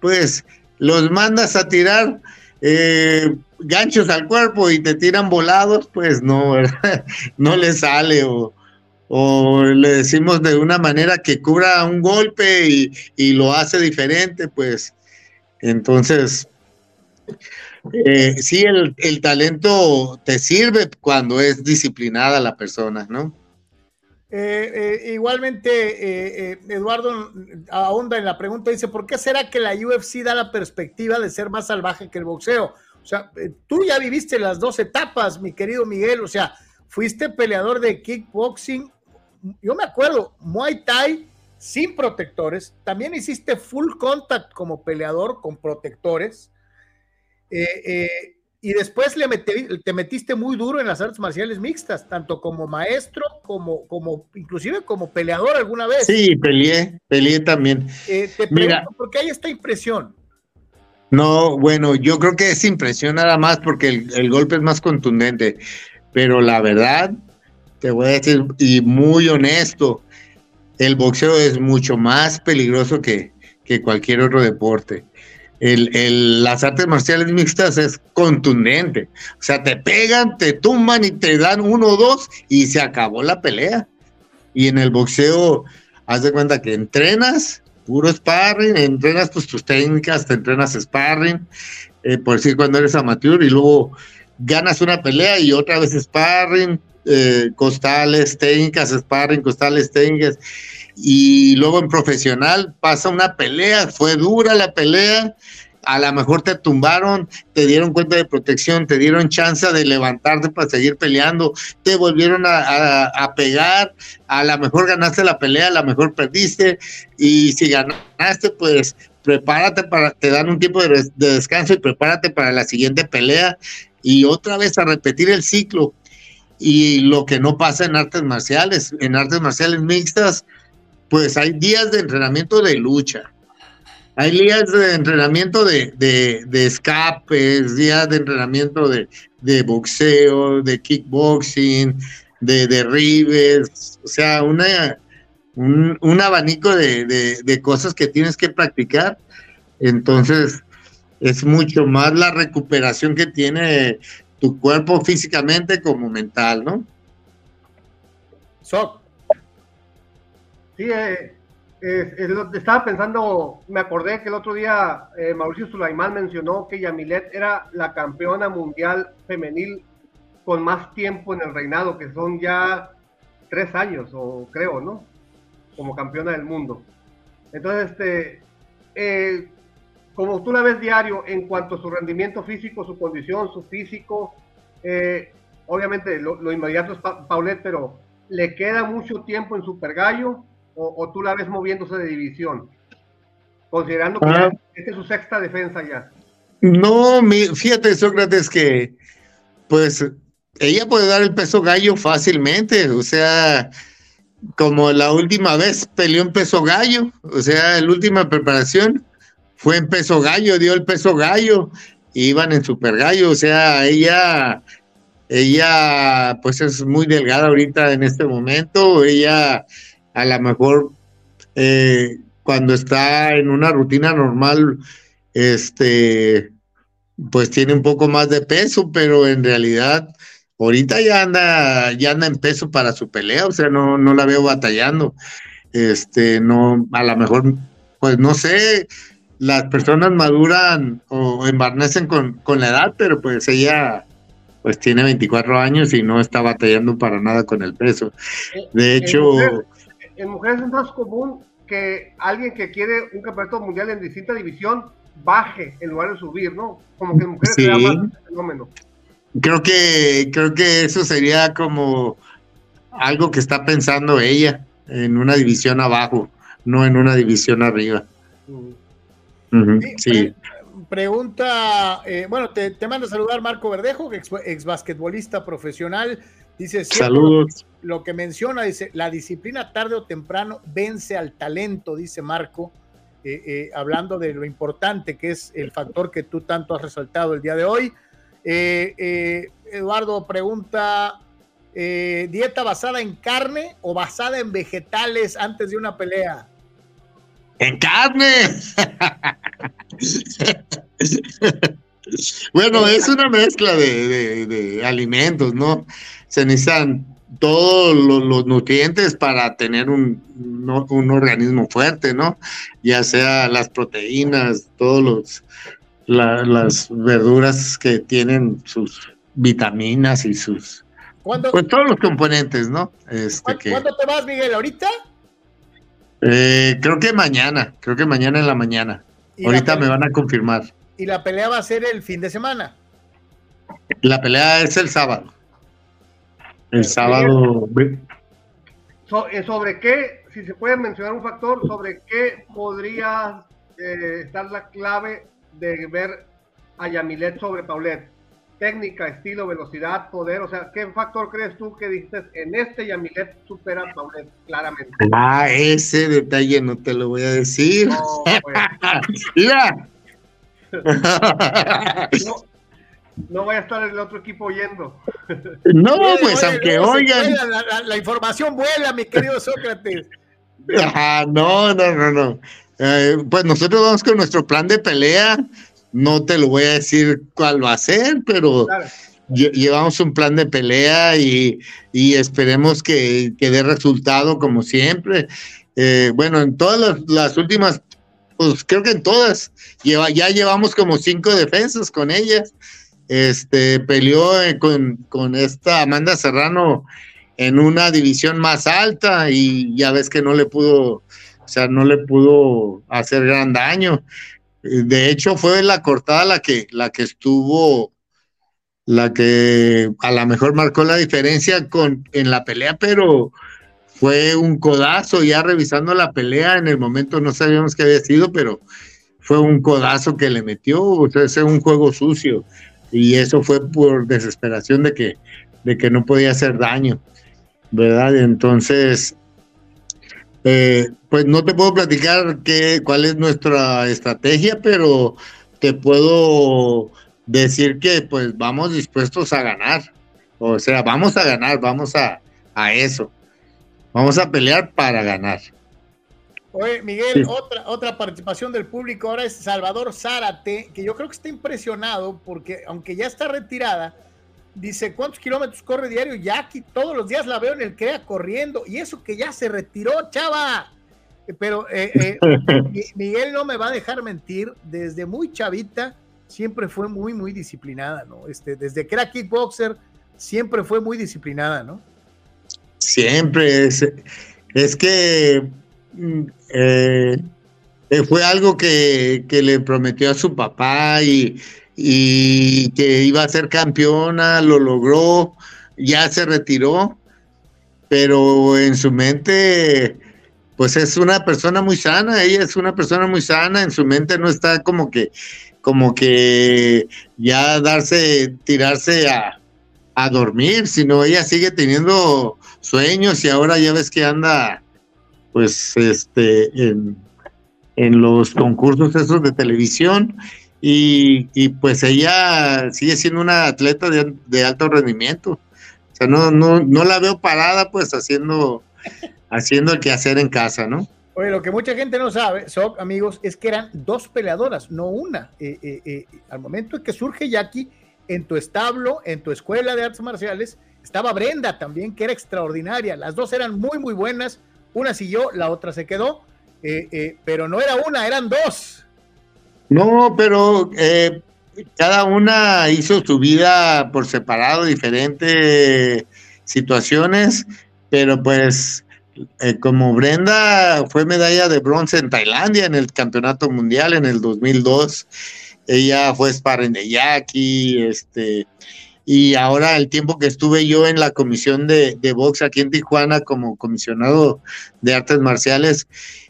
Speaker 7: pues los mandas a tirar eh, ganchos al cuerpo y te tiran volados, pues no, no les sale o, o le decimos de una manera que cubra un golpe y, y lo hace diferente, pues entonces, eh, sí, el, talento te sirve cuando es disciplinada la persona, ¿no?
Speaker 1: Eh, eh, igualmente, Eduardo ahonda en la pregunta, dice, ¿por qué será que la UFC da la perspectiva de ser más salvaje que el boxeo? O sea, tú ya viviste las dos etapas, mi querido Miguel, o sea, fuiste peleador de kickboxing, yo me acuerdo, Muay Thai, sin protectores. También hiciste full contact como peleador con protectores. Eh, eh, y después le te metiste muy duro en las artes marciales mixtas, tanto como maestro, como, como inclusive como peleador alguna vez.
Speaker 7: Sí, peleé, peleé también.
Speaker 1: Eh, te Mira, ¿por qué hay esta impresión?
Speaker 7: No, bueno, yo creo que es impresión nada más porque el, el golpe es más contundente, pero la verdad, te voy a decir, y muy honesto, el boxeo es mucho más peligroso que, que cualquier otro deporte. El, el, las artes marciales mixtas es contundente. O sea, te pegan, te tumban y te dan uno o dos y se acabó la pelea. Y en el boxeo, haz de cuenta que entrenas, puro sparring, entrenas pues, tus técnicas, te entrenas sparring, eh, por decir cuando eres amateur, y luego ganas una pelea y otra vez sparring, eh, costales, técnicas, sparring, costales, técnicas y luego en profesional pasa una pelea, fue dura la pelea, a lo mejor te tumbaron, te dieron cuenta de protección, te dieron chance de levantarte para seguir peleando, te volvieron a, pegar, a lo mejor ganaste la pelea, a lo mejor perdiste, y si ganaste, pues prepárate para, te dan un tiempo de, de descanso y prepárate para la siguiente pelea y otra vez a repetir el ciclo. Y lo que no pasa en artes marciales, en artes marciales mixtas, pues hay días de entrenamiento de lucha, hay días de entrenamiento de, escapes, días de entrenamiento de, boxeo, de kickboxing, de derribes, o sea, un, abanico de, cosas que tienes que practicar. Entonces, es mucho más la recuperación que tiene tu cuerpo físicamente como mental, ¿no?
Speaker 6: Sí, eh, estaba pensando, me acordé que el otro día eh, Mauricio Sulaimán mencionó que Yamilet era la campeona mundial femenil con más tiempo en el reinado, que son ya tres años, o creo, ¿no? Como campeona del mundo. Entonces, este, eh, como tú la ves diario en cuanto a su rendimiento físico, su condición, su físico, obviamente lo, inmediato es Paulette, pero le queda mucho tiempo en Super Gallo o, tú la ves moviéndose de división? Considerando que ah. esta es su sexta defensa ya.
Speaker 7: No, fíjate, Sócrates, que pues ella puede dar el peso gallo fácilmente, o sea, como la última vez peleó en peso gallo, o sea, la última preparación fue en peso gallo, dio el peso gallo, iban en super gallo, o sea, ella, ella pues es muy delgada ahorita en este momento, ella a lo mejor eh, cuando está en una rutina normal, este, pues tiene un poco más de peso, pero en realidad ahorita ya anda, ya anda en peso para su pelea, o sea, no, no la veo batallando. Este, no, a lo mejor, pues no sé, las personas maduran o embarnecen con, con la edad, pero pues ella pues tiene 24 años y no está batallando para nada con el peso. De eh, hecho,
Speaker 6: en mujeres es más común que alguien que quiere un campeonato mundial en distinta división baje en lugar de subir, ¿no? Como que en mujeres sí. más fenómeno.
Speaker 7: Creo que, creo que eso sería como algo que está pensando ella en una división abajo, no en una división arriba.
Speaker 1: sí, Pregunta, eh, bueno, te, te manda a saludar Marco Verdejo, ex, ex basquetbolista profesional. Dice,
Speaker 7: saludos.
Speaker 1: Lo, que menciona, dice, la disciplina tarde o temprano vence al talento, dice Marco, eh, eh, hablando de lo importante que es el factor que tú tanto has resaltado el día de hoy. Eh, Eduardo pregunta, ¿dieta basada en carne o basada en vegetales antes de una pelea?
Speaker 7: En carne. bueno, es una mezcla de alimentos, ¿no? Se necesitan todos los, nutrientes para tener un, un, organismo fuerte, ¿no? Ya sea las proteínas, todos los las verduras que tienen sus vitaminas y sus pues todos los componentes, ¿no?
Speaker 1: Este ¿Cuándo, te vas, Miguel? ¿Ahorita?
Speaker 7: Eh, creo que mañana, creo que mañana en la mañana. Ahorita me van a confirmar.
Speaker 1: ¿Y la pelea va a ser el fin de semana?
Speaker 7: La pelea es el sábado. El sábado.
Speaker 6: Eh, ¿Sobre qué, si se puede mencionar un factor, sobre qué podría eh, estar la clave de ver a Yamilet sobre Paulet? técnica, estilo, velocidad, poder, o sea, ¿qué factor crees tú que dices en este Yamilet supera a Paulet claramente?
Speaker 7: Ah, ese detalle no te lo voy a decir.
Speaker 6: No, pues.
Speaker 7: Mira.
Speaker 6: No, no vaya a estar el otro equipo oyendo.
Speaker 7: No, pues
Speaker 1: oye,
Speaker 7: aunque
Speaker 1: se
Speaker 7: oigan.
Speaker 1: La, la- la información vuela, mi querido Sócrates.
Speaker 7: Ajá, no, no, no, no. Eh, pues nosotros vamos con nuestro plan de pelea. No te lo voy a decir cuál va a ser, pero
Speaker 6: Claro.
Speaker 7: lle- llevamos un plan de pelea y, y esperemos que, que dé resultado como siempre. Eh, bueno, en todas las, las últimas, pues creo que en todas, lleva, ya llevamos como cinco defensas con ellas. Este peleó eh, con, con esta Amanda Serrano en una división más alta y ya ves que no le pudo, o sea, no le pudo hacer gran daño. De hecho, fue la cortada la que, la que estuvo, la que a lo mejor marcó la diferencia con, en la pelea, pero fue un codazo ya revisando la pelea. En el momento no sabíamos qué había sido, pero fue un codazo que le metió. O sea, es un juego sucio. Y eso fue por desesperación de que, de que no podía hacer daño. ¿Verdad? Entonces, eh, pues no te puedo platicar qué, cuál es nuestra estrategia, pero te puedo decir que pues vamos dispuestos a ganar. O sea, vamos a ganar, vamos a, a eso. Vamos a pelear para ganar.
Speaker 1: Oye, Miguel,
Speaker 7: Sí.
Speaker 1: otra, otra participación del público ahora es Salvador Zárate, que yo creo que está impresionado porque aunque ya está retirada, dice, ¿cuántos kilómetros corre diario Jackie? Todos los días la veo en el CREA corriendo y eso que ya se retiró, chava. Eh, Pero eh, eh, Mi- Miguel no me va a dejar mentir, desde muy chavita siempre fue muy, muy disciplinada, ¿no? Este, desde que era kickboxer siempre fue muy disciplinada, ¿no?
Speaker 7: Siempre es, es que eh, eh, fue algo que, le prometió a su papá y, y que iba a ser campeona, lo logró, ya se retiró, pero en su mente, pues es una persona muy sana, ella es una persona muy sana, en su mente no está como que, como que ya darse, tirarse a, a dormir, sino ella sigue teniendo sueños y ahora ya ves que anda pues este en, en los concursos esos de televisión y, y, pues ella sigue siendo una atleta de, de alto rendimiento. O sea, no, no, no la veo parada pues haciendo, haciendo el quehacer en casa, ¿no?
Speaker 1: Oye, lo que mucha gente no sabe, Soc, amigos, es que eran dos peleadoras, no una. Eh, eh, eh, al momento en que surge Jackie, en tu establo, en tu escuela de artes marciales, estaba Brenda también, que era extraordinaria. Las dos eran muy, muy buenas. Una siguió, la otra se quedó, eh, eh, pero no era una, eran dos.
Speaker 7: No, pero eh, cada una hizo su vida por separado, diferentes situaciones, pero pues eh, como Brenda fue medalla de bronce en Tailandia en el campeonato mundial en el 2002, ella fue sparring de Jackie, este, y ahora el tiempo que estuve yo en la comisión de, de box aquí en Tijuana como comisionado de artes marciales,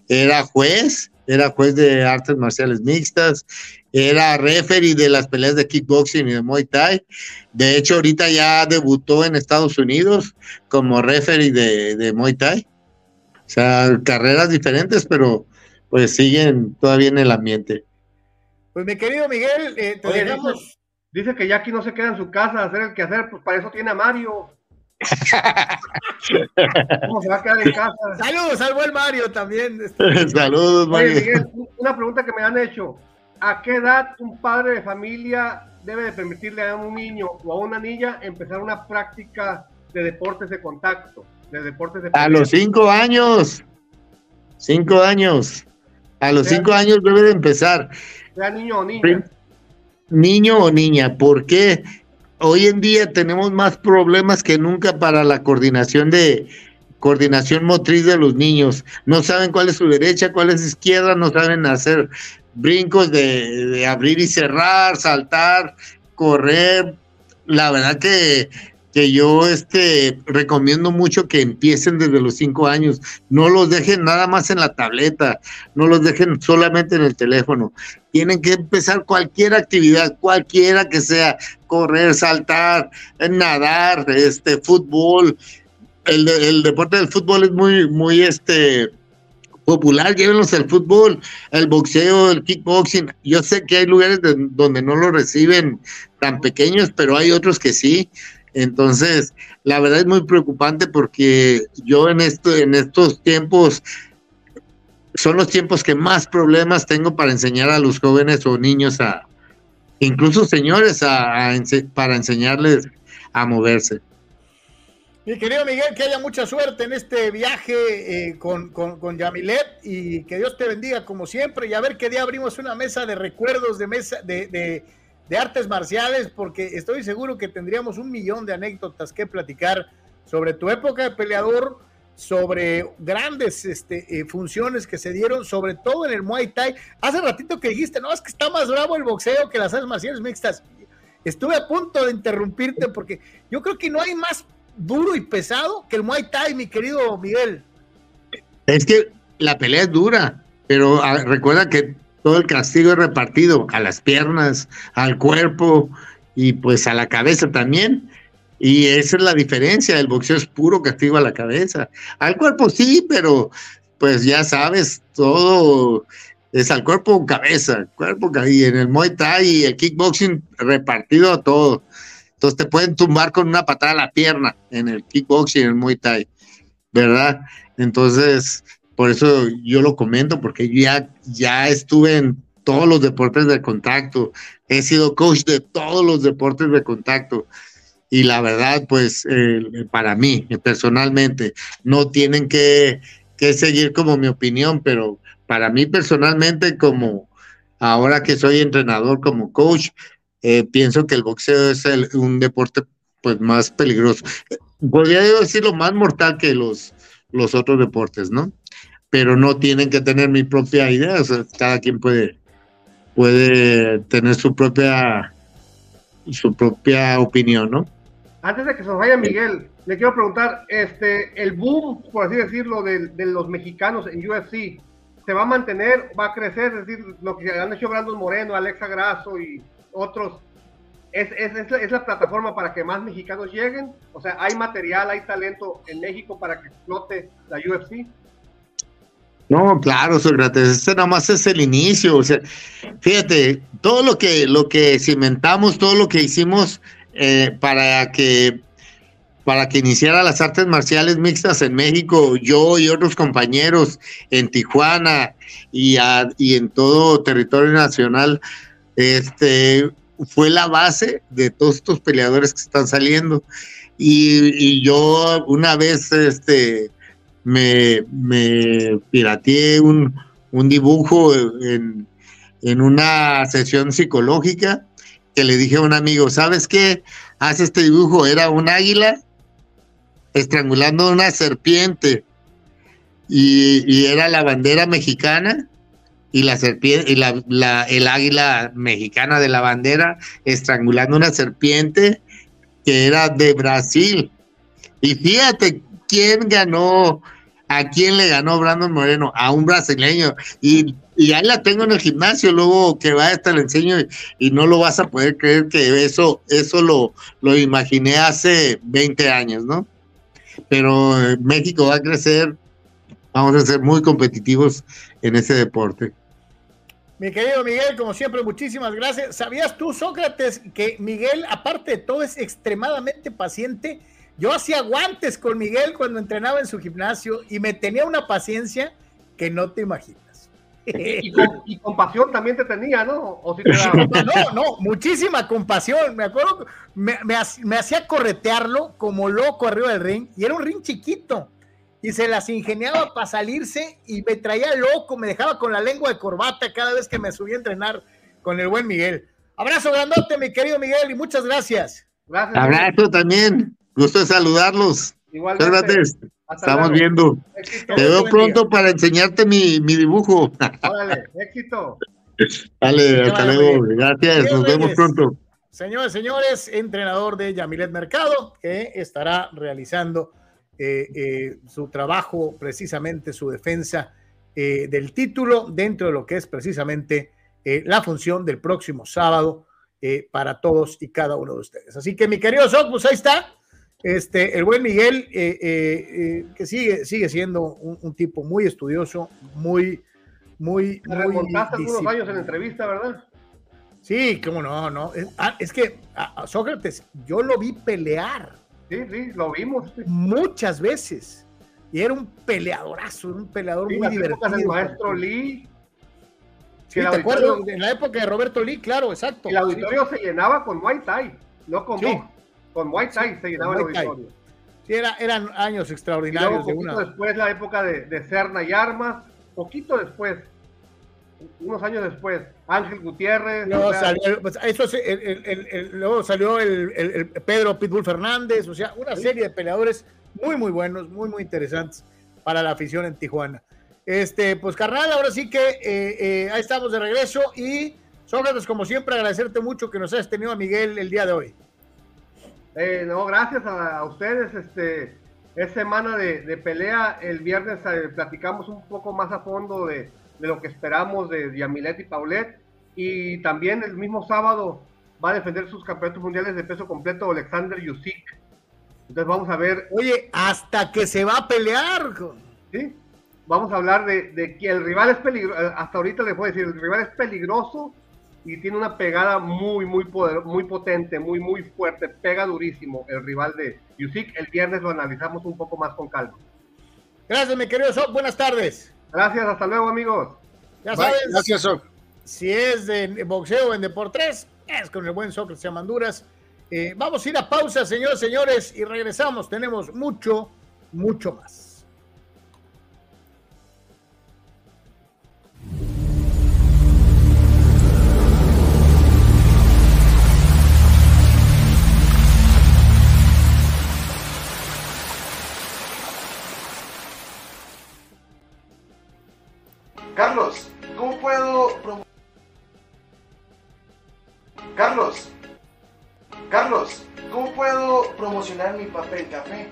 Speaker 7: era juez, era juez de artes marciales mixtas, era referee de las peleas de kickboxing y de Muay Thai. De hecho, ahorita ya debutó en Estados Unidos como referee de, de Muay Thai. O sea, carreras diferentes, pero pues siguen todavía en el ambiente.
Speaker 1: Pues mi querido Miguel, eh, te
Speaker 6: Oye,
Speaker 1: dejamos.
Speaker 6: Dice, que Jackie no se queda en su casa a hacer el quehacer, pues para eso tiene a Mario. ¿Cómo se va a quedar en casa?
Speaker 1: Saludos al buen Mario también. este,
Speaker 7: Saludos,
Speaker 6: Oye,
Speaker 7: Mario.
Speaker 6: Miguel, una pregunta que me han hecho. ¿A qué edad un padre de familia debe de permitirle a un niño o a una niña empezar una práctica de deportes de contacto? De deportes de
Speaker 7: A los cinco años. Cinco años. A los cinco años debe de empezar.
Speaker 6: Sea niño o niña.
Speaker 7: Niño o niña, ¿por qué? Hoy en día tenemos más problemas que nunca para la coordinación de coordinación motriz de los niños. No saben cuál es su derecha, cuál es su izquierda, no saben hacer brincos de, de abrir y cerrar, saltar, correr. La verdad que que yo este, recomiendo mucho que empiecen desde los cinco años. No los dejen nada más en la tableta, no los dejen solamente en el teléfono. Tienen que empezar cualquier actividad, cualquiera que sea, correr, saltar, nadar, este, fútbol. El, el deporte del fútbol es muy, muy, este, popular, llévenlos al fútbol, el boxeo, el kickboxing. Yo sé que hay lugares donde no lo reciben tan pequeños, pero hay otros que sí. Entonces, la verdad es muy preocupante porque yo en esto, en estos tiempos son los tiempos que más problemas tengo para enseñar a los jóvenes o niños a, incluso señores, a para enseñarles a moverse.
Speaker 1: Mi querido Miguel, que haya mucha suerte en este viaje eh, con, con, Yamilet y que Dios te bendiga como siempre y a ver qué día abrimos una mesa de recuerdos de mesa de, artes marciales porque estoy seguro que tendríamos un millón de anécdotas que platicar sobre tu época de peleador, sobre grandes este, eh, funciones que se dieron, sobre todo en el Muay Thai. Hace ratito que dijiste, no, es que está más bravo el boxeo que las artes marciales mixtas. Estuve a punto de interrumpirte porque yo creo que no hay más duro y pesado que el Muay Thai, mi querido Miguel.
Speaker 7: Es que la pelea es dura, pero ah, recuerda que todo el castigo es repartido a las piernas, al cuerpo y pues a la cabeza también. Y esa es la diferencia, el boxeo es puro castigo a la cabeza. Al cuerpo sí, pero pues ya sabes, todo es al cuerpo o cabeza, cuerpo y en el Muay Thai y el kickboxing repartido a todo. Entonces te pueden tumbar con una patada a la pierna en el kickboxing, en el Muay Thai, ¿verdad? Entonces, por eso yo lo comento, porque ya, ya estuve en todos los deportes de contacto, he sido coach de todos los deportes de contacto. Y la verdad, pues eh, para mí, personalmente, no tienen que, que seguir como mi opinión, pero para mí personalmente, como ahora que soy entrenador, como coach, eh, pienso que el boxeo es un deporte pues más peligroso. Podría decirlo más mortal que los, los otros deportes, ¿no? Pero no tienen que tener mi propia idea, o sea, cada quien puede, puede tener su propia, su propia opinión, ¿no?
Speaker 6: Antes de que se nos vaya Miguel, le quiero preguntar, este, el boom, por así decirlo, de, de los mexicanos en UFC, ¿se va a mantener, va a crecer? Es decir, lo que han hecho Brandon Moreno, Alexa Grasso y otros, es, es, la, plataforma para que más mexicanos lleguen. O sea, hay material, hay talento en México para que explote la UFC.
Speaker 7: No, claro, Sócrates, este nada más es el inicio. O sea, fíjate, todo lo que, lo que cimentamos, todo lo que hicimos eh, para que para que iniciara las artes marciales mixtas en México, yo y otros compañeros en Tijuana y, y en todo territorio nacional, este, fue la base de todos estos peleadores que están saliendo. Y, yo una vez este, me, pirateé un, dibujo en, en, una sesión psicológica que le dije a un amigo, ¿sabes qué? Haz este dibujo, era un águila estrangulando una serpiente y, y era la bandera mexicana y la serpiente y la, el águila mexicana de la bandera estrangulando una serpiente que era de Brasil. Y fíjate quién ganó, a quién le ganó Brandon Moreno, a un brasileño. Y, y ahí la tengo en el gimnasio, luego que vaya hasta le enseño y, no lo vas a poder creer que eso, eso lo, lo imaginé hace 20 años, ¿no? Pero eh, México va a crecer, vamos a ser muy competitivos en ese deporte.
Speaker 1: Mi querido Miguel, como siempre, muchísimas gracias. ¿Sabías tú, Sócrates, que Miguel, aparte de todo, es extremadamente paciente? Yo hacía guantes con Miguel cuando entrenaba en su gimnasio y me tenía una paciencia que no te imaginas.
Speaker 6: Y, compasión también te tenía, ¿no?
Speaker 1: No, no, muchísima compasión. Me acuerdo, me, me hacía corretearlo como loco arriba del ring y era un ring chiquito y se las ingeniaba para salirse y me traía loco, me dejaba con la lengua de corbata cada vez que me subía a entrenar con el buen Miguel. Abrazo grandote, mi querido Miguel, y muchas gracias.
Speaker 7: gracias Abrazo también. Gusto de saludarlos. Igualmente. Estamos viendo. Te veo pronto para enseñarte mi, mi dibujo.
Speaker 6: Órale, éxito.
Speaker 7: Dale, hasta luego. Gracias, nos vemos pronto.
Speaker 1: señores, señores, entrenador de Yamilet Mercado, que estará realizando eh, eh, su trabajo, precisamente su defensa eh, del título, dentro de lo que es precisamente la función del próximo sábado para todos y cada uno de ustedes. Así que, mi querido Soc, pues ahí está. Este, el buen Miguel, que sigue, sigue siendo un, tipo muy estudioso, muy, muy.
Speaker 6: muy remontaste algunos años en la entrevista, ¿verdad?
Speaker 1: Sí, cómo no, no. Es, ah, que a, Sócrates, yo lo vi pelear.
Speaker 6: Sí, sí, lo vimos.
Speaker 1: Muchas veces. Y era un peleadorazo, un peleador muy divertido.
Speaker 6: El maestro Lee.
Speaker 1: Sí, te acuerdo, en la época de Roberto Lee, claro, exacto.
Speaker 6: El auditorio se llenaba con White Thai, no con. Con White Thai se llenaba el auditorio.
Speaker 1: Sí, era, eran años extraordinarios.
Speaker 6: Y luego, poquito después la época de, de Cerna y Armas, poquito después unos años después, Ángel Gutiérrez.
Speaker 1: Luego salió, pues, eso el, luego salió el, Pedro Pitbull Fernández, o sea, una serie de peleadores muy, muy buenos, muy, muy interesantes para la afición en Tijuana. Este, pues carnal, ahora sí que eh, eh, ahí estamos de regreso y Sócrates, como siempre, agradecerte mucho que nos hayas tenido a Miguel el día de hoy.
Speaker 6: Eh, no, gracias a, ustedes. Este, es semana de, de pelea. El viernes platicamos un poco más a fondo de, de lo que esperamos de Yamilet y Paulet. Y también el mismo sábado va a defender sus campeonatos mundiales de peso completo Alexander Yusik. Entonces vamos a ver.
Speaker 1: Oye, hasta que se va a pelear.
Speaker 6: Sí, vamos a hablar de, que el rival es peligroso. Hasta ahorita les puedo decir, el rival es peligroso y tiene una pegada muy, muy poder, muy potente, muy, muy fuerte. Pega durísimo el rival de Yusik. El viernes lo analizamos un poco más con calma.
Speaker 1: Gracias, mi querido Sok. Buenas tardes.
Speaker 6: Gracias, hasta luego, amigos.
Speaker 1: Ya sabes, gracias, si es de boxeo en Deportes, es con el buen Sócrates Amanduras. Eh, vamos a ir a pausa, señores, señores, y regresamos. Tenemos mucho, mucho más.
Speaker 8: Carlos, ¿cómo puedo Carlos, Carlos, ¿cómo puedo promocionar mi papel café?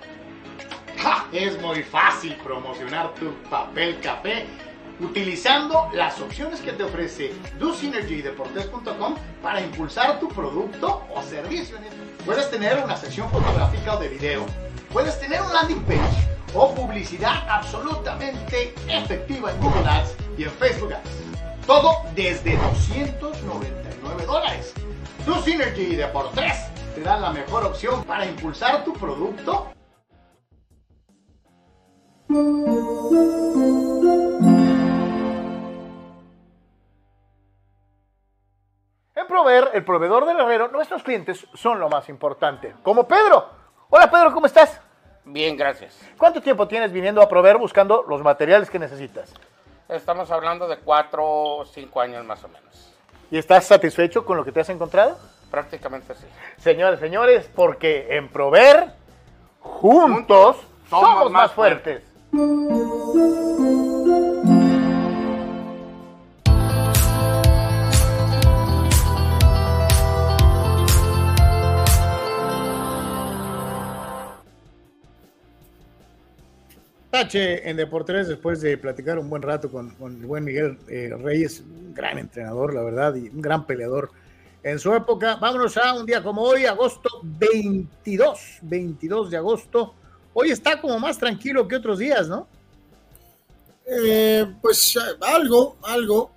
Speaker 9: Es muy fácil promocionar tu papel café utilizando las opciones que te ofrece DoSynergyDeportes.com para impulsar tu producto o servicio. Puedes tener una sección fotográfica o de video, puedes tener un landing page o publicidad absolutamente efectiva en Google Ads y en Facebook Ads. Todo desde 299 dólares. Tu Synergy de por 3 te da la mejor opción para impulsar tu producto.
Speaker 1: En Proveer, el proveedor del herrero, nuestros clientes son lo más importante. Como Pedro. Hola Pedro, ¿cómo estás?
Speaker 10: Bien, gracias.
Speaker 1: ¿Cuánto tiempo tienes viniendo a Proveer buscando los materiales que necesitas?
Speaker 10: Estamos hablando de cuatro o cinco años más o menos.
Speaker 1: ¿Y estás satisfecho con lo que te has encontrado?
Speaker 10: Prácticamente sí.
Speaker 1: Señores, señores, porque en Prover, juntos, somos, más fuertes. Tache en Deportes después de platicar un buen rato con, el buen Miguel eh, Reyes, un gran entrenador, la verdad, y un gran peleador en su época. Vámonos a un día como hoy, agosto 22, 22 de agosto. Hoy está como más tranquilo que otros días, ¿no?
Speaker 2: Eh, pues algo, algo.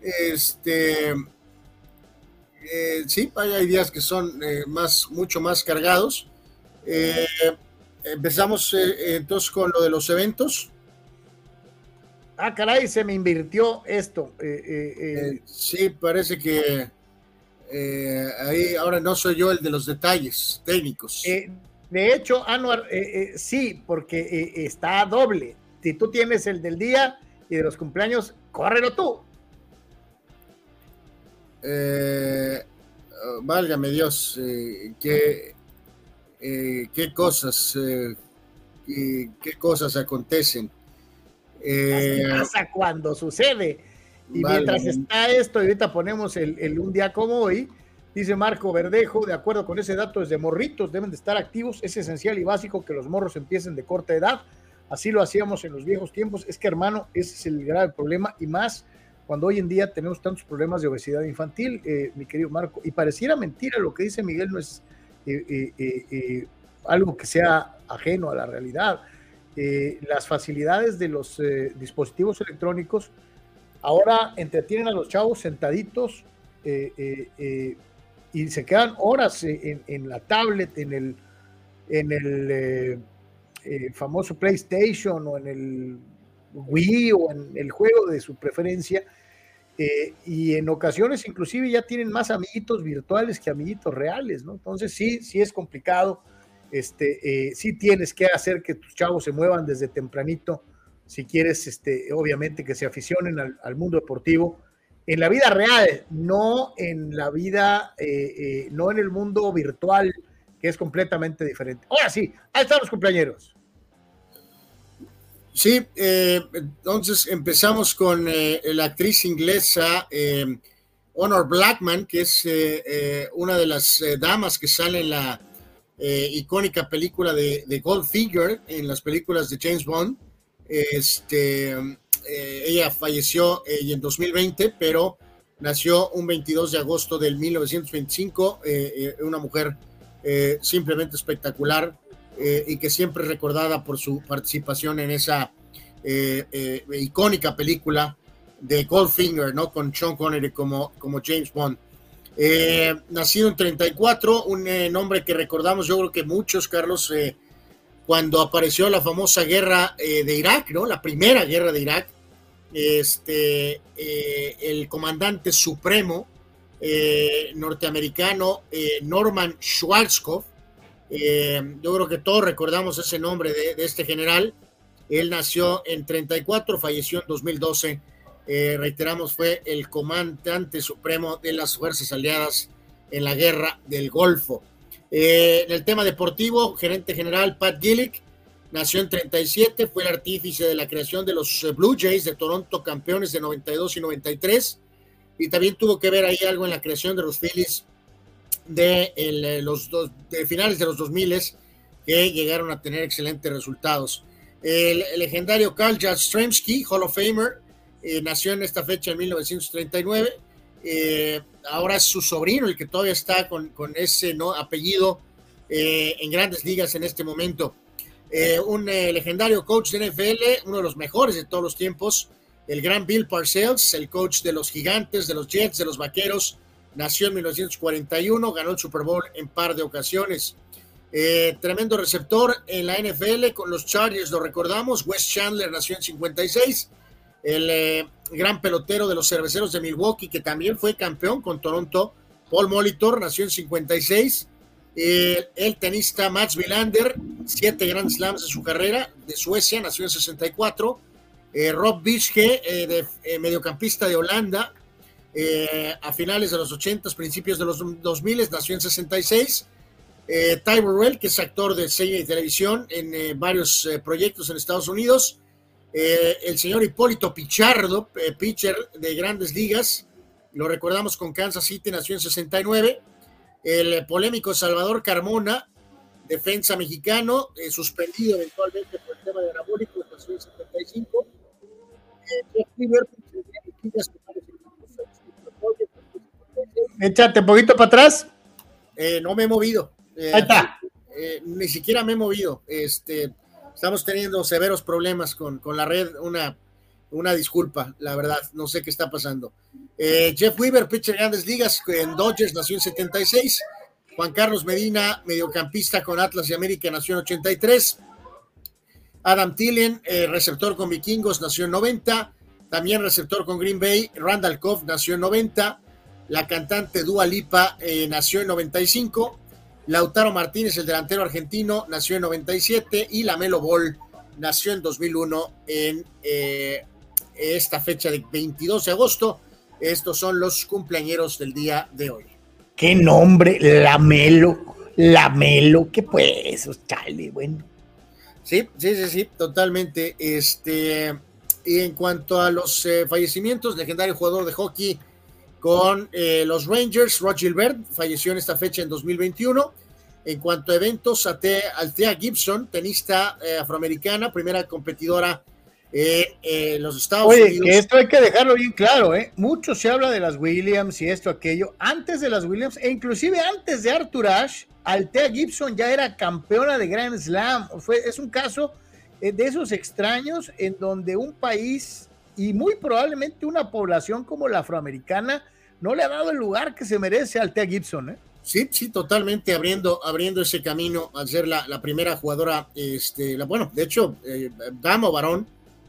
Speaker 2: Este, eh, sí, hay días que son más, mucho más cargados. Empezamos eh, entonces con lo de los eventos.
Speaker 1: Ah, caray, se me invirtió esto. Eh,
Speaker 2: eh, sí, parece que ahí ahora no soy yo el de los detalles técnicos.
Speaker 1: de hecho, Anuar, sí, porque está doble. Si tú tienes el del día y de los cumpleaños, córrelo tú.
Speaker 2: válgame Dios, que eh, qué cosas, eh, qué cosas acontecen.
Speaker 1: ¿Qué eh, pasa cuando sucede? Y mientras está esto, y ahorita ponemos el, un día como hoy, Dice Marco Verdejo, de acuerdo con ese dato, desde morritos deben de estar activos. Es esencial y básico que los morros empiecen de corta edad. Así lo hacíamos en los viejos tiempos. Es que, hermano, ese es el grave problema y más cuando hoy en día tenemos tantos problemas de obesidad infantil, eh, mi querido Marco. Y pareciera mentira lo que dice Miguel, no es eh, eh, algo que sea ajeno a la realidad. las facilidades de los dispositivos electrónicos ahora entretienen a los chavos sentaditos y se quedan horas en, la tablet, en el, en el famoso PlayStation o en el Wii o en el juego de su preferencia eh, y en ocasiones inclusive ya tienen más amiguitos virtuales que amiguitos reales, ¿no? Entonces sí, sí es complicado, este, eh, sí tienes que hacer que tus chavos se muevan desde tempranito, si quieres, este, obviamente que se aficionen al, mundo deportivo, en la vida real, no en la vida, eh, no en el mundo virtual, que es completamente diferente. Ahora sí, ahí están los compañeros.
Speaker 2: Sí, eh, entonces empezamos con eh, la actriz inglesa eh, Honor Blackman, que es una de las damas que sale en la icónica película de, de Goldfinger, en las películas de James Bond. Este, ella falleció en 2020, pero nació un 22 de agosto del 1925, una mujer simplemente espectacular, eh, y que siempre es recordada por su participación en esa eh, eh, icónica película de Goldfinger, ¿no? Con Sean Connery como, como James Bond. nacido en 34, un nombre que recordamos, yo creo que muchos, Carlos, cuando apareció la famosa guerra de Irak, ¿no? La primera guerra de Irak, este, el comandante supremo norteamericano Norman Schwarzkopf, eh, yo creo que todos recordamos ese nombre de, este general. Él nació en 34, falleció en 2012. Eh, reiteramos, fue el comandante supremo de las Fuerzas Aliadas en la Guerra del Golfo. Eh, en el tema deportivo, gerente general Pat Gillick nació en 37, fue el artífice de la creación de los Blue Jays de Toronto, campeones de 92 y 93, y también tuvo que ver ahí algo en la creación de los Phillies de eh, los dos, de finales de los 2000 que llegaron a tener excelentes resultados. El, legendario Carl Jastrzemski, Hall of Famer, eh, nació en esta fecha en 1939. Eh, ahora es su sobrino el que todavía está con, con ese ¿no? apellido en grandes ligas en este momento. un legendario coach de NFL, uno de los mejores de todos los tiempos, el gran Bill Parcells, el coach de los gigantes, de los Jets, de los Vaqueros, nació en 1941, ganó el Super Bowl en par de ocasiones. Eh, tremendo receptor en la NFL con los Chargers, lo recordamos. Wes Chandler nació en 56. El eh, gran pelotero de los cerveceros de Milwaukee, que también fue campeón con Toronto. Paul Molitor nació en 56. el tenista Mats Wilander, siete Grand Slams en su carrera, de Suecia, nació en 64. Eh, Rob Bischke, de, mediocampista de Holanda, eh, a finales de los 80, principios de los 2000, nació en 66. Eh, Ty Burrell, que es actor de cine y televisión en eh, varios eh, proyectos en Estados Unidos. el señor Hipólito Pichardo, pitcher de grandes ligas, lo recordamos con Kansas City, nació en 69. El polémico Salvador Carmona, defensa mexicano, suspendido eventualmente por el tema de anabólicos, nació en 75.
Speaker 1: Échate un poquito para atrás.
Speaker 2: Eh, no me he movido.
Speaker 1: Eh, Ahí está.
Speaker 2: Eh, ni siquiera me he movido. Este, estamos teniendo severos problemas con, con la red. Una, una disculpa, la verdad. No sé qué está pasando. Jeff Weaver, pitcher Grandes Ligas en Dodgers, nació en 76. Juan Carlos Medina, mediocampista con Atlas y América, nació en 83. Adam Tillen, receptor con Vikingos, nació en 90. También receptor con Green Bay. Randall Koff nació en 90. La cantante Dua Lipa eh, nació en 95. Lautaro Martínez, el delantero argentino, nació en 97. Y la Melo Ball nació en 2001 en eh, esta fecha de 22 de agosto. Estos son los cumpleaños del día de hoy.
Speaker 1: ¿Qué nombre? Lamelo. Lamelo. ¿Qué pues? Chale, bueno.
Speaker 2: Sí, sí, sí, sí, totalmente. Este, y en cuanto a los eh, fallecimientos, legendario jugador de hockey con eh, los Rangers. Rod Gilbert falleció en esta fecha en 2021. En cuanto a eventos, Althea Gibson, tenista eh, afroamericana, primera competidora en los Estados
Speaker 1: Oye,
Speaker 2: Unidos.
Speaker 1: que esto hay que dejarlo bien claro, ¿eh? Mucho se habla de las Williams y esto, aquello. Antes de las Williams, e inclusive antes de Arthur Ashe, Althea Gibson ya era campeona de Grand Slam. Fue, es un caso eh, de esos extraños en donde un país y muy probablemente una población como la afroamericana no le ha dado el lugar que se merece a Althea Gibson, ¿eh?
Speaker 2: Sí, sí, totalmente abriendo, abriendo ese camino al ser la, primera jugadora, este, la, bueno, de hecho, eh, dama o varón,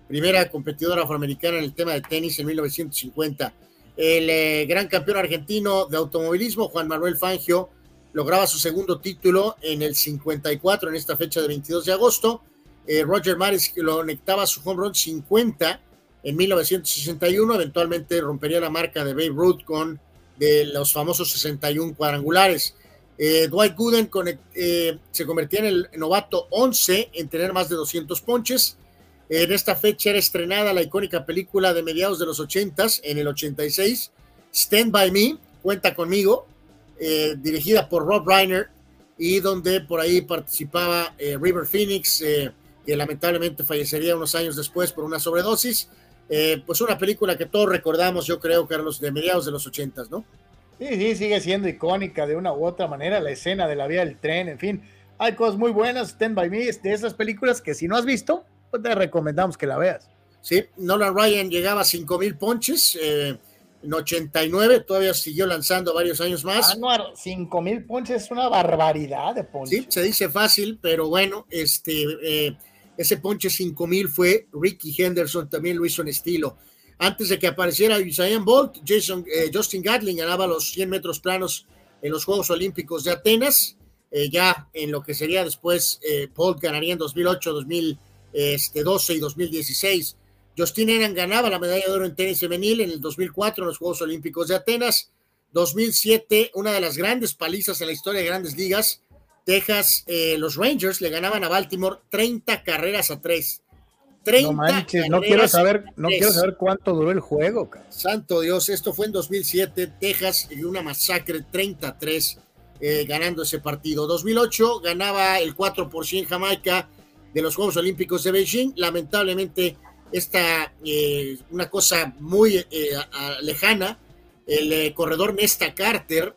Speaker 2: primera competidora afroamericana en el tema de tenis en 1950. El eh, gran campeón argentino de automovilismo, Juan Manuel Fangio, lograba su segundo título en el 54, en esta fecha de 22 de agosto. Eh, Roger Maris lo conectaba su home run 50 en 1961, eventualmente rompería la marca de Babe Ruth con de los famosos 61 cuadrangulares. Eh, Dwight Gooden eh, se convertía en el novato 11 en tener más de 200 ponches. En esta fecha era estrenada la icónica película de mediados de los 80 en el 86, Stand By Me, Cuenta conmigo, eh, dirigida por Rob Reiner y donde por ahí participaba eh, River Phoenix, eh, que lamentablemente fallecería unos años después por una sobredosis. Eh, pues una película que todos recordamos, yo creo, Carlos, de mediados de los ochentas, ¿no?
Speaker 1: Sí, sí, sigue siendo icónica de una u otra manera, la escena de la vía del tren, en fin, hay cosas muy buenas, Stand By Me, de esas películas que si no has visto, pues te recomendamos que la veas.
Speaker 2: Sí, Nolan Ryan llegaba a 5 mil ponches, eh, en 89 todavía siguió lanzando varios años más.
Speaker 1: Anuar, 5 mil ponches es una barbaridad de ponches.
Speaker 2: Sí, se dice fácil, pero bueno, este, eh, ese ponche 5 mil fue Ricky Henderson, también lo hizo en estilo. Antes de que apareciera Usain Bolt, Jason, eh, Justin Gatling ganaba los 100 metros planos en los Juegos Olímpicos de Atenas. Eh, ya en lo que sería después, eh, Bolt ganaría en 2008, 2012 y 2016. Justin Eran ganaba la medalla de oro en tenis femenil en el 2004 en los Juegos Olímpicos de Atenas. 2007, una de las grandes palizas en la historia de grandes ligas. Texas, eh, los Rangers le ganaban a Baltimore 30 carreras a 3. 30
Speaker 1: No manches, no quiero saber, no quiero saber cuánto duró el juego, cabrón.
Speaker 2: Santo Dios, esto fue en 2007, Texas y una masacre 33 eh, ganando ese partido. 2008 ganaba el 4 por 100 Jamaica de los Juegos Olímpicos de Beijing. Lamentablemente, esta eh, una cosa muy eh, a- a- lejana. El eh, corredor Nesta Carter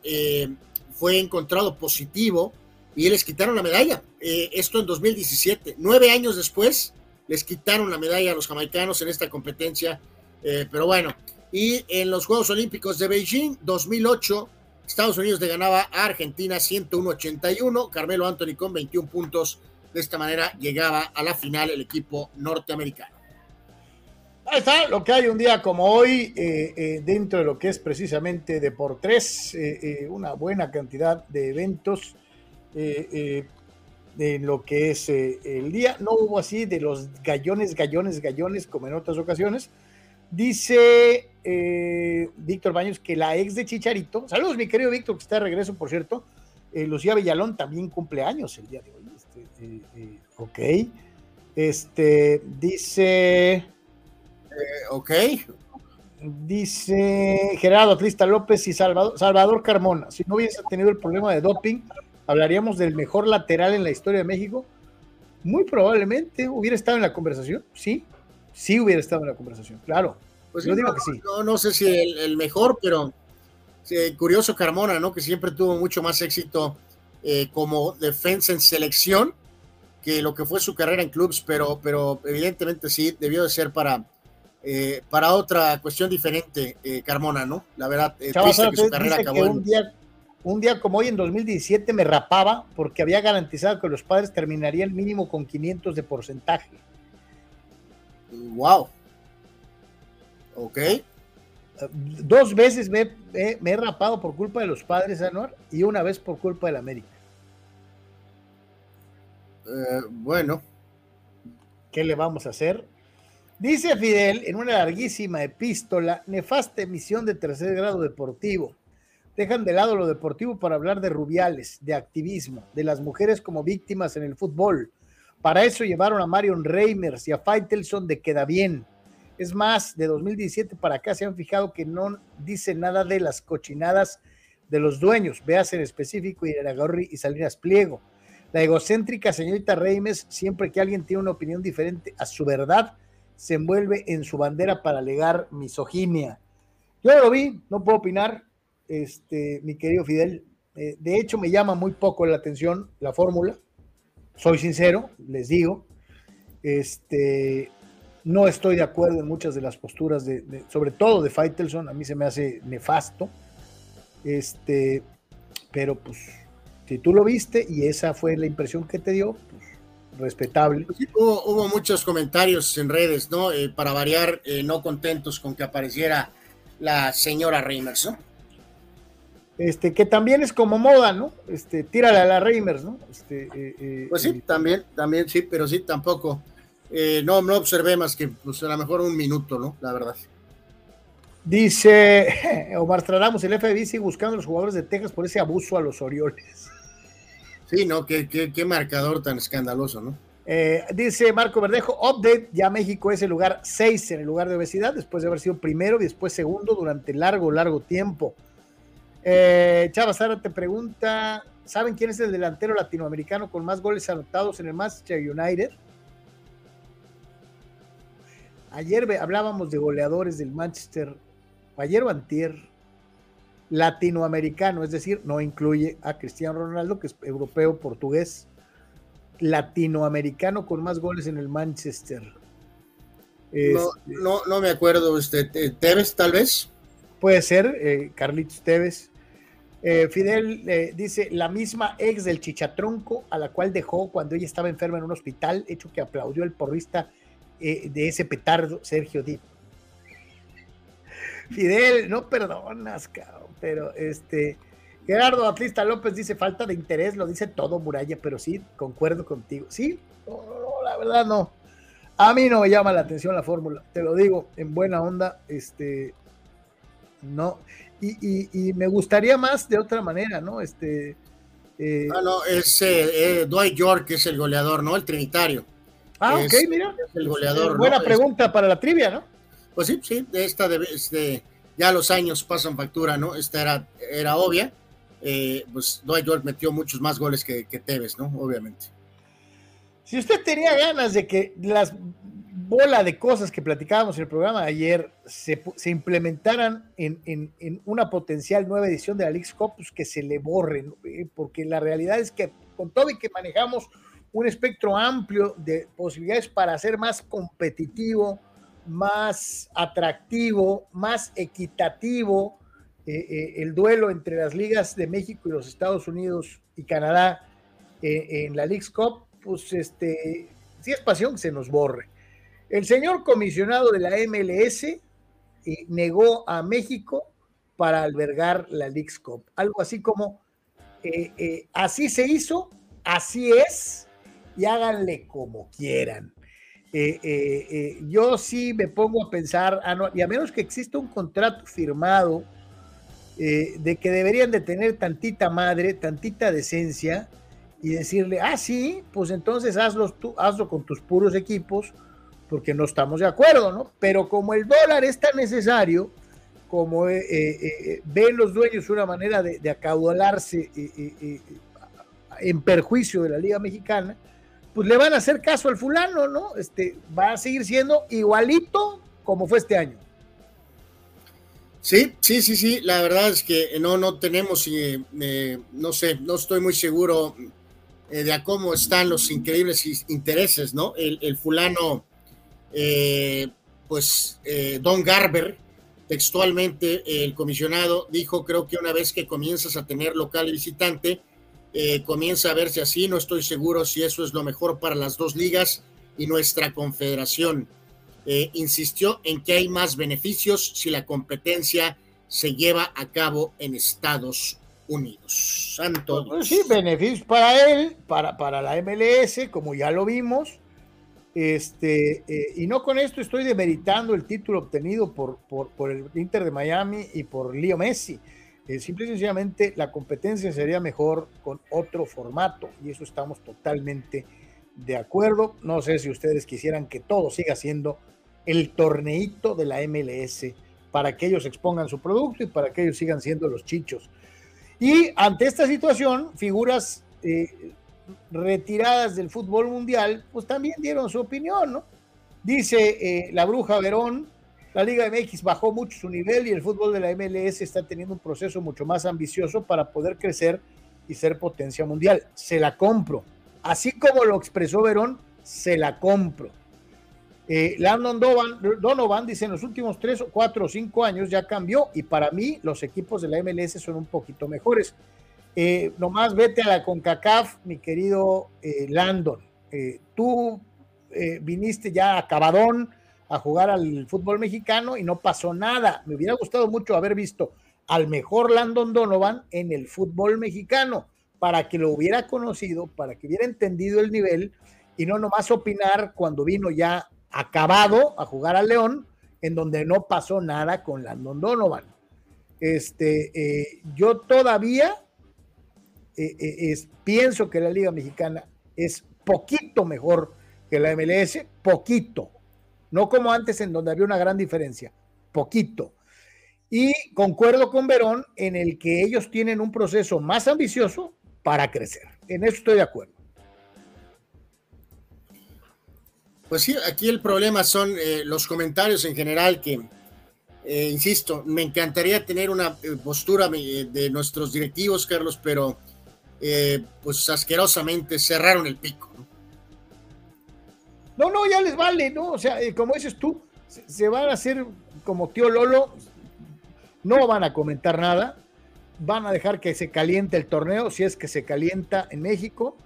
Speaker 2: fue encontrado positivo y les quitaron la medalla. Eh, esto en 2017. Nueve años después, les quitaron la medalla a los jamaicanos en esta competencia. Eh, pero bueno, y en los Juegos Olímpicos de Beijing 2008, Estados Unidos le ganaba a Argentina 101-81, Carmelo Anthony con 21 puntos. De esta manera llegaba a la final el equipo norteamericano.
Speaker 1: Ahí está lo que hay un día como hoy, eh, eh, dentro de lo que es precisamente Deportes, eh, una buena cantidad de eventos eh, eh, de lo que es eh, el día. No hubo así de los gallones, gallones, gallones, como en otras ocasiones. Dice eh, Víctor Baños que la ex de Chicharito, saludos mi querido Víctor, que está de regreso, por cierto, Lucía Villalón también cumple años el día de hoy. Este, ok. Este, dice...
Speaker 2: ok.
Speaker 1: Dice Gerardo Atlista López y Salvador, Salvador Carmona. Si no hubiese tenido el problema de doping, hablaríamos del mejor lateral en la historia de México. Muy probablemente hubiera estado en la conversación. Sí, sí hubiera estado en la conversación. Claro.
Speaker 2: Pues
Speaker 1: Yo
Speaker 2: sí,
Speaker 1: digo
Speaker 2: no,
Speaker 1: que sí.
Speaker 2: no, no sé si el, el mejor, pero sí, curioso Carmona, ¿no? Que siempre tuvo mucho más éxito eh, como defensa en selección que lo que fue su carrera en clubs, pero, pero evidentemente sí, debió de ser para, eh, para otra cuestión diferente, eh, Carmona, ¿no? La verdad, eh, triste que su carrera acabó en-
Speaker 1: un día, un día como hoy en 2017 me rapaba porque había garantizado que los padres terminarían mínimo con 500 de porcentaje.
Speaker 2: Wow. Ok.
Speaker 1: Dos veces me, me- me he rapado por culpa de los padres, Anuar, y una vez por culpa del América.
Speaker 2: Eh, bueno.
Speaker 1: ¿Qué le vamos a hacer? Dice Fidel en una larguísima epístola, nefasta emisión de tercer grado deportivo. Dejan de lado lo deportivo para hablar de rubiales, de activismo, de las mujeres como víctimas en el fútbol. Para eso llevaron a Marion Reimers y a Faitelson de Queda Bien. Es más, de 2017 para acá se han fijado que no dice nada de las cochinadas de los dueños. Veas en específico Iragorri y Salinas Pliego. La egocéntrica señorita Reimes, siempre que alguien tiene una opinión diferente a su verdad, se envuelve en su bandera para alegar misoginia. Yo lo vi, no puedo opinar, este, mi querido Fidel. Eh, de hecho, me llama muy poco la atención la fórmula. Soy sincero, les digo. Este, no estoy de acuerdo en muchas de las posturas, de, sobre todo de Faitelson. A mí se me hace nefasto. Este, pero pues, si tú lo viste y esa fue la impresión que te dio, pues, respetable.
Speaker 2: hubo, muchos comentarios en redes, ¿no? Eh, para variar, eh, no contentos con que apareciera la señora Reimers, ¿no?
Speaker 1: Este, que también es como moda, ¿no? Este, tírale a la Reimers, ¿no? Este,
Speaker 2: eh, pues sí, también, también sí, pero sí, tampoco. no, no observé más que, pues a lo mejor un minuto, ¿no? La verdad.
Speaker 1: Dice Omar Stradamos, el FBI sigue buscando a los jugadores de Texas por ese abuso a los Orioles.
Speaker 2: Sí, ¿no? Qué, qué, marcador tan escandaloso, ¿no?
Speaker 1: Eh, dice Marco Verdejo, update, ya México es el lugar 6 en el lugar de obesidad, después de haber sido primero y después segundo durante largo, largo tiempo. Eh, Chava Sara te pregunta, ¿saben quién es el delantero latinoamericano con más goles anotados en el Manchester United? Ayer hablábamos de goleadores del Manchester, ayer o antier, latinoamericano, es decir, no incluye a Cristiano Ronaldo, que es europeo, portugués, latinoamericano con más goles en el Manchester.
Speaker 2: No, no, no, me acuerdo, este, Tevez tal vez.
Speaker 1: Puede ser, eh, Carlitos Tevez. Eh, Fidel eh, dice, la misma ex del chichatronco a la cual dejó cuando ella estaba enferma en un hospital, hecho que aplaudió el porrista de ese petardo, Sergio Díaz. Fidel, no perdonas, cabrón, pero este, Gerardo Atlista López dice falta de interés, lo dice todo Muralla, pero sí, concuerdo contigo. Sí, la verdad no. A mí no me llama la atención la fórmula, te lo digo en buena onda, este, no. Y, me gustaría más de otra manera, ¿no? Este.
Speaker 2: Eh, ah, no, es eh, eh, Dwight York, que es el goleador, ¿no? El trinitario.
Speaker 1: Ah, ok, mira.
Speaker 2: el goleador.
Speaker 1: Buena pregunta para la trivia, ¿no?
Speaker 2: Pues sí, sí, de esta de, este, ya los años pasan factura, ¿no? Esta era, era obvia. Eh, pues Dwight York metió muchos más goles que, que Tevez, ¿no? Obviamente.
Speaker 1: Si usted tenía ganas de que las bola de cosas que platicábamos en el programa de ayer se, implementaran en, en, una potencial nueva edición de la League Cup, pues que se le borren, eh, porque la realidad es que con todo y que manejamos un espectro amplio de posibilidades para ser más competitivo, más atractivo, más equitativo eh, eh, el duelo entre las ligas de México y los Estados Unidos y Canadá en la League's Cup, pues este, si es pasión que se nos borre. El señor comisionado de la MLS negó a México para albergar la League's Cup. Algo así como, así se hizo, así es, y háganle como quieran. Eh, eh, eh, yo sí me pongo a pensar, ah, y a menos que exista un contrato firmado de que deberían de tener tantita madre, tantita decencia, y decirle, ah, sí, pues entonces hazlo, tú, hazlo con tus puros equipos, porque no estamos de acuerdo, ¿no? Pero como el dólar es tan necesario, como ven los dueños una manera de, acaudalarse en perjuicio de la Liga Mexicana, pues le van a hacer caso al fulano, ¿no? Este, va a seguir siendo igualito como fue este año.
Speaker 2: Sí, sí, sí, sí, la verdad es que no, no tenemos, eh, eh, no sé, no estoy muy seguro eh, de cómo están los increíbles intereses, ¿no? El, fulano, pues, Don Garber, textualmente, el comisionado, dijo, creo que una vez que comienzas a tener local y visitante, eh, comienza a verse así. No estoy seguro si eso es lo mejor para las dos ligas y nuestra confederación. Eh, insistió en que hay más beneficios si la competencia se lleva a cabo en Estados Unidos. Santo.
Speaker 1: Pues sí, beneficios para él, para, para la MLS, como ya lo vimos. Este, eh, y no con esto estoy demeritando el título obtenido por, por, el Inter de Miami y por Leo Messi eh, simple y sencillamente la competencia sería mejor con otro formato y eso estamos totalmente de acuerdo. No sé si ustedes quisieran que todo siga siendo el torneito de la MLS para que ellos expongan su producto y para que ellos sigan siendo los chichos. Y ante esta situación, figuras eh, retiradas del fútbol mundial, pues también dieron su opinión, ¿no? Dice eh, la bruja Verón, la Liga MX bajó mucho su nivel y el fútbol de la MLS está teniendo un proceso mucho más ambicioso para poder crecer y ser potencia mundial. Se la compro. Así como lo expresó Verón, se la compro. Eh, Landon Donovan, dice en los últimos tres, cuatro o cinco años ya cambió y para mí los equipos de la MLS son un poquito mejores. Eh, nomás vete a la CONCACAF, mi querido eh, Landon. Eh, tú viniste ya acabadón a jugar al fútbol mexicano y no pasó nada. Me hubiera gustado mucho haber visto al mejor Landon Donovan en el fútbol mexicano para que lo hubiera conocido, para que hubiera entendido el nivel y no nomás opinar cuando vino ya acabado a jugar al León, en donde no pasó nada con Landon Donovan. Este, yo todavía eh, eh, es, pienso que la Liga Mexicana es poquito mejor que la MLS, poquito, no como antes en donde había una gran diferencia, poquito. Y concuerdo con Verón en el que ellos tienen un proceso más ambicioso para crecer. En eso estoy de acuerdo.
Speaker 2: Pues sí, aquí el problema son eh, los comentarios en general que, insisto, me encantaría tener una postura de nuestros directivos, Carlos, pero eh, pues asquerosamente cerraron el pico.
Speaker 1: ¿no? no, ya les vale, ¿no? O sea, eh, como dices tú, se, van a hacer como tío Lolo, no van a comentar nada, van a dejar que se caliente el torneo, si es que se calienta en México,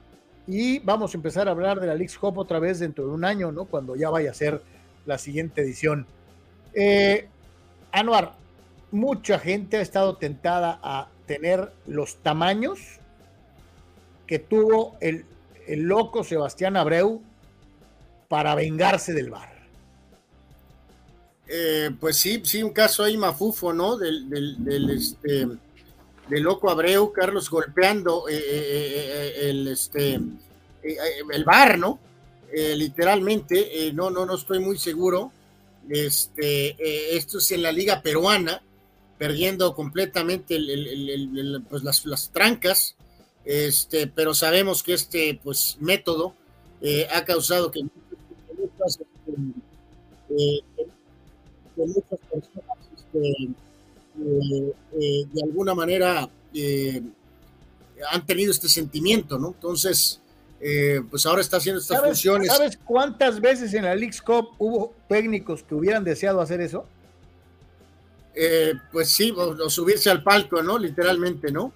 Speaker 1: y vamos a empezar a hablar de la League Cup otra vez dentro de un año, ¿no? Cuando ya vaya a ser la siguiente edición. Eh, Anuar, mucha gente ha estado tentada a tener los tamaños que tuvo el, loco Sebastián Abreu para vengarse del bar.
Speaker 2: Eh, pues sí, sí, un caso ahí mafufo, ¿no? Del, del, este, del loco Abreu, Carlos golpeando eh, eh, el, este, el bar, ¿no? literalmente, no, no, no estoy muy seguro. Este, esto es en la liga peruana, perdiendo completamente pues las, las trancas este, pero sabemos que este pues, método eh, ha causado que muchas, este, eh, personas este, eh, de alguna manera han tenido este sentimiento, ¿no? Entonces, pues ahora está haciendo estas funciones.
Speaker 1: ¿Sabes cuántas veces en la League Cup hubo técnicos que hubieran deseado hacer eso?
Speaker 2: pues sí, o, subirse al palco, ¿no? Literalmente, ¿no?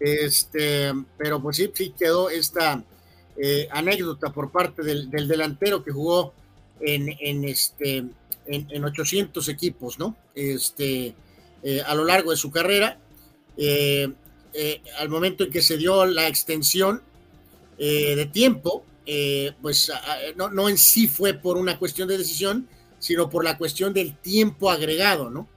Speaker 2: Este, pero pues sí, quedó esta eh, anécdota por parte del, delantero que jugó en, en este, en, 800 equipos, ¿no? Este, eh, a lo largo de su carrera. Eh, al momento en que se dio la extensión de tiempo, pues no, no en sí fue por una cuestión de decisión, sino por la cuestión del tiempo agregado, ¿no?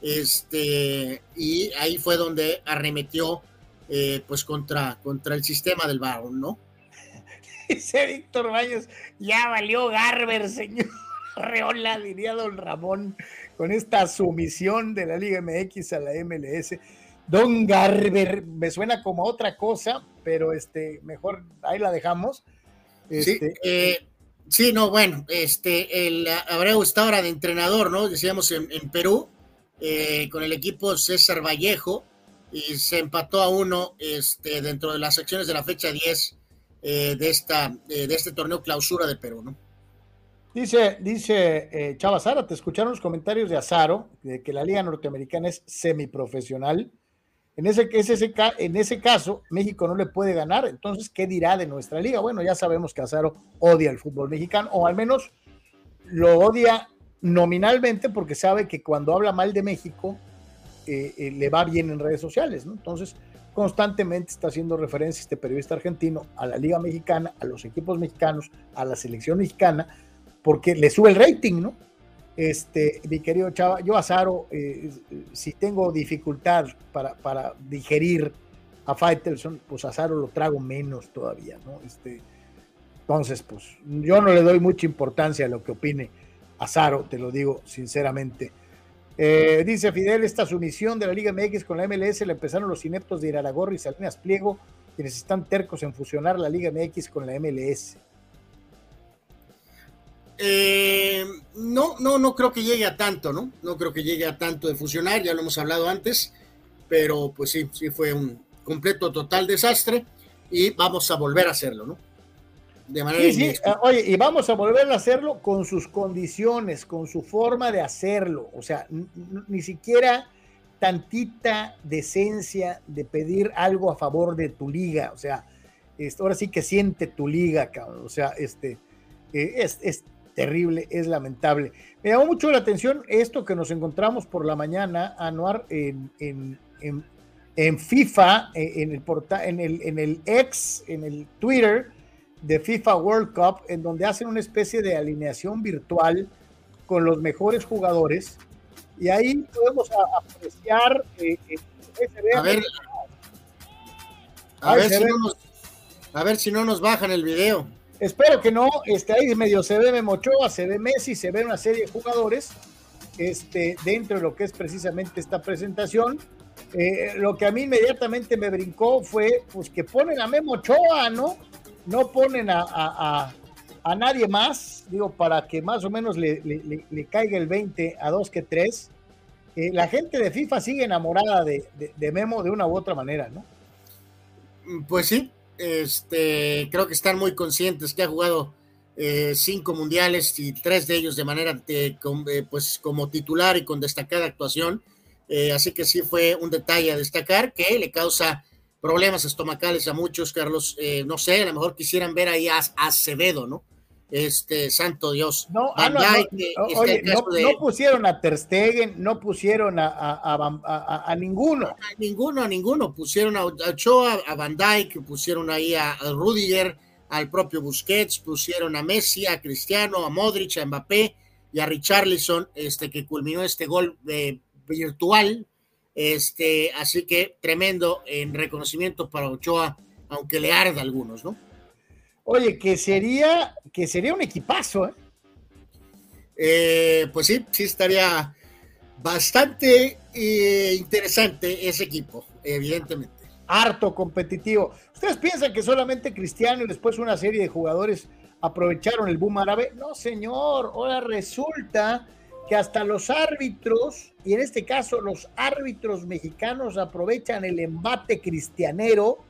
Speaker 2: Este, y ahí fue donde arremetió eh, pues contra, contra el sistema del varón, ¿no?
Speaker 1: Dice Víctor Baños, ya valió Garber, señor Reola, diría don Ramón, con esta sumisión de la Liga MX a la MLS. Don Garber, me suena como otra cosa, pero este, mejor ahí la dejamos.
Speaker 2: Este, eh, sí, no, bueno, este, el Abreu está ahora de entrenador, ¿no? Decíamos en, Perú, eh, con el equipo César Vallejo, y se empató a uno este, dentro de las secciones de la fecha 10 eh, de, esta, eh, de este torneo clausura de Perú, ¿no?
Speaker 1: Dice, dice eh, Chava Sara, te escucharon los comentarios de Azaro, de que la Liga Norteamericana es semiprofesional. En ese, ese, en ese caso, México no le puede ganar. Entonces, ¿qué dirá de nuestra liga? Bueno, ya sabemos que Azaro odia el fútbol mexicano, o al menos lo odia nominalmente porque sabe que cuando habla mal de México, eh, eh, le va bien en redes sociales, ¿no? Entonces, constantemente está haciendo referencia este periodista argentino a la Liga Mexicana, a los equipos mexicanos, a la selección mexicana, porque le sube el rating, ¿no? Este, mi querido Chava, yo Azaro, eh, si tengo dificultad para, para digerir a Faitelson, pues Azaro lo trago menos todavía, ¿no? Este, entonces, pues yo no le doy mucha importancia a lo que opine Azaro, te lo digo sinceramente. Eh, dice Fidel, esta sumisión de la Liga MX con la MLS la empezaron los ineptos de Iraragorri y Salinas Pliego, quienes están tercos en fusionar la Liga MX con la MLS.
Speaker 2: Eh, no, no, no creo que llegue a tanto, ¿no? No creo que llegue a tanto de fusionar, ya lo hemos hablado antes, pero pues sí, sí fue un completo total desastre y vamos a volver a hacerlo, ¿no?
Speaker 1: De manera sí, sí. Ah, oye, y vamos a volver a hacerlo con sus condiciones, con su forma de hacerlo, o sea, ni siquiera tantita decencia de pedir algo a favor de tu liga, o sea, ahora sí que siente tu liga, cabrón, o sea, este, eh, es, es terrible, es lamentable. Me llamó mucho la atención esto que nos encontramos por la mañana, Anuar, en, en, en, FIFA, en el, portal, en, el, en el ex, en el Twitter de FIFA World Cup, en donde hacen una especie de alineación virtual con los mejores jugadores. Y ahí podemos apreciar. Eh, eh,
Speaker 2: a ver, a, ver si no nos, a ver si no nos bajan el video.
Speaker 1: Espero que no, este, ahí medio se ve Memochoa, se ve Messi, se ve una serie de jugadores este, dentro de lo que es precisamente esta presentación. Eh, lo que a mí inmediatamente me brincó fue pues que ponen a Memochoa, ¿no? No ponen a, a, a, nadie más, digo, para que más o menos le, le, caiga el 20 a 2 que 3. Eh, la gente de FIFA sigue enamorada de, de, de Memo de una u otra manera, ¿no?
Speaker 2: Pues sí, este, creo que están muy conscientes que ha jugado eh, cinco mundiales y tres de ellos de manera eh, pues como titular y con destacada actuación. Eh, así que sí fue un detalle a destacar que le causa problemas estomacales a muchos, Carlos. no sé, a lo mejor quisieran ver ahí a Acevedo, ¿no? este santo Dios.
Speaker 1: No, ah, no, pusieron a Ter Stegen, no pusieron a, a, ninguno. A
Speaker 2: ninguno, a ninguno. Pusieron a Ochoa, a Van Dijk, pusieron ahí a, Rudiger, al propio Busquets, pusieron a Messi, a Cristiano, a Modric, a Mbappé y a Richarlison, este que culminó este gol eh, virtual. Este, así que tremendo en reconocimiento para Ochoa, aunque le arda a algunos, ¿no?
Speaker 1: Oye, que sería, que sería un equipazo, ¿eh?
Speaker 2: ¿eh? pues sí, sí estaría bastante eh, interesante ese equipo, evidentemente.
Speaker 1: Harto competitivo. ¿Ustedes piensan que solamente Cristiano y después una serie de jugadores aprovecharon el boom árabe? No, señor. Ahora resulta que hasta los árbitros, y en este caso los árbitros mexicanos aprovechan el embate cristianero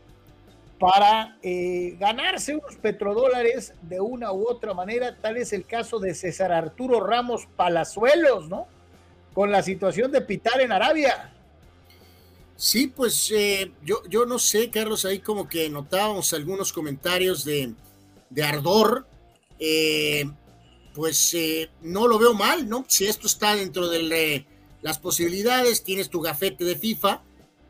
Speaker 1: para eh, ganarse unos petrodólares de una u otra manera. Tal es el caso de César Arturo Ramos Palazuelos, ¿no? Con la situación de Pitar en Arabia.
Speaker 2: Sí, pues eh, yo, yo no sé, Carlos, ahí como que notábamos algunos comentarios de, ardor. Eh, pues no lo veo mal, ¿no? Si esto está dentro de las posibilidades, tienes tu gafete de FIFA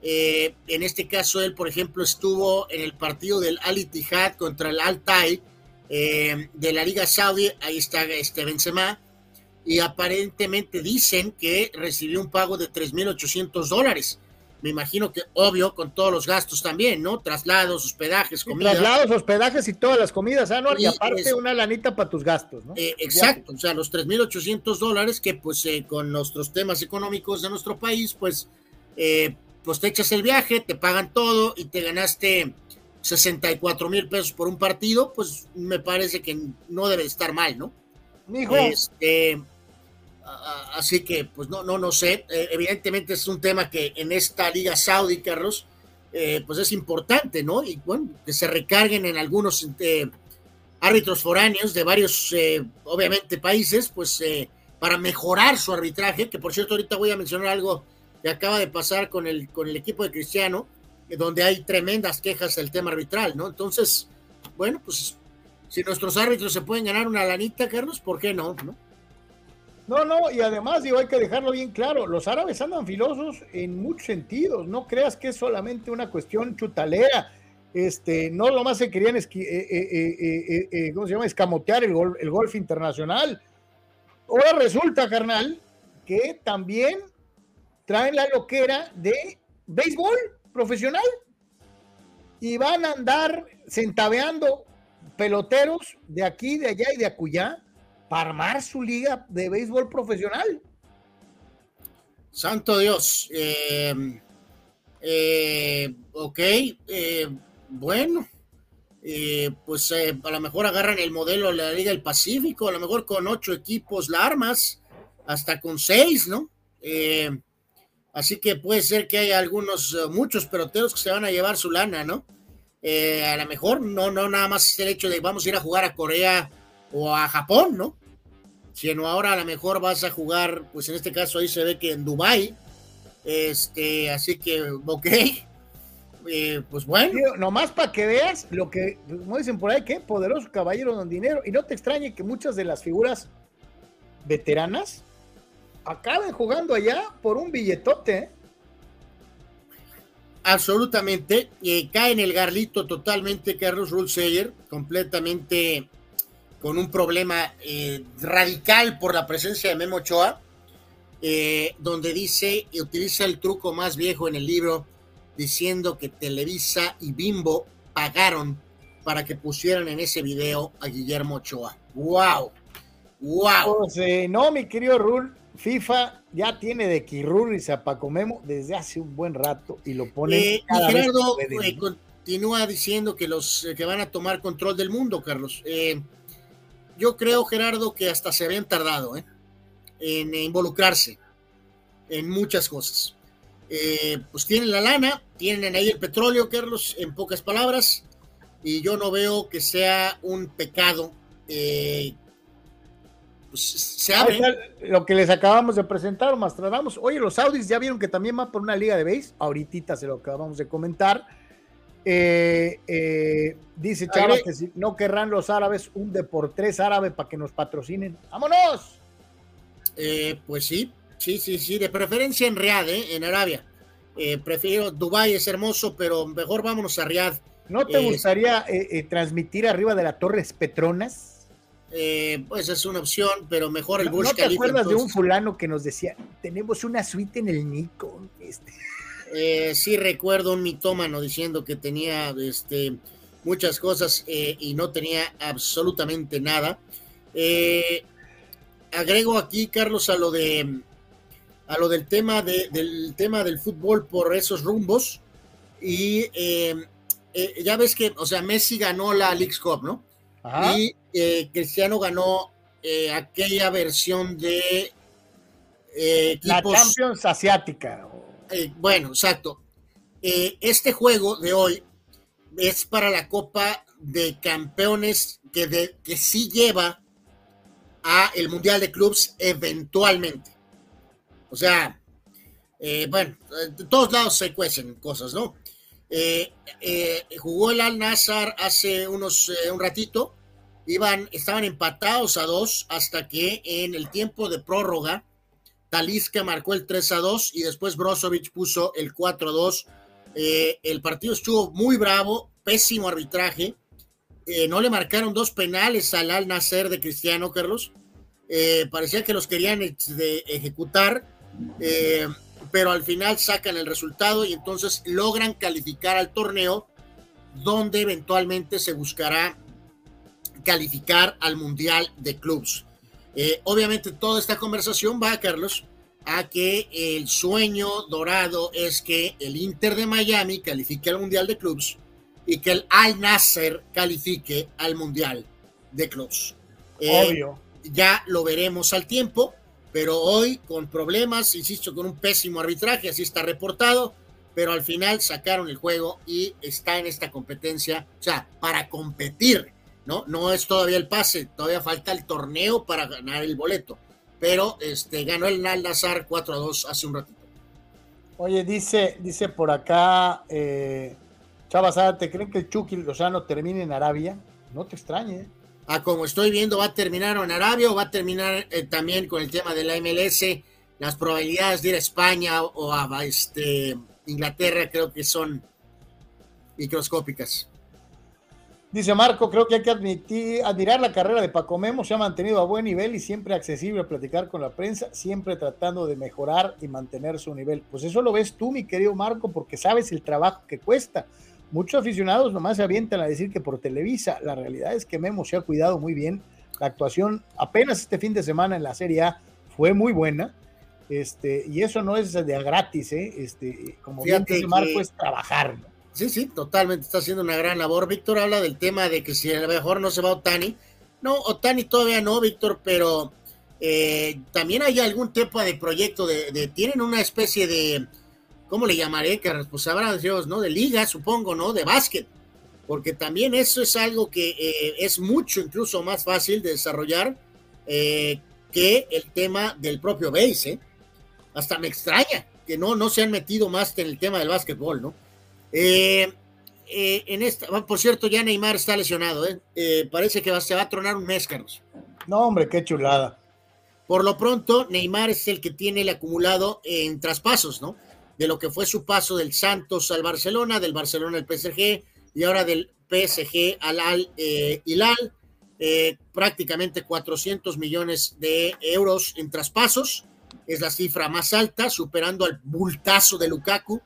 Speaker 2: eh, en este caso, él, por ejemplo, estuvo en el partido del Al Ittihad contra el Al Tai eh, de la Liga Saudi. Ahí está este Benzema. Y aparentemente dicen que recibió un pago de 3.800 dólares. Me imagino que, obvio, con todos los gastos también, ¿no? Traslados, hospedajes,
Speaker 1: comidas. Traslados, hospedajes y todas las comidas, ¿ah, Y, aparte una lanita para tus gastos, ¿no?
Speaker 2: Eh, exacto, o sea, los 3.800 dólares que, pues, con nuestros temas económicos de nuestro país, pues, pues te echas el viaje, te pagan todo y te ganaste 64 mil pesos por un partido, pues me parece que no debe estar mal, ¿no? Este, así que, pues no, no, no sé. Eh, evidentemente es un tema que en esta liga saudí, Carlos, eh, pues es importante, ¿no? Y bueno, que se recarguen en algunos eh, árbitros foráneos de varios, obviamente, países, pues para mejorar su arbitraje, que por cierto ahorita voy a mencionar algo que acaba de pasar con el, con el equipo de Cristiano, donde hay tremendas quejas del tema arbitral, ¿no? Entonces, bueno, pues si nuestros árbitros se pueden ganar una lanita, Carlos, ¿por qué no? No,
Speaker 1: no, no y además digo, hay que dejarlo bien claro, los árabes andan filosos en muchos sentidos, no creas que es solamente una cuestión chutalera, este, no lo más se querían, eh, eh, eh, ¿cómo se llama? Escamotear el golf internacional. Ahora resulta, carnal, que también traen la loquera de béisbol profesional y van a andar centaveando peloteros de aquí, de allá y de acullá para armar su liga de béisbol profesional.
Speaker 2: Santo Dios. Eh, eh, ok, eh, bueno, eh, pues a lo mejor agarran el modelo de la Liga del Pacífico, a lo mejor con ocho equipos la armas, hasta con seis, ¿no? Así que puede ser que haya algunos, muchos peloteros que se van a llevar su lana, ¿no? A lo mejor no, no nada más el hecho de vamos a ir a jugar a Corea o a Japón, ¿no? Sino ahora a lo mejor vas a jugar, pues en este caso ahí se ve que en Dubai, este, así que, ok, eh, pues bueno.
Speaker 1: Tío, nomás para que veas lo que, como dicen por ahí, que poderoso caballero don dinero. Y no te extrañe que muchas de las figuras veteranas acaben jugando allá por un billetote. ¿eh?
Speaker 2: Absolutamente, eh, cae en el garlito totalmente Carlos Rulseyer, completamente con un problema eh, radical por la presencia de Memo Ochoa, eh, donde dice y utiliza el truco más viejo en el libro, diciendo que Televisa y Bimbo pagaron para que pusieran en ese video a Guillermo Ochoa. ¡Wow! ¡Wow!
Speaker 1: Pues, eh, no, mi querido Rul, FIFA ya tiene de Kirruris a Paco Memo desde hace un buen rato y lo pone.
Speaker 2: Y Gerardo continúa diciendo que los que van a tomar control del mundo, Carlos. Eh, yo creo, Gerardo, que hasta se habían tardado ¿eh? en involucrarse en muchas cosas. Eh, pues tienen la lana, tienen ahí el petróleo, Carlos, en pocas palabras, y yo no veo que sea un pecado. eh, pues se abre.
Speaker 1: Lo que les acabamos de presentar, Mastradamos. Oye, los Saudis ya vieron que también van por una liga de base. Ahorita se lo acabamos de comentar. Eh, eh, dice Chava
Speaker 2: Agre-
Speaker 1: que si no querrán los árabes un de por tres árabe para que nos patrocinen. ¡Vámonos!
Speaker 2: Eh, pues sí, sí, sí, sí, de preferencia en Riad, ¿eh? en Arabia. Prefiero, Dubái es hermoso, pero mejor vámonos a Riad.
Speaker 1: ¿No te gustaría transmitir arriba de la Torres Petronas?
Speaker 2: Eh, pues es una opción, pero mejor el
Speaker 1: ¿No,
Speaker 2: Burj
Speaker 1: no te
Speaker 2: Khalifa,
Speaker 1: acuerdas de un fulano que nos decía, tenemos una suite en el Nico? Este,
Speaker 2: Eh, sí recuerdo un mitómano diciendo que tenía este, muchas cosas eh, y no tenía absolutamente nada. Eh, agrego aquí, Carlos, a lo de a lo del tema de- del tema del fútbol por esos rumbos. Y ya ves que, o sea, Messi ganó la Leagues Cup, ¿no?
Speaker 1: Ajá.
Speaker 2: Y Cristiano ganó aquella versión de eh,
Speaker 1: la Champions Asiática.
Speaker 2: Eh, bueno, exacto. Eh, este juego de hoy es para la Copa de Campeones que, que sí lleva a el Mundial de Clubs eventualmente. O sea, eh, bueno, de todos lados se cuecen cosas, ¿no? Jugó el Al Nazar hace unos un ratito, iban, estaban empatados a dos hasta que en el tiempo de prórroga Talisca marcó el 3 a 2 y después Brozovic puso el 4 a 2. Eh, el partido estuvo muy bravo, pésimo arbitraje. Eh, no le marcaron dos penales al Al Nacer de Cristiano Carlos. Eh, parecía que los querían ejecutar, pero al final sacan el resultado y entonces logran calificar al torneo, donde eventualmente se buscará calificar al Mundial de Clubs. Eh, obviamente toda esta conversación va, Carlos, a que el sueño dorado es que el Inter de Miami califique al Mundial de Clubs y que el Al Nasser califique al Mundial de Clubs. Eh,
Speaker 1: Obvio.
Speaker 2: Ya lo veremos al tiempo, pero hoy con problemas, insisto, con un pésimo arbitraje, así está reportado, pero al final sacaron el juego y está en esta competencia, o sea, para competir, ¿no? No es todavía el pase, todavía falta el torneo para ganar el boleto, pero este, ganó el Nazar 4 a 2 hace un ratito.
Speaker 1: Oye, dice, dice por acá, eh, Chava Zárate, ¿creen que el Chucky Lozano termine en Arabia? No te extrañe. ¿eh?
Speaker 2: Ah, como estoy viendo, va a terminar en Arabia o va a terminar eh, también con el tema de la MLS. Las probabilidades de ir a España o a este, Inglaterra creo que son microscópicas.
Speaker 1: Dice Marco, creo que hay que admitir, admirar la carrera de Paco Memo, se ha mantenido a buen nivel y siempre accesible a platicar con la prensa, siempre tratando de mejorar y mantener su nivel. Pues eso lo ves tú, mi querido Marco, porque sabes el trabajo que cuesta. Muchos aficionados nomás se avientan a decir que por Televisa, la realidad es que Memo se ha cuidado muy bien, La actuación apenas este fin de semana en la Serie A fue muy buena. Este, y eso no es de gratis, ¿eh? Este, como bien dice Marco, es trabajar.
Speaker 2: Sí, sí, totalmente. Está haciendo una gran labor. Víctor habla del tema de que si a lo mejor no se va Otani. No, Otani todavía no, Víctor, pero eh, también hay algún tipo de proyecto de, tienen una especie de, ¿cómo le llamaré? Que pues Dios, ¿no? De liga, supongo, ¿no? De básquet. Porque también eso es algo que eh, es mucho, incluso más fácil de desarrollar eh, que el tema del propio base, ¿eh? Hasta me extraña que no, no se han metido más en el tema del básquetbol, ¿no? En esta, por cierto, ya Neymar está lesionado, ¿eh? parece que se va a tronar un mes, Carlos.
Speaker 1: No, hombre, qué chulada.
Speaker 2: Por lo pronto, Neymar es el que tiene el acumulado en traspasos, ¿no? De lo que fue su paso del Santos al Barcelona, del Barcelona al PSG y ahora del PSG al Al eh, Hilal. Eh, prácticamente 400 millones de euros en traspasos. Es la cifra más alta, superando al bultazo de Lukaku,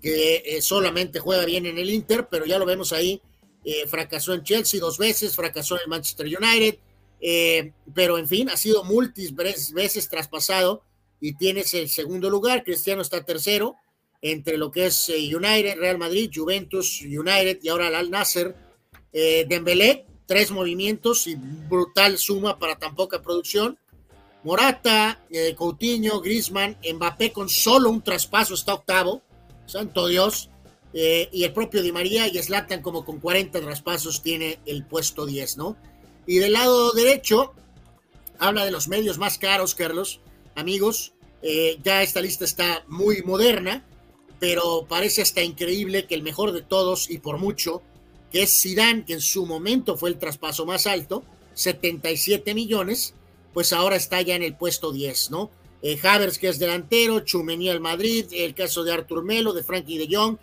Speaker 2: que eh, solamente juega bien en el Inter, pero ya lo vemos ahí. fracasó en Chelsea dos veces, fracasó en Manchester United, eh, pero en fin, ha sido múltiples veces traspasado y tienes el segundo lugar. Cristiano está tercero entre lo que es eh, United, Real Madrid, Juventus, United y ahora Al Nasser. Eh, Dembélé, tres movimientos y brutal suma para tan poca producción. Morata, eh, Coutinho, Griezmann, Mbappé con solo un traspaso está octavo. Santo Dios. y el propio Di María y Slatan como con 40 traspasos tiene el puesto 10, ¿no? Y del lado derecho, habla de los medios más caros, Carlos. Amigos, eh, ya esta lista está muy moderna, pero parece hasta increíble que el mejor de todos, y por mucho, que es Zidane, que en su momento fue el traspaso más alto, 77 millones, pues ahora está ya en el puesto 10, ¿no? Eh, Havers, que es delantero, Chumení al Madrid, el caso de Artur Melo, de Frankie de Jong,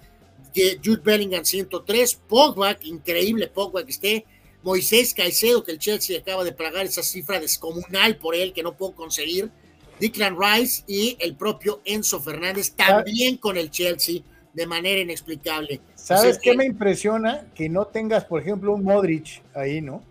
Speaker 2: Jude Bellingham 103, Pogba, increíble Pogba que esté, Moisés Caicedo, que el Chelsea acaba de pagar esa cifra descomunal por él que no puedo conseguir, Declan Rice y el propio Enzo Fernández también con el Chelsea de manera inexplicable.
Speaker 1: ¿Sabes qué me impresiona? Que no tengas, por ejemplo, un Modric ahí, ¿no?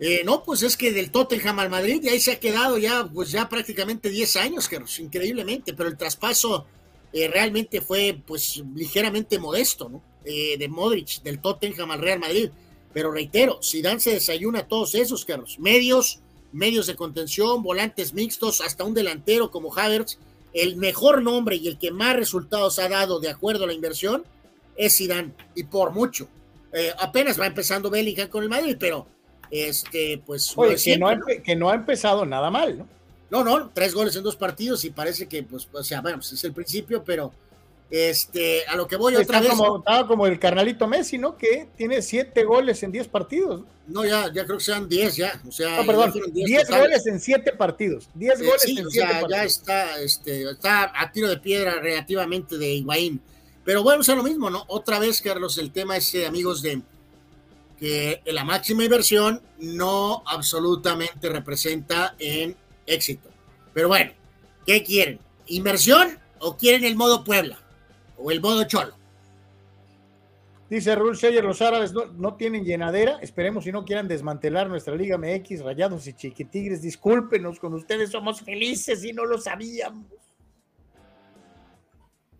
Speaker 2: Eh, no, pues es que del Tottenham al Madrid y ahí se ha quedado ya, pues ya prácticamente 10 años, Carlos, increíblemente, pero el traspaso eh, realmente fue pues ligeramente modesto, ¿no? Eh, de Modric, del Tottenham al Real Madrid. Pero reitero, Dan se desayuna a todos esos, Carlos. Medios, medios de contención, volantes mixtos, hasta un delantero como Havertz. El mejor nombre y el que más resultados ha dado de acuerdo a la inversión es Zidane, y por mucho. Eh, apenas va empezando Bellingham con el Madrid, pero este, pues.
Speaker 1: que, no ha, que no ha empezado nada mal, ¿no?
Speaker 2: No, no, tres goles en dos partidos y parece que, pues, o sea, bueno, pues es el principio, pero este, a lo que voy otra vez.
Speaker 1: Como, estaba como el carnalito Messi, ¿no? Que tiene siete goles en diez partidos.
Speaker 2: No, ya, ya creo que sean diez ya. O sea,
Speaker 1: perdón, diez, goles en siete partidos. Diez goles en o sea,
Speaker 2: ya está, este, está a tiro de piedra relativamente de Higuaín. Pero bueno, es lo mismo, ¿no? Otra vez, Carlos, el tema ese, amigos, de que la máxima inversión no absolutamente representa en éxito. Pero bueno, ¿qué quieren? ¿Inversión o quieren el modo Puebla? o el modo cholo.
Speaker 1: Dice Rul Scheyer, los árabes no, tienen llenadera. Esperemos si no quieran desmantelar nuestra Liga MX, Rayados y Chiquitigres. Discúlpenos, con ustedes somos felices y no lo sabíamos.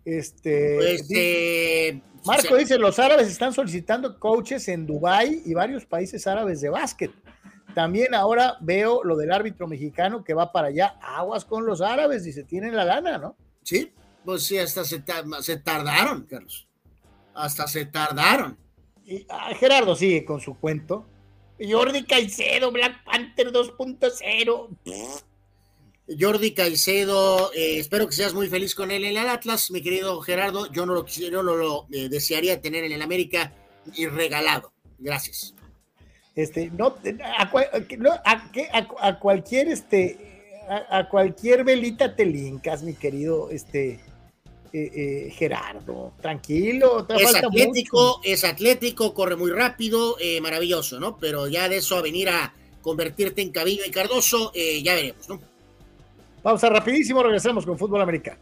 Speaker 1: Este,
Speaker 2: pues, eh,
Speaker 1: Marco dice, los árabes están solicitando coaches en Dubái y varios países árabes de básquet. También ahora veo lo del árbitro mexicano que va para allá. Aguas con los árabes, y se tienen la lana, ¿no?
Speaker 2: Sí, pues sí, hasta se, se tardaron, Carlos. Hasta se tardaron.
Speaker 1: Y, ah, Gerardo sigue con su cuento. Jordi Caicedo, Black Panther 2.0.
Speaker 2: Jordi Caicedo, eh, espero que seas muy feliz con él en el Atlas, mi querido Gerardo. Yo no lo, yo no lo eh, desearía tener en el América y regalado. Gracias.
Speaker 1: Este, no, a, cualquier este, a, cualquier velita te lincas, mi querido este, eh, Gerardo, tranquilo.
Speaker 2: es atlético, es atlético, corre muy rápido, eh, maravilloso, ¿no? Pero ya de eso a venir a convertirte en Cabillo y Cardoso, ya veremos, ¿no?
Speaker 1: Pausa rapidísimo, regresamos con fútbol americano.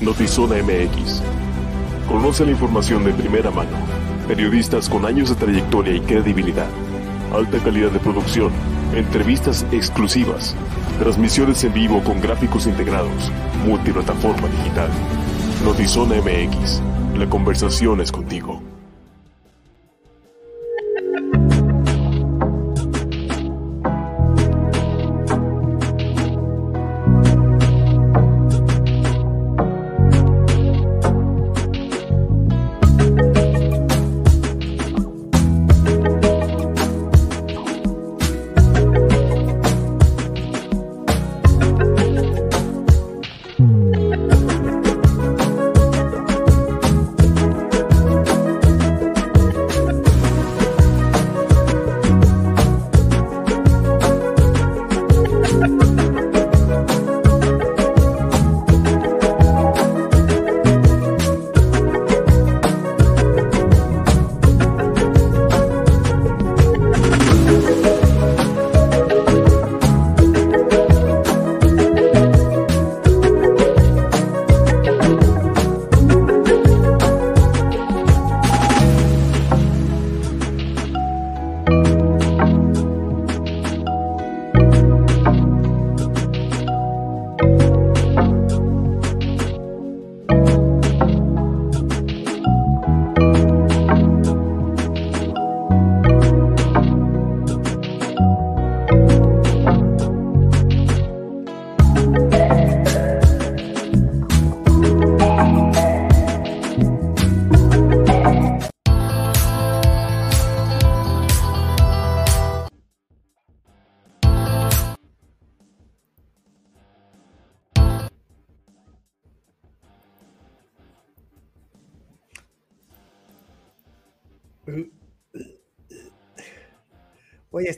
Speaker 3: Notizona MX. Conoce la información de primera mano. Periodistas con años de trayectoria y credibilidad. Alta calidad de producción. Entrevistas exclusivas. Transmisiones en vivo con gráficos integrados. Multiplataforma digital. Notizona MX. La conversación es contigo.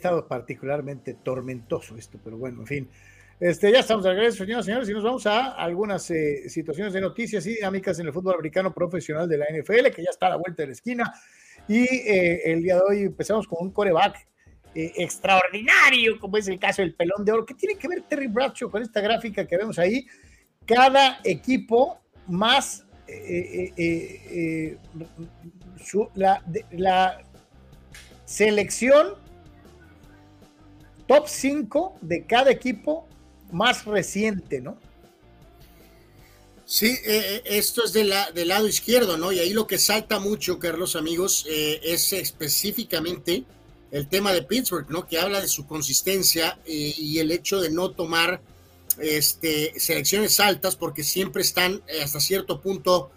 Speaker 1: Estado particularmente tormentoso esto, pero bueno, en fin. Este, ya estamos de regreso, señoras y señores, y nos vamos a algunas eh, situaciones de noticias y dinámicas en el fútbol americano profesional de la NFL, que ya está a la vuelta de la esquina. Y eh, el día de hoy empezamos con un coreback eh, extraordinario, como es el caso del pelón de oro. ¿Qué tiene que ver Terry Bradshaw con esta gráfica que vemos ahí? Cada equipo más su, la, la selección top 5 de cada equipo más reciente, ¿no?
Speaker 2: Sí, eh, esto es del lado izquierdo, ¿no? Y ahí lo que salta mucho, Carlos, amigos, eh, es específicamente el tema de Pittsburgh, ¿no? Que habla de su consistencia eh, y el hecho de no tomar este, selecciones altas porque siempre están hasta cierto punto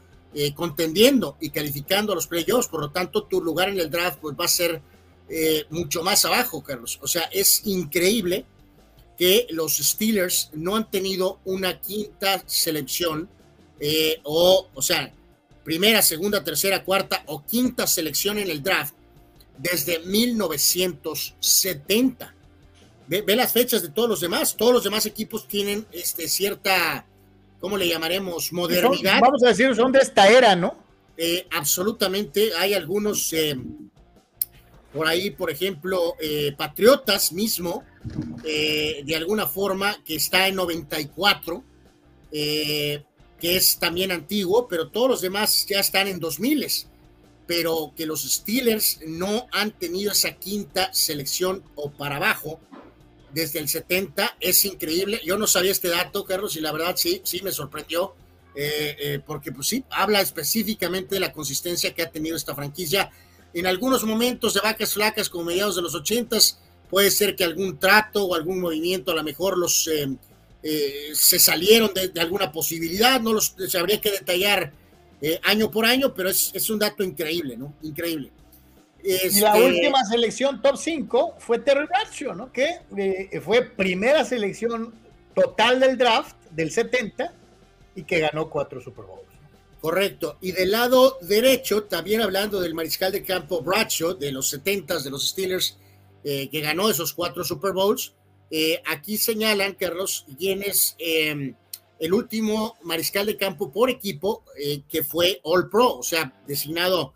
Speaker 2: contendiendo y calificando a los playoffs. Por lo tanto, tu lugar en el draft pues, va a ser eh, mucho más abajo, Carlos. O sea, es increíble que los Steelers no han tenido una quinta selección, eh, o, o sea, primera, segunda, tercera, cuarta o quinta selección en el draft desde 1970. Ve, las fechas de todos los demás. Todos los demás equipos tienen este, cierta, ¿cómo le llamaremos? Modernidad.
Speaker 1: vamos a decir, son de esta era, ¿no?
Speaker 2: Eh, absolutamente. Hay algunos por ahí, por ejemplo, eh, Patriotas mismo, eh, de alguna forma, que está en 94, eh, que es también antiguo, pero todos los demás ya están en 2000, pero que los Steelers no han tenido esa quinta selección o para abajo desde el 70, es increíble. Yo no sabía este dato, Carlos, y la verdad sí, sí me sorprendió. porque pues sí, habla específicamente de la consistencia que ha tenido esta franquicia en algunos momentos de vacas flacas como mediados de los ochentas, puede ser que algún trato o algún movimiento a lo mejor los eh, eh, se salieron de, alguna posibilidad, no los se habría que detallar eh, año por año, pero es, es, un dato increíble, ¿no? Increíble.
Speaker 1: y la este, última selección top 5 fue Terry Bradshaw, ¿no? Que fue primera selección total del draft del 70 y que ganó cuatro Super Bowls.
Speaker 2: Correcto. Y del lado derecho, también hablando del mariscal de campo Bradshaw, de los 70 de los Steelers, eh, que ganó esos cuatro Super Bowls, eh, aquí señalan, Carlos, quién es em, el último mariscal de campo por equipo eh, que fue All Pro, o sea, designado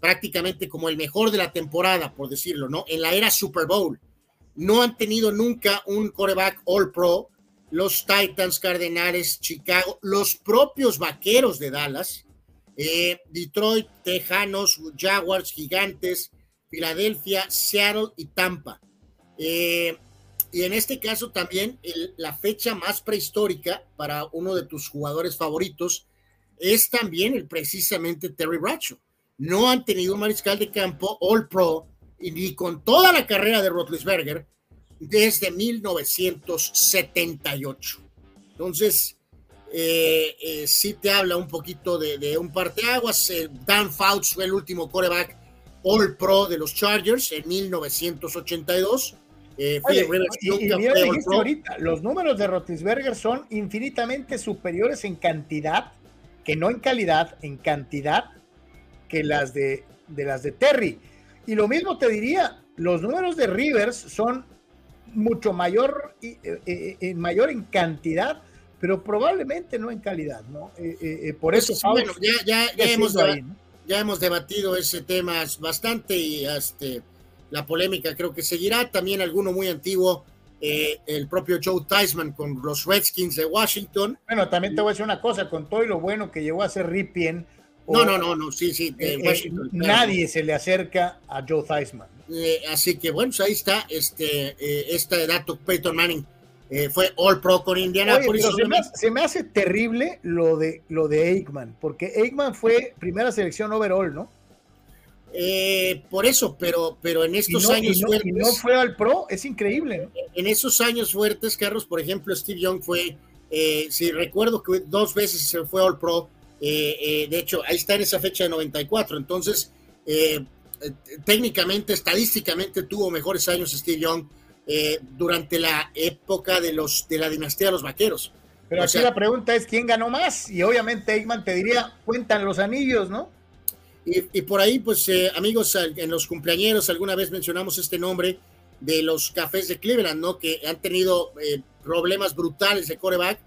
Speaker 2: prácticamente como el mejor de la temporada, por decirlo, ¿no? En la era Super Bowl. No han tenido nunca un coreback All Pro los Titans, Cardenales, Chicago, los propios Vaqueros de Dallas, eh, Detroit, Tejanos, Jaguars, Gigantes, Filadelfia, Seattle y Tampa. Eh, y en este caso también la fecha más prehistórica para uno de tus jugadores favoritos es también el precisamente Terry Bradshaw. No han tenido un mariscal de campo All Pro y ni con toda la carrera de Rotlisberger desde 1978. Entonces, eh, eh, sí te habla un poquito de, un parteaguas. Eh, Dan Fouts fue el último coreback All Pro de los Chargers en 1982.
Speaker 1: Eh, los números de Rotisberger son infinitamente superiores en cantidad, que no en calidad, en cantidad, que las de, de las de Terry. Y lo mismo te diría, los números de Rivers son mucho mayor, eh, eh, eh, mayor en cantidad, pero probablemente no en calidad, ¿no? por pues eso,
Speaker 2: bueno, ya, ya, hemos, ya hemos debatido ese tema bastante y este, la polémica creo que seguirá. También alguno muy antiguo, el propio Joe Theismann con los Redskins de Washington.
Speaker 1: Bueno, también te voy a decir una cosa, con todo y lo bueno que llegó a ser Ripien.
Speaker 2: No, no, no, no, sí, sí,
Speaker 1: nadie se le acerca a Joe Theismann.
Speaker 2: Eh, así que bueno, pues ahí está este, eh, este dato. Peyton Manning eh, fue All Pro con Indiana.
Speaker 1: se, me hace, terrible lo de, lo de Aikman, porque Aikman fue primera selección overall, ¿no?
Speaker 2: por eso, pero, pero en estos años
Speaker 1: fuertes. no fue al Pro, es increíble.
Speaker 2: En esos años fuertes, Carlos, por ejemplo, Steve Young fue, si recuerdo que dos veces se fue All Pro. de hecho, ahí está en esa fecha de 94. Entonces, eh, técnicamente, estadísticamente tuvo mejores años Steve Young eh, durante la época de, los, de la dinastía de los vaqueros.
Speaker 1: Pero aquí la pregunta es quién ganó más y obviamente Eggman te diría, cuentan los anillos, ¿no?
Speaker 2: Y, por ahí, pues eh, amigos, en los cumpleaños alguna vez mencionamos este nombre de los cafés de Cleveland, ¿no? Que han tenido problemas brutales de coreback,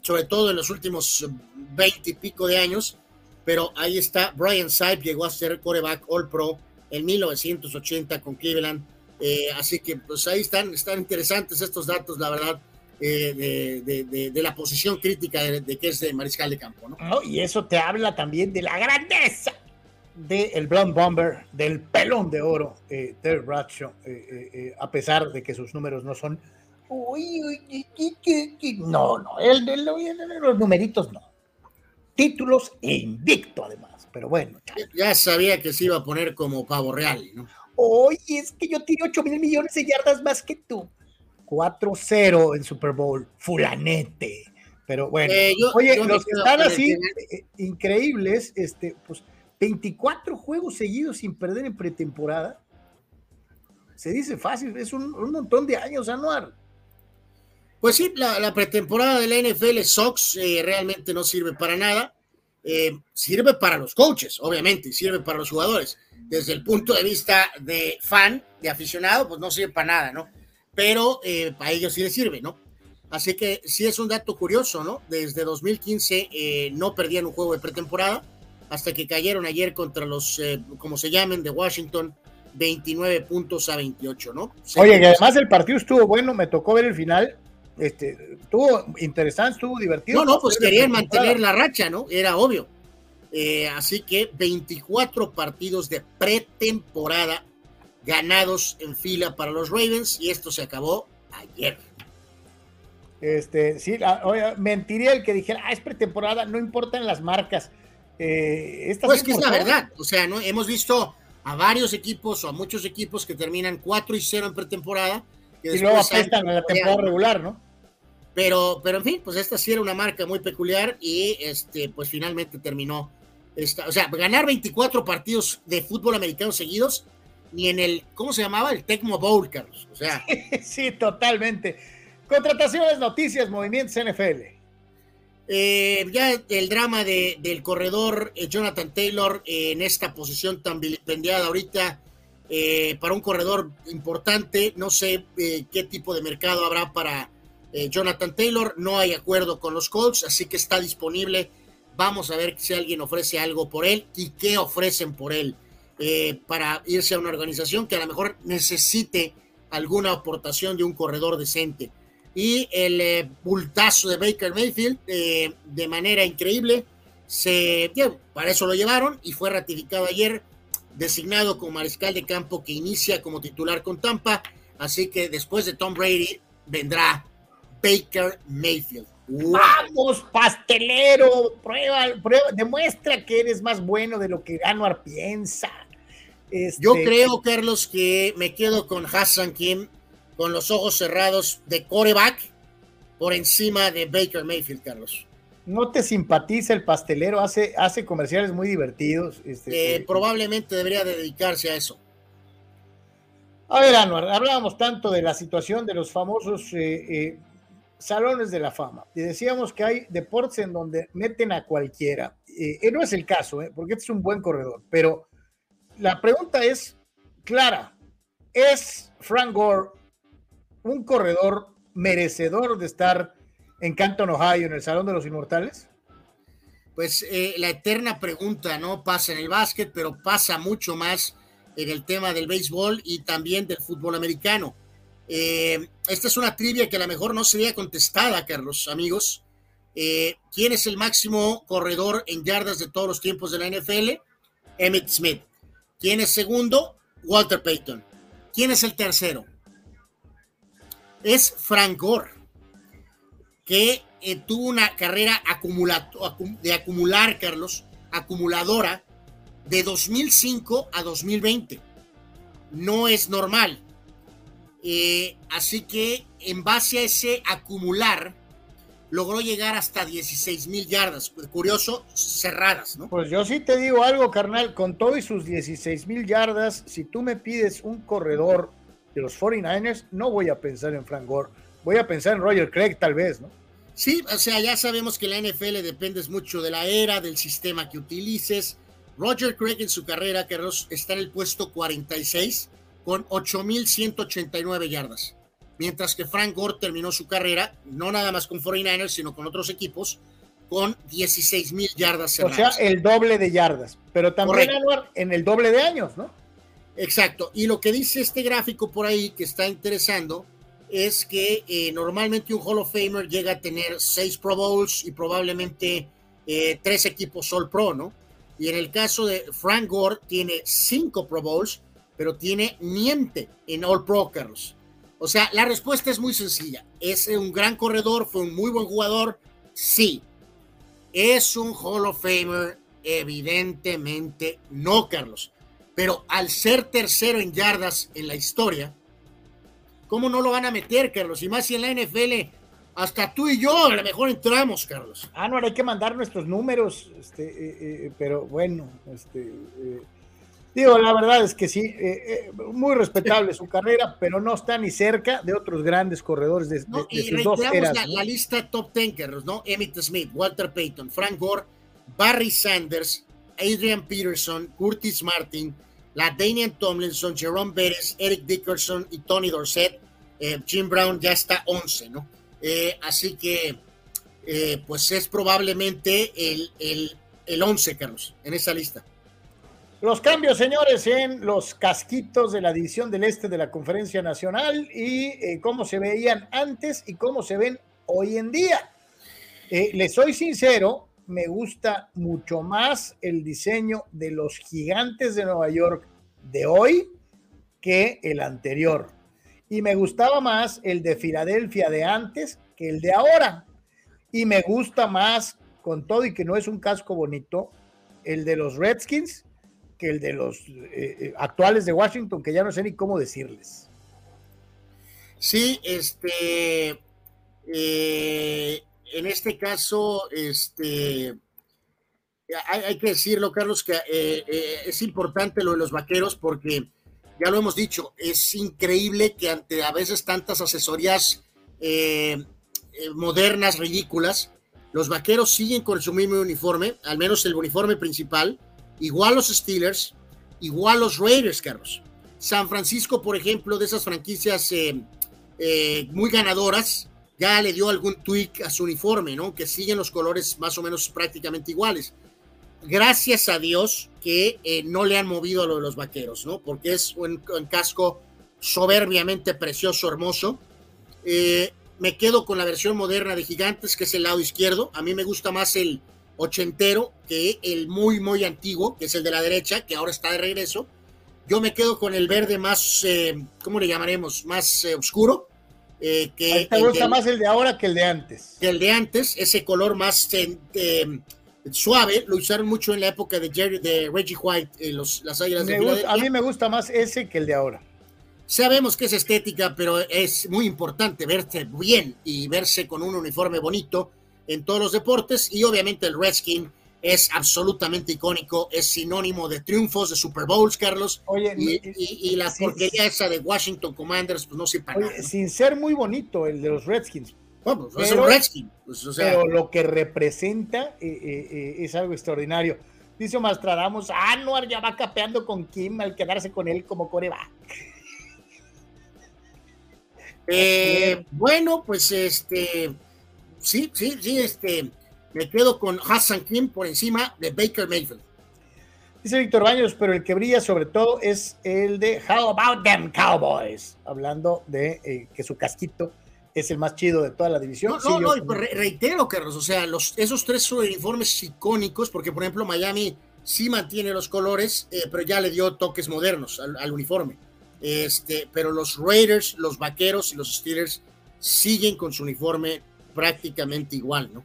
Speaker 2: sobre todo en los últimos veinte y pico de años pero ahí está, Brian Saib llegó a ser coreback All Pro en 1980 con Cleveland, eh, así que pues ahí están, están interesantes estos datos, la verdad, eh, de, la posición crítica de, que es de mariscal de campo, ¿no?
Speaker 1: Y eso te habla también de la grandeza del el Blonde Bomber, del pelón de oro, eh, Terry Bradshaw, eh, a pesar de que sus números no son... Uy, uy, no, no, el, los numeritos no títulos e invicto además. Pero bueno.
Speaker 2: Ya sabía que se iba a poner como pavo real, ¿no?
Speaker 1: Oye, es que yo tiré 8 mil millones de yardas más que tú. 4-0 en Super Bowl, fulanete. Pero bueno, eh, oye, los que están así eh, increíbles, este, pues 24 juegos seguidos sin perder en pretemporada. Se dice fácil, es un, montón de años, Anuar.
Speaker 2: Pues sí, la, pretemporada de la NFL Sox eh, realmente no sirve para nada. Eh, sirve para los coaches, obviamente, sirve para los jugadores. Desde el punto de vista de fan, de aficionado, pues no sirve para nada, ¿no? Pero eh, para ellos sí les sirve, ¿no? Así que sí es un dato curioso, ¿no? Desde 2015 no perdían un juego de pretemporada hasta que cayeron ayer contra los, como se llamen, de Washington, 29 puntos a 28, ¿no?
Speaker 1: Oye, y además el partido estuvo bueno, me tocó ver el final este, estuvo interesante, estuvo divertido.
Speaker 2: No, no, pues querían mantener la racha, ¿no? Era obvio. Eh, así que 24 partidos de pretemporada ganados en fila para los Ravens y esto se acabó ayer.
Speaker 1: Este, sí, mentiría el que dijera, ah, es pretemporada, no importan las marcas.
Speaker 2: Eh, pues que es la verdad, o sea, ¿no? hemos visto a varios equipos o a muchos equipos que terminan 4 y 0 en pretemporada
Speaker 1: y luego apestan en la temporada regular, ¿no?
Speaker 2: Pero, pero en fin, pues esta sí era una marca muy peculiar y este, pues finalmente terminó. Esta, o sea, ganar 24 partidos de fútbol americano seguidos, ni en el, ¿cómo se llamaba? El Tecmo Bowl, Carlos. O sea.
Speaker 1: Sí, totalmente. Contrataciones, noticias, movimientos NFL.
Speaker 2: Eh, ya el drama de, del corredor eh, Jonathan Taylor en esta posición tan vilipendiada ahorita eh, para un corredor importante. No sé eh, qué tipo de mercado habrá para eh, Jonathan Taylor. No hay acuerdo con los Colts, así que está disponible. Vamos a ver si alguien ofrece algo por él y qué ofrecen por él para irse a una organización que a lo mejor necesite alguna aportación de un corredor decente. y el eh, bultazo de Baker Mayfield eh, de manera increíble. Se, para eso lo llevaron y fue ratificado ayer, designado como mariscal de campo que inicia como titular con Tampa. Así que después de Tom Brady vendrá Baker Mayfield.
Speaker 1: Vamos, pastelero, prueba, prueba, demuestra que eres más bueno de lo que Anuar piensa.
Speaker 2: Yo este, creo, Carlos, que me quedo con Hassan Kim con los ojos cerrados de coreback por encima de Baker Mayfield, Carlos.
Speaker 1: ¿No te simpatiza el pastelero? Hace, hace comerciales muy divertidos.
Speaker 2: Este, eh, probablemente debería dedicarse a eso.
Speaker 1: A ver, Anuar, hablábamos tanto de la situación de los famosos eh, eh, salones de la fama y decíamos que hay deportes en donde meten a cualquiera. no es el caso, porque este es un buen corredor, pero la pregunta es clara. ¿Es Frank Gore un corredor merecedor de estar en Canton, Ohio, en el Salón de los Inmortales?
Speaker 2: Pues eh, la eterna pregunta, ¿no? Pasa en el básquet, pero pasa mucho más en el tema del béisbol y también del fútbol americano. Eh, esta es una trivia que a lo mejor no sería contestada, Carlos, amigos. Eh, ¿Quién es el máximo corredor en yardas de todos los tiempos de la NFL? Emmett Smith. ¿Quién es segundo? Walter Payton. ¿Quién es el tercero? es Frank Gore, que eh, tuvo una carrera de acumular, Carlos, acumuladora de 2005 a 2020. No es normal. Eh, así que en base a ese acumular, logró llegar hasta 16 mil yardas. Curioso, cerradas, ¿no?
Speaker 1: Pues yo sí te digo algo, carnal, con todo y sus 16 mil yardas, si tú me pides un corredor de los 49ers, no voy a pensar en Frank Gore, voy a pensar en Roger Craig tal vez, ¿no?
Speaker 2: Sí, o sea, ya sabemos que la NFL depende mucho de la era, del sistema que utilices. Roger Craig en su carrera, Carlos, está en el puesto 46 con 8.189 yardas. Mientras que Frank Gore terminó su carrera, no nada más con 49ers, sino con otros equipos, con 16.000 yardas
Speaker 1: cerradas. O sea, el doble de yardas, pero también en el doble de años, ¿no?
Speaker 2: Exacto. Y lo que dice este gráfico por ahí que está interesando es que eh, normalmente un Hall of Famer llega a tener seis Pro Bowls y probablemente eh, tres equipos All Pro, ¿no? Y en el caso de Frank Gore tiene cinco Pro Bowls, pero tiene niente en All Pro, Carlos. O sea, la respuesta es muy sencilla. ¿Es un gran corredor? ¿Fue un muy buen jugador? Sí. ¿Es un Hall of Famer? Evidentemente no, Carlos. Pero al ser tercero en yardas en la historia, ¿cómo no lo van a meter, Carlos? Y más si en la NFL, hasta tú y yo a lo mejor entramos, Carlos.
Speaker 1: Ah, no, hay que mandar nuestros números, este, eh, eh, pero bueno, este, eh, digo, la verdad es que sí, muy respetable su carrera, pero no está ni cerca de otros grandes corredores de,
Speaker 2: no, y sus dos eras. La, la, lista top ten, Carlos, ¿no? Emmett Smith, Walter Payton, Frank Gore, Barry Sanders, Adrian Peterson, Curtis Martin, la Daniel Tomlinson, Jerome Bettis, Eric Dickerson y Tony Dorset. Eh, Jim Brown ya está 11, ¿no? Eh, así que, eh, pues es probablemente el, el, el 11, Carlos, en esa lista.
Speaker 1: Los cambios, señores, en los casquitos de la división del este de la Conferencia Nacional y cómo se veían antes y cómo se ven hoy en día. les soy sincero, me gusta mucho más el diseño de los gigantes de Nueva York de hoy que el anterior. Y me gustaba más el de Filadelfia de antes que el de ahora. Y me gusta más, con todo y que no es un casco bonito, el de los Redskins que el de los eh, eh, actuales de Washington, que ya no sé ni cómo decirles.
Speaker 2: Sí, este, eh, en este caso, este, hay, que decirlo, Carlos, que eh, eh, es importante lo de los vaqueros porque ya lo hemos dicho, es increíble que ante a veces tantas asesorías eh, modernas, ridículas, los vaqueros siguen con su mismo uniforme, al menos el uniforme principal, igual los Steelers, igual los Raiders, Carlos. San Francisco, por ejemplo, de esas franquicias muy ganadoras, ya le dio algún tweak a su uniforme, ¿no? Que siguen los colores más o menos prácticamente iguales. Gracias a Dios que eh, no le han movido a lo de los vaqueros, ¿no? Porque es un, casco soberbiamente precioso, hermoso. Eh, me quedo con la versión moderna de Gigantes, que es el lado izquierdo. A mí me gusta más el ochentero que el muy, muy antiguo, que es el de la derecha, que ahora está de regreso. Yo me quedo con el verde más, eh, ¿cómo le llamaremos? Más eh, oscuro.
Speaker 1: Eh, que ¿Te gusta más el de ahora que el de antes?
Speaker 2: Que el de antes, ese color más suave, lo usaron mucho en la época de, Jerry, de Reggie White, los, las águilas de
Speaker 1: A mí me gusta más ese que el de ahora.
Speaker 2: Sabemos que es estética, pero es muy importante verse bien y verse con un uniforme bonito en todos los deportes. Y obviamente el Redskin es absolutamente icónico, es sinónimo de triunfos, de Super Bowls, Carlos. Oye, y, la porquería esa de Washington Commanders, pues no se
Speaker 1: para Sin ser muy bonito el de los Redskins.
Speaker 2: Bueno, pues, es un Redskin. Pues,
Speaker 1: pero lo que representa eh, eh, eh, es algo extraordinario. Dice Mastradamos, Anuar ya va capeando con Kim al quedarse con él como coreback.
Speaker 2: Bueno, pues este, sí, sí, sí, este, me quedo con Hassan Kim por encima de Baker Mayfield.
Speaker 1: Dice Víctor Baños, pero el que brilla sobre todo es el de How About Them Cowboys, hablando de eh, que su casquito es el más chido de toda la división.
Speaker 2: No, no, no reitero, Carlos, o sea, los, esos tres uniformes icónicos, porque por ejemplo Miami sí mantiene los colores, eh, pero ya le dio toques modernos al uniforme. Este, pero los Raiders, los Vaqueros y los Steelers siguen con su uniforme prácticamente igual, ¿no?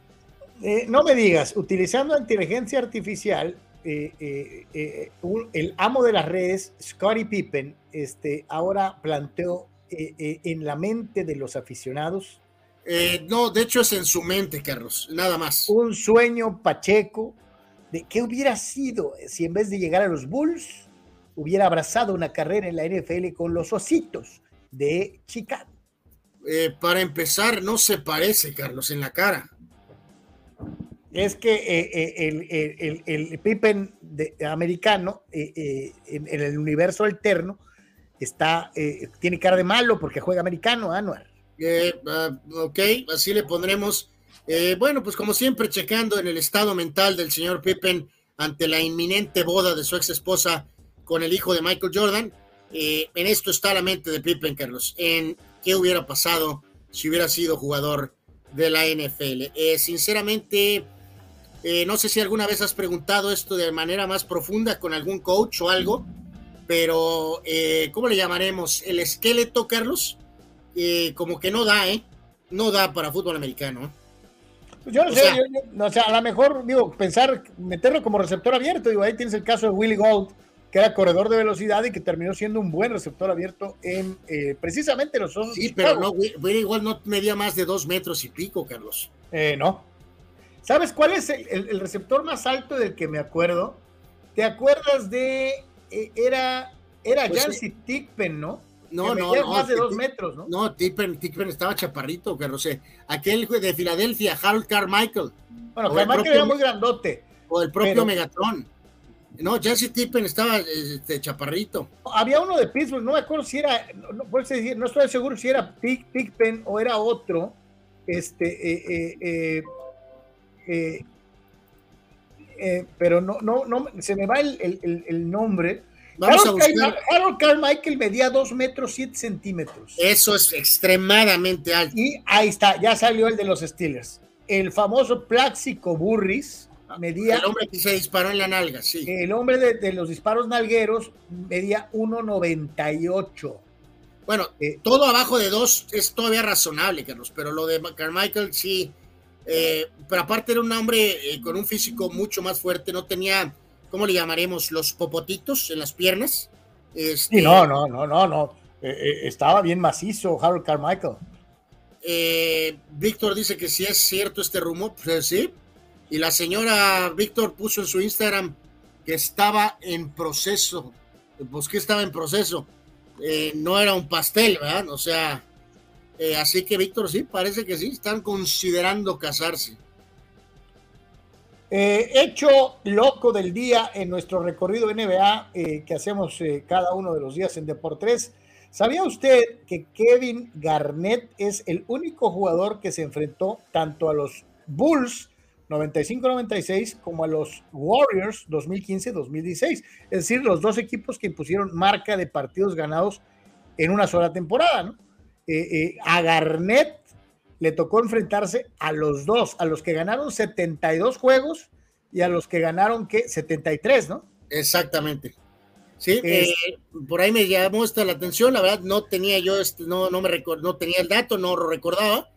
Speaker 1: Eh, no me digas, utilizando inteligencia artificial, eh, eh, el amo de las redes, Scottie Pippen, este, ahora planteó en la mente de los aficionados.
Speaker 2: no, de hecho es en su mente, Carlos, nada más.
Speaker 1: Un sueño pacheco de qué hubiera sido si en vez de llegar a los Bulls, hubiera abrazado una carrera en la NFL con los ositos de Chicago.
Speaker 2: Para empezar, no se parece, Carlos, en la cara.
Speaker 1: Es que eh, eh, el, Pippen americano en, el universo alterno está, tiene cara de malo porque juega americano, Anuar.
Speaker 2: Ah, ok, así le pondremos. bueno, pues como siempre, checando en el estado mental del señor Pippen ante la inminente boda de su ex esposa con el hijo de Michael Jordan. Eh, en esto está la mente de Pippen, Carlos, en qué hubiera pasado si hubiera sido jugador de la NFL. Eh, sinceramente, eh, no sé si alguna vez has preguntado esto de manera más profunda con algún coach o algo, pero ¿cómo le llamaremos? El esqueleto, Carlos, como que no da, ¿eh? No da para fútbol americano.
Speaker 1: Yo no sé, o sea, a lo mejor, digo, pensar, meterlo como receptor abierto, digo, ahí tienes el caso de Willie Gold, que era corredor de velocidad y que terminó siendo un buen receptor abierto en eh, precisamente los
Speaker 2: Osos. Sí, pero no, igual no medía más de dos metros y pico, Carlos.
Speaker 1: Eh, no. ¿Sabes cuál es el, receptor más alto del que me acuerdo? ¿Te acuerdas de. Eh, era era pues, Tickpen, ¿no?
Speaker 2: No, no, no.
Speaker 1: Más de dos metros, ¿no?
Speaker 2: No, Tickpen, estaba chaparrito, Carlos. Aquel de Filadelfia, Harold Carmichael.
Speaker 1: Bueno, Carmichael era muy grandote.
Speaker 2: O el propio Megatron. No, Jesse Tippen estaba este, chaparrito.
Speaker 1: Había uno de Pittsburgh, no me acuerdo si era, no, no estoy seguro si era Pickpen o era otro. Este, eh, eh, eh, pero no, no, no, se me va el, nombre. Vamos Harold, a buscar. Harold Carmichael medía 2 metros 7 centímetros.
Speaker 2: Eso es extremadamente alto.
Speaker 1: Y ahí está, ya salió el de los Steelers. El famoso Plaxico Burris medía.
Speaker 2: El hombre que se disparó en la nalga, sí.
Speaker 1: El hombre de, los disparos nalgueros medía 1,98.
Speaker 2: Bueno, eh, todo abajo de 2 es todavía razonable, Carlos, pero lo de Carmichael sí. Eh, pero aparte era un hombre eh, con un físico mucho más fuerte, no tenía, ¿cómo le llamaremos? Los popotitos en las piernas.
Speaker 1: Este, no, no, no, no, no. estaba bien macizo Harold Carmichael.
Speaker 2: Víctor dice que si es cierto este rumor, pues sí, y la señora Víctor puso en su Instagram que estaba en proceso. Pues que estaba en proceso. Eh, no era un pastel, ¿verdad? O sea, eh, así que Víctor sí, parece que sí, están considerando casarse.
Speaker 1: Eh, hecho loco del día en nuestro recorrido NBA que hacemos cada uno de los días en Deportes. ¿Sabía usted que Kevin Garnett es el único jugador que se enfrentó tanto a los Bulls 95-96 como a los Warriors 2015-2016. Es decir, los dos equipos que impusieron marca de partidos ganados en una sola temporada. ¿no? Eh, eh, a Garnett le tocó enfrentarse a los dos, a los que ganaron 72 juegos y a los que ganaron, ¿qué? 73, ¿no?
Speaker 2: Exactamente. Sí, eh, por ahí me llamó esta la atención, la verdad no tenía yo, este, no, no me no tenía el dato, no lo recordaba.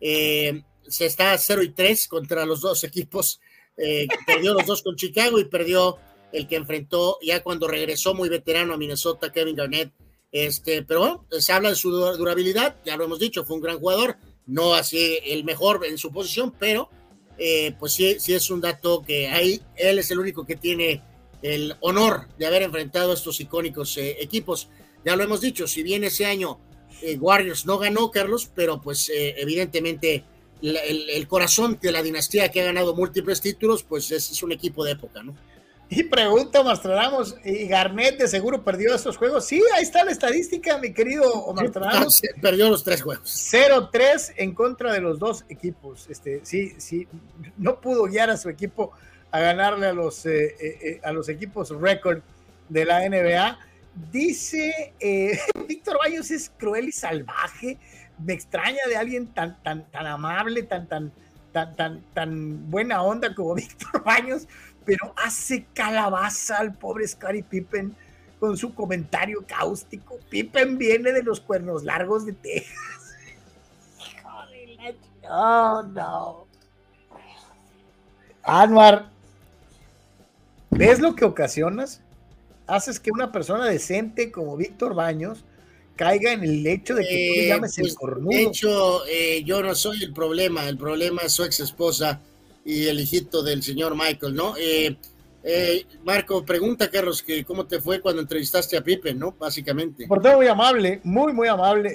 Speaker 2: Eh, se está 0 y 3 contra los dos equipos. Eh, perdió los dos con Chicago y perdió el que enfrentó ya cuando regresó muy veterano a Minnesota, Kevin Garnett. Este, pero bueno, se habla de su durabilidad, ya lo hemos dicho, fue un gran jugador, no así el mejor en su posición, pero pues sí, sí es un dato que ahí él es el único que tiene el honor de haber enfrentado a estos icónicos eh, equipos. Ya lo hemos dicho, si bien ese año eh, Warriors no ganó, Carlos, pero pues eh, evidentemente el, corazón de la dinastía que ha ganado múltiples títulos, pues es, un equipo de época, ¿no?
Speaker 1: Y pregunta, Ramos, ¿y Garnett de seguro perdió esos juegos? Sí, ahí está la estadística, mi querido Omar
Speaker 2: Perdió los tres juegos.
Speaker 1: 0-3 en contra de los dos equipos. Este, sí, sí, no pudo guiar a su equipo a ganarle a los, eh, eh, eh, a los equipos récord de la NBA. Dice Víctor Baños es cruel y salvaje. Me extraña de alguien tan, tan, tan amable, tan, tan, tan, tan, tan buena onda como Víctor Baños, pero hace calabaza al pobre Scottie Pippen con su comentario cáustico. Pippen viene de los cuernos largos de Texas. Oh, no. Anwar, ¿Ves lo que ocasionas? Haces que una persona decente como Víctor Baños caiga en el hecho de que tú
Speaker 2: eh,
Speaker 1: llames el
Speaker 2: pues,
Speaker 1: cornudo.
Speaker 2: De hecho, eh, yo no soy el problema, el problema es su ex esposa y el hijito del señor Michael, ¿no? Eh, Marco, pregunta, Carlos, que cómo te fue cuando entrevistaste a Pipe, ¿no? Básicamente.
Speaker 1: Por todo muy amable, muy, muy amable.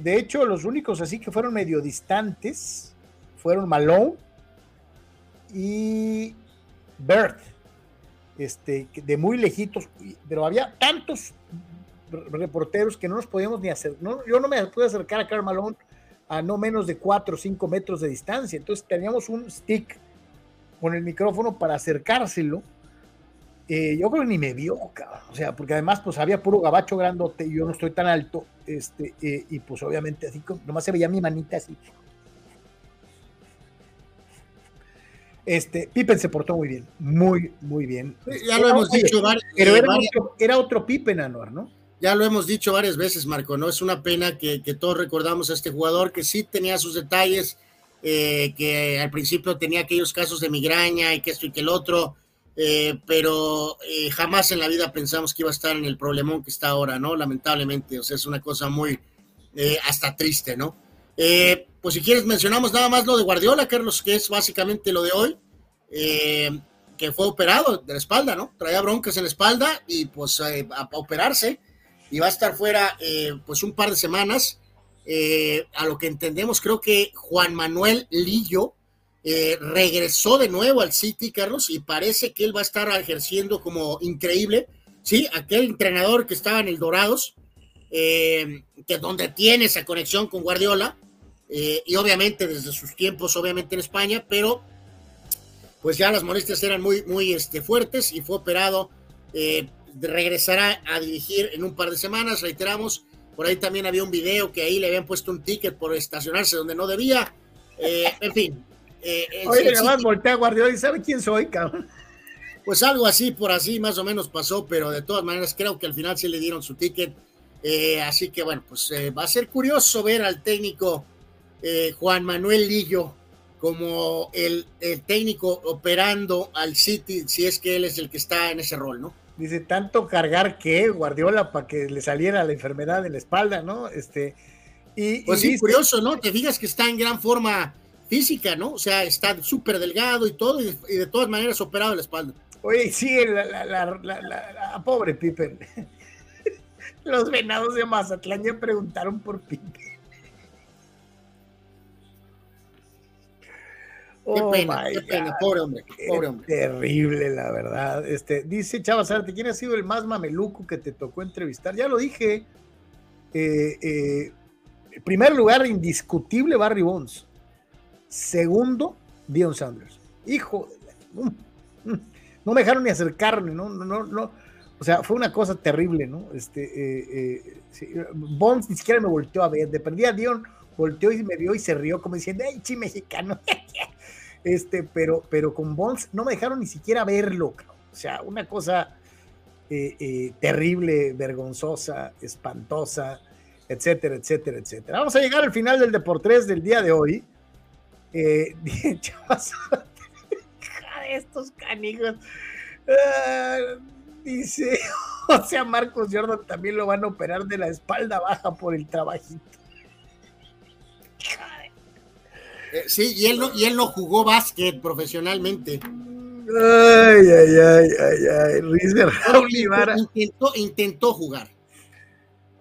Speaker 1: de hecho, los únicos así que fueron medio distantes fueron Malone y Bert este, de muy lejitos, pero había tantos reporteros que no nos podíamos ni hacer. No, yo no me pude acercar a Carmalón a no menos de 4 o 5 metros de distancia. Entonces teníamos un stick con el micrófono para acercárselo. Eh, yo creo que ni me vio, O sea, porque además, pues había puro gabacho grandote y yo no estoy tan alto. Este, eh, y pues obviamente así, nomás se veía mi manita así. Este, Pippen se portó muy bien, muy, muy bien.
Speaker 2: Ya lo hemos dicho varias
Speaker 1: Pero era, otro, era otro Pippen, Anuar, ¿no?
Speaker 2: Ya lo hemos dicho varias veces, Marco, ¿no? Es una pena que, todos recordamos a este jugador que sí tenía sus detalles, eh, que al principio tenía aquellos casos de migraña y que esto y que el otro, eh, pero eh, jamás en la vida pensamos que iba a estar en el problemón que está ahora, ¿no? Lamentablemente, o sea, es una cosa muy, hasta triste, ¿no? Pues si quieres mencionamos nada más lo de Guardiola, Carlos, que es básicamente lo de hoy, que fue operado de la espalda, ¿no? Traía broncas en la espalda y pues eh, a, operarse y va a estar fuera pues un par de semanas. A lo que entendemos, creo que Juan Manuel Lillo regresó de nuevo al City, Carlos, y parece que él va a estar ejerciendo como increíble. Sí, aquel entrenador que estaba en el Dorados, que donde tiene esa conexión con Guardiola, eh, y obviamente desde sus tiempos, obviamente en España, pero pues ya las molestias eran muy, muy este, fuertes y fue operado. Eh, regresará a dirigir en un par de semanas, reiteramos. Por ahí también había un video que ahí le habían puesto un ticket por estacionarse donde no debía. Eh, en fin.
Speaker 1: Oye, además voltea a Guardiola y sabe quién soy, cabrón.
Speaker 2: Pues algo así, por así más o menos pasó, pero de todas maneras creo que al final sí le dieron su ticket. así que bueno, pues va a ser curioso ver al técnico eh, Juan Manuel Lillo como el, técnico operando al City, si es que él es el que está en ese rol, ¿no?
Speaker 1: Dice, tanto cargar que Guardiola para que le saliera la enfermedad en la espalda, ¿no? Este, y,
Speaker 2: pues sí, curioso, ¿no? Te digas que está en gran forma física, ¿no? O sea, está súper delgado y todo, y de, todas maneras operado en la espalda.
Speaker 1: Oye, sí, la, la, pobre Pippen. Los venados de Mazatlán ya preguntaron por Pippen.
Speaker 2: Qué oh pena, qué pena, pobre hombre, pobre hombre.
Speaker 1: Terrible, la verdad. Este, dice Chava Sarte, ¿quién ha sido el más mameluco que te tocó entrevistar? Ya lo dije. Eh, eh, primer lugar, indiscutible, Barry Bonds. Segundo, Dion Sanders. Hijo, no me dejaron ni acercarme, ¿no? No, no, O sea, fue una cosa terrible, ¿no? Este, eh, Bonds ni siquiera me volteó a ver. De perdía Dion volteó y me vio y se rió como diciendo, ¡ay, chi mexicano! este, pero, pero con Bones no me dejaron ni siquiera verlo, o sea, una cosa eh, eh, terrible, vergonzosa, espantosa, etcétera, etcétera, etcétera. Vamos a llegar al final del Deportes del día de hoy. Eh, estos canijos. Ah, dice, o sea, Marcos Jordan también lo van a operar de la espalda baja por el trabajito.
Speaker 2: Eh, sí, y él, no, y él no jugó básquet profesionalmente.
Speaker 1: Ay, ay, ay, ay, ay. Luis
Speaker 2: intentó, intentó jugar.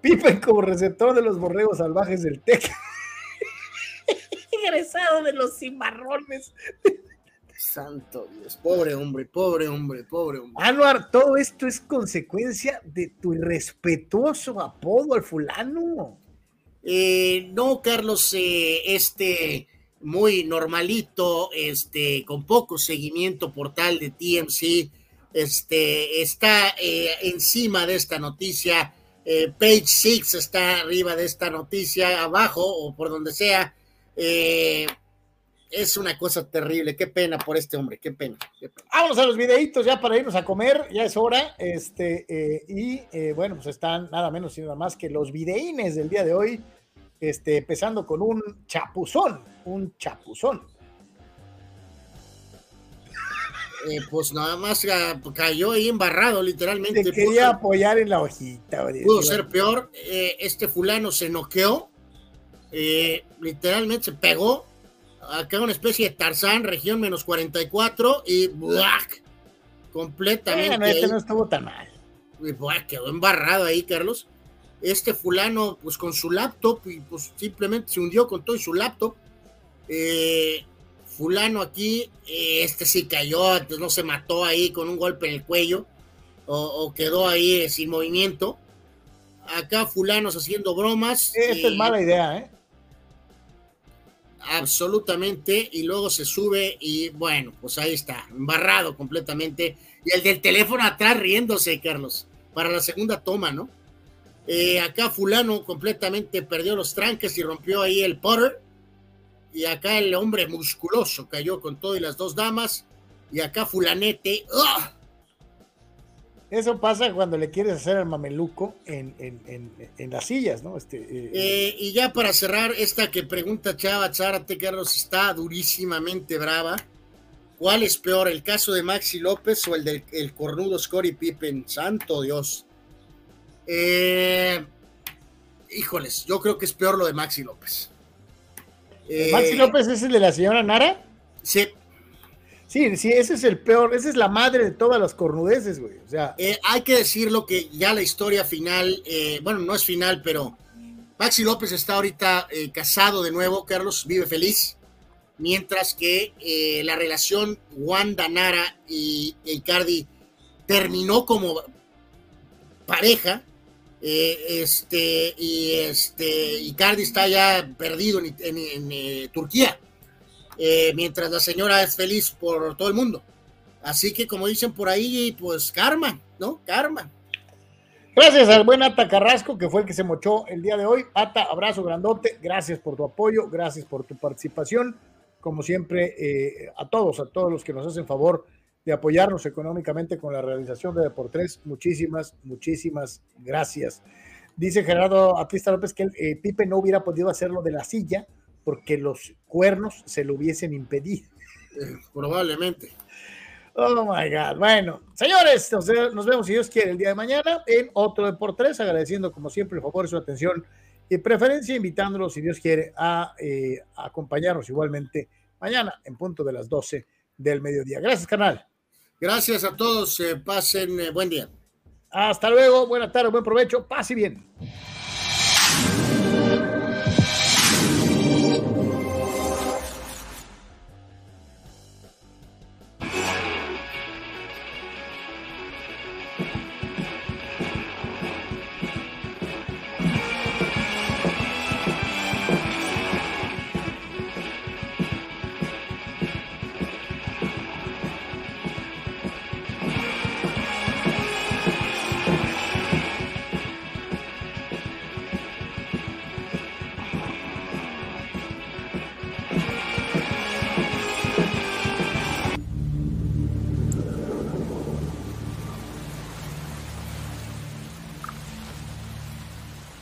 Speaker 1: Pippen como receptor de los borregos salvajes del TEC. Egresado de los cimarrones.
Speaker 2: Santo Dios, pobre hombre, pobre hombre, pobre hombre.
Speaker 1: Anuar, todo esto es consecuencia de tu irrespetuoso apodo al fulano.
Speaker 2: Eh, no, Carlos, eh, este muy normalito, este, con poco seguimiento portal de TMC, este, está eh, encima de esta noticia. Page 6 está arriba de esta noticia, abajo o por donde sea. Eh, es una cosa terrible. Qué pena por este hombre, qué pena.
Speaker 1: Vámonos a los videitos ya para irnos a comer, ya es hora. Este, eh, y eh, bueno, pues están nada menos y nada más que los videínes del día de hoy, este, empezando con un chapuzón, un chapuzón.
Speaker 2: Eh, pues nada más cayó ahí embarrado, literalmente.
Speaker 1: Te quería apoyar en la hojita.
Speaker 2: Pudo ser peor. este fulano se noqueó, literalmente se pegó acá una especie de Tarzán, región menos 44 y ¡buac! completamente.
Speaker 1: Bueno, este no estuvo tan mal.
Speaker 2: Y quedó embarrado ahí, Carlos. Este fulano, pues con su laptop, y pues simplemente se hundió con todo y su laptop. Eh, fulano aquí, eh, este sí cayó, no se mató ahí con un golpe en el cuello, o, quedó ahí eh, sin movimiento. Acá fulanos haciendo bromas.
Speaker 1: Esta es mala idea, ¿eh?
Speaker 2: absolutamente, y luego se sube y bueno, pues ahí está, embarrado completamente. Y el del teléfono atrás riéndose, Carlos, para la segunda toma, ¿no? Eh, acá fulano completamente perdió los tranques y rompió ahí el putter. Y acá el hombre musculoso cayó con todo y las dos damas. Y acá fulanete, ¡ah!
Speaker 1: Eso pasa cuando le quieres hacer al mameluco en, las sillas, ¿no? Este,
Speaker 2: eh, eh, y ya para cerrar, esta que pregunta Chava Zárate, Carlos, está durísimamente brava. ¿Cuál es peor, el caso de Maxi López o el del el cornudo Scottie Pippen? Santo Dios. Eh, híjoles, yo creo que es peor lo de Maxi López.
Speaker 1: ¿Maxi López es el de la señora Nara?
Speaker 2: Sí.
Speaker 1: Sí, sí, ese es el peor, esa es la madre de todas las cornudeces, güey. O sea,
Speaker 2: eh, hay que decirlo que ya la historia final, eh, bueno, no es final, pero Maxi López está ahorita eh, casado de nuevo, Carlos, vive feliz, mientras que la relación Wanda Nara y Icardi terminó como pareja. Este y este Icardi está ya perdido en Turquía. Eh, mientras la señora es feliz por todo el mundo. Así que como dicen por ahí, pues karma, ¿no? Karma.
Speaker 1: Gracias al buen Ata Carrasco, que fue el que se mochó el día de hoy. Ata, abrazo grandote, gracias por tu apoyo, gracias por tu participación. Como siempre, eh, a todos, a todos los que nos hacen favor de apoyarnos económicamente con la realización de Deportes, muchísimas, muchísimas gracias. Dice Gerardo Atista López que eh, Pipe no hubiera podido hacerlo de la silla, porque los cuernos se lo hubiesen impedido.
Speaker 2: Eh, probablemente.
Speaker 1: Oh my God. Bueno, señores, nos, vemos si Dios quiere el día de mañana en otro de por tres, agradeciendo como siempre el favor, su atención y preferencia, invitándolos si Dios quiere a, eh, acompañarnos igualmente mañana en punto de las 12 del mediodía. Gracias, canal.
Speaker 2: Gracias a todos. pasen eh, buen día.
Speaker 1: Hasta luego. Buena tarde, buen provecho. Pase bien.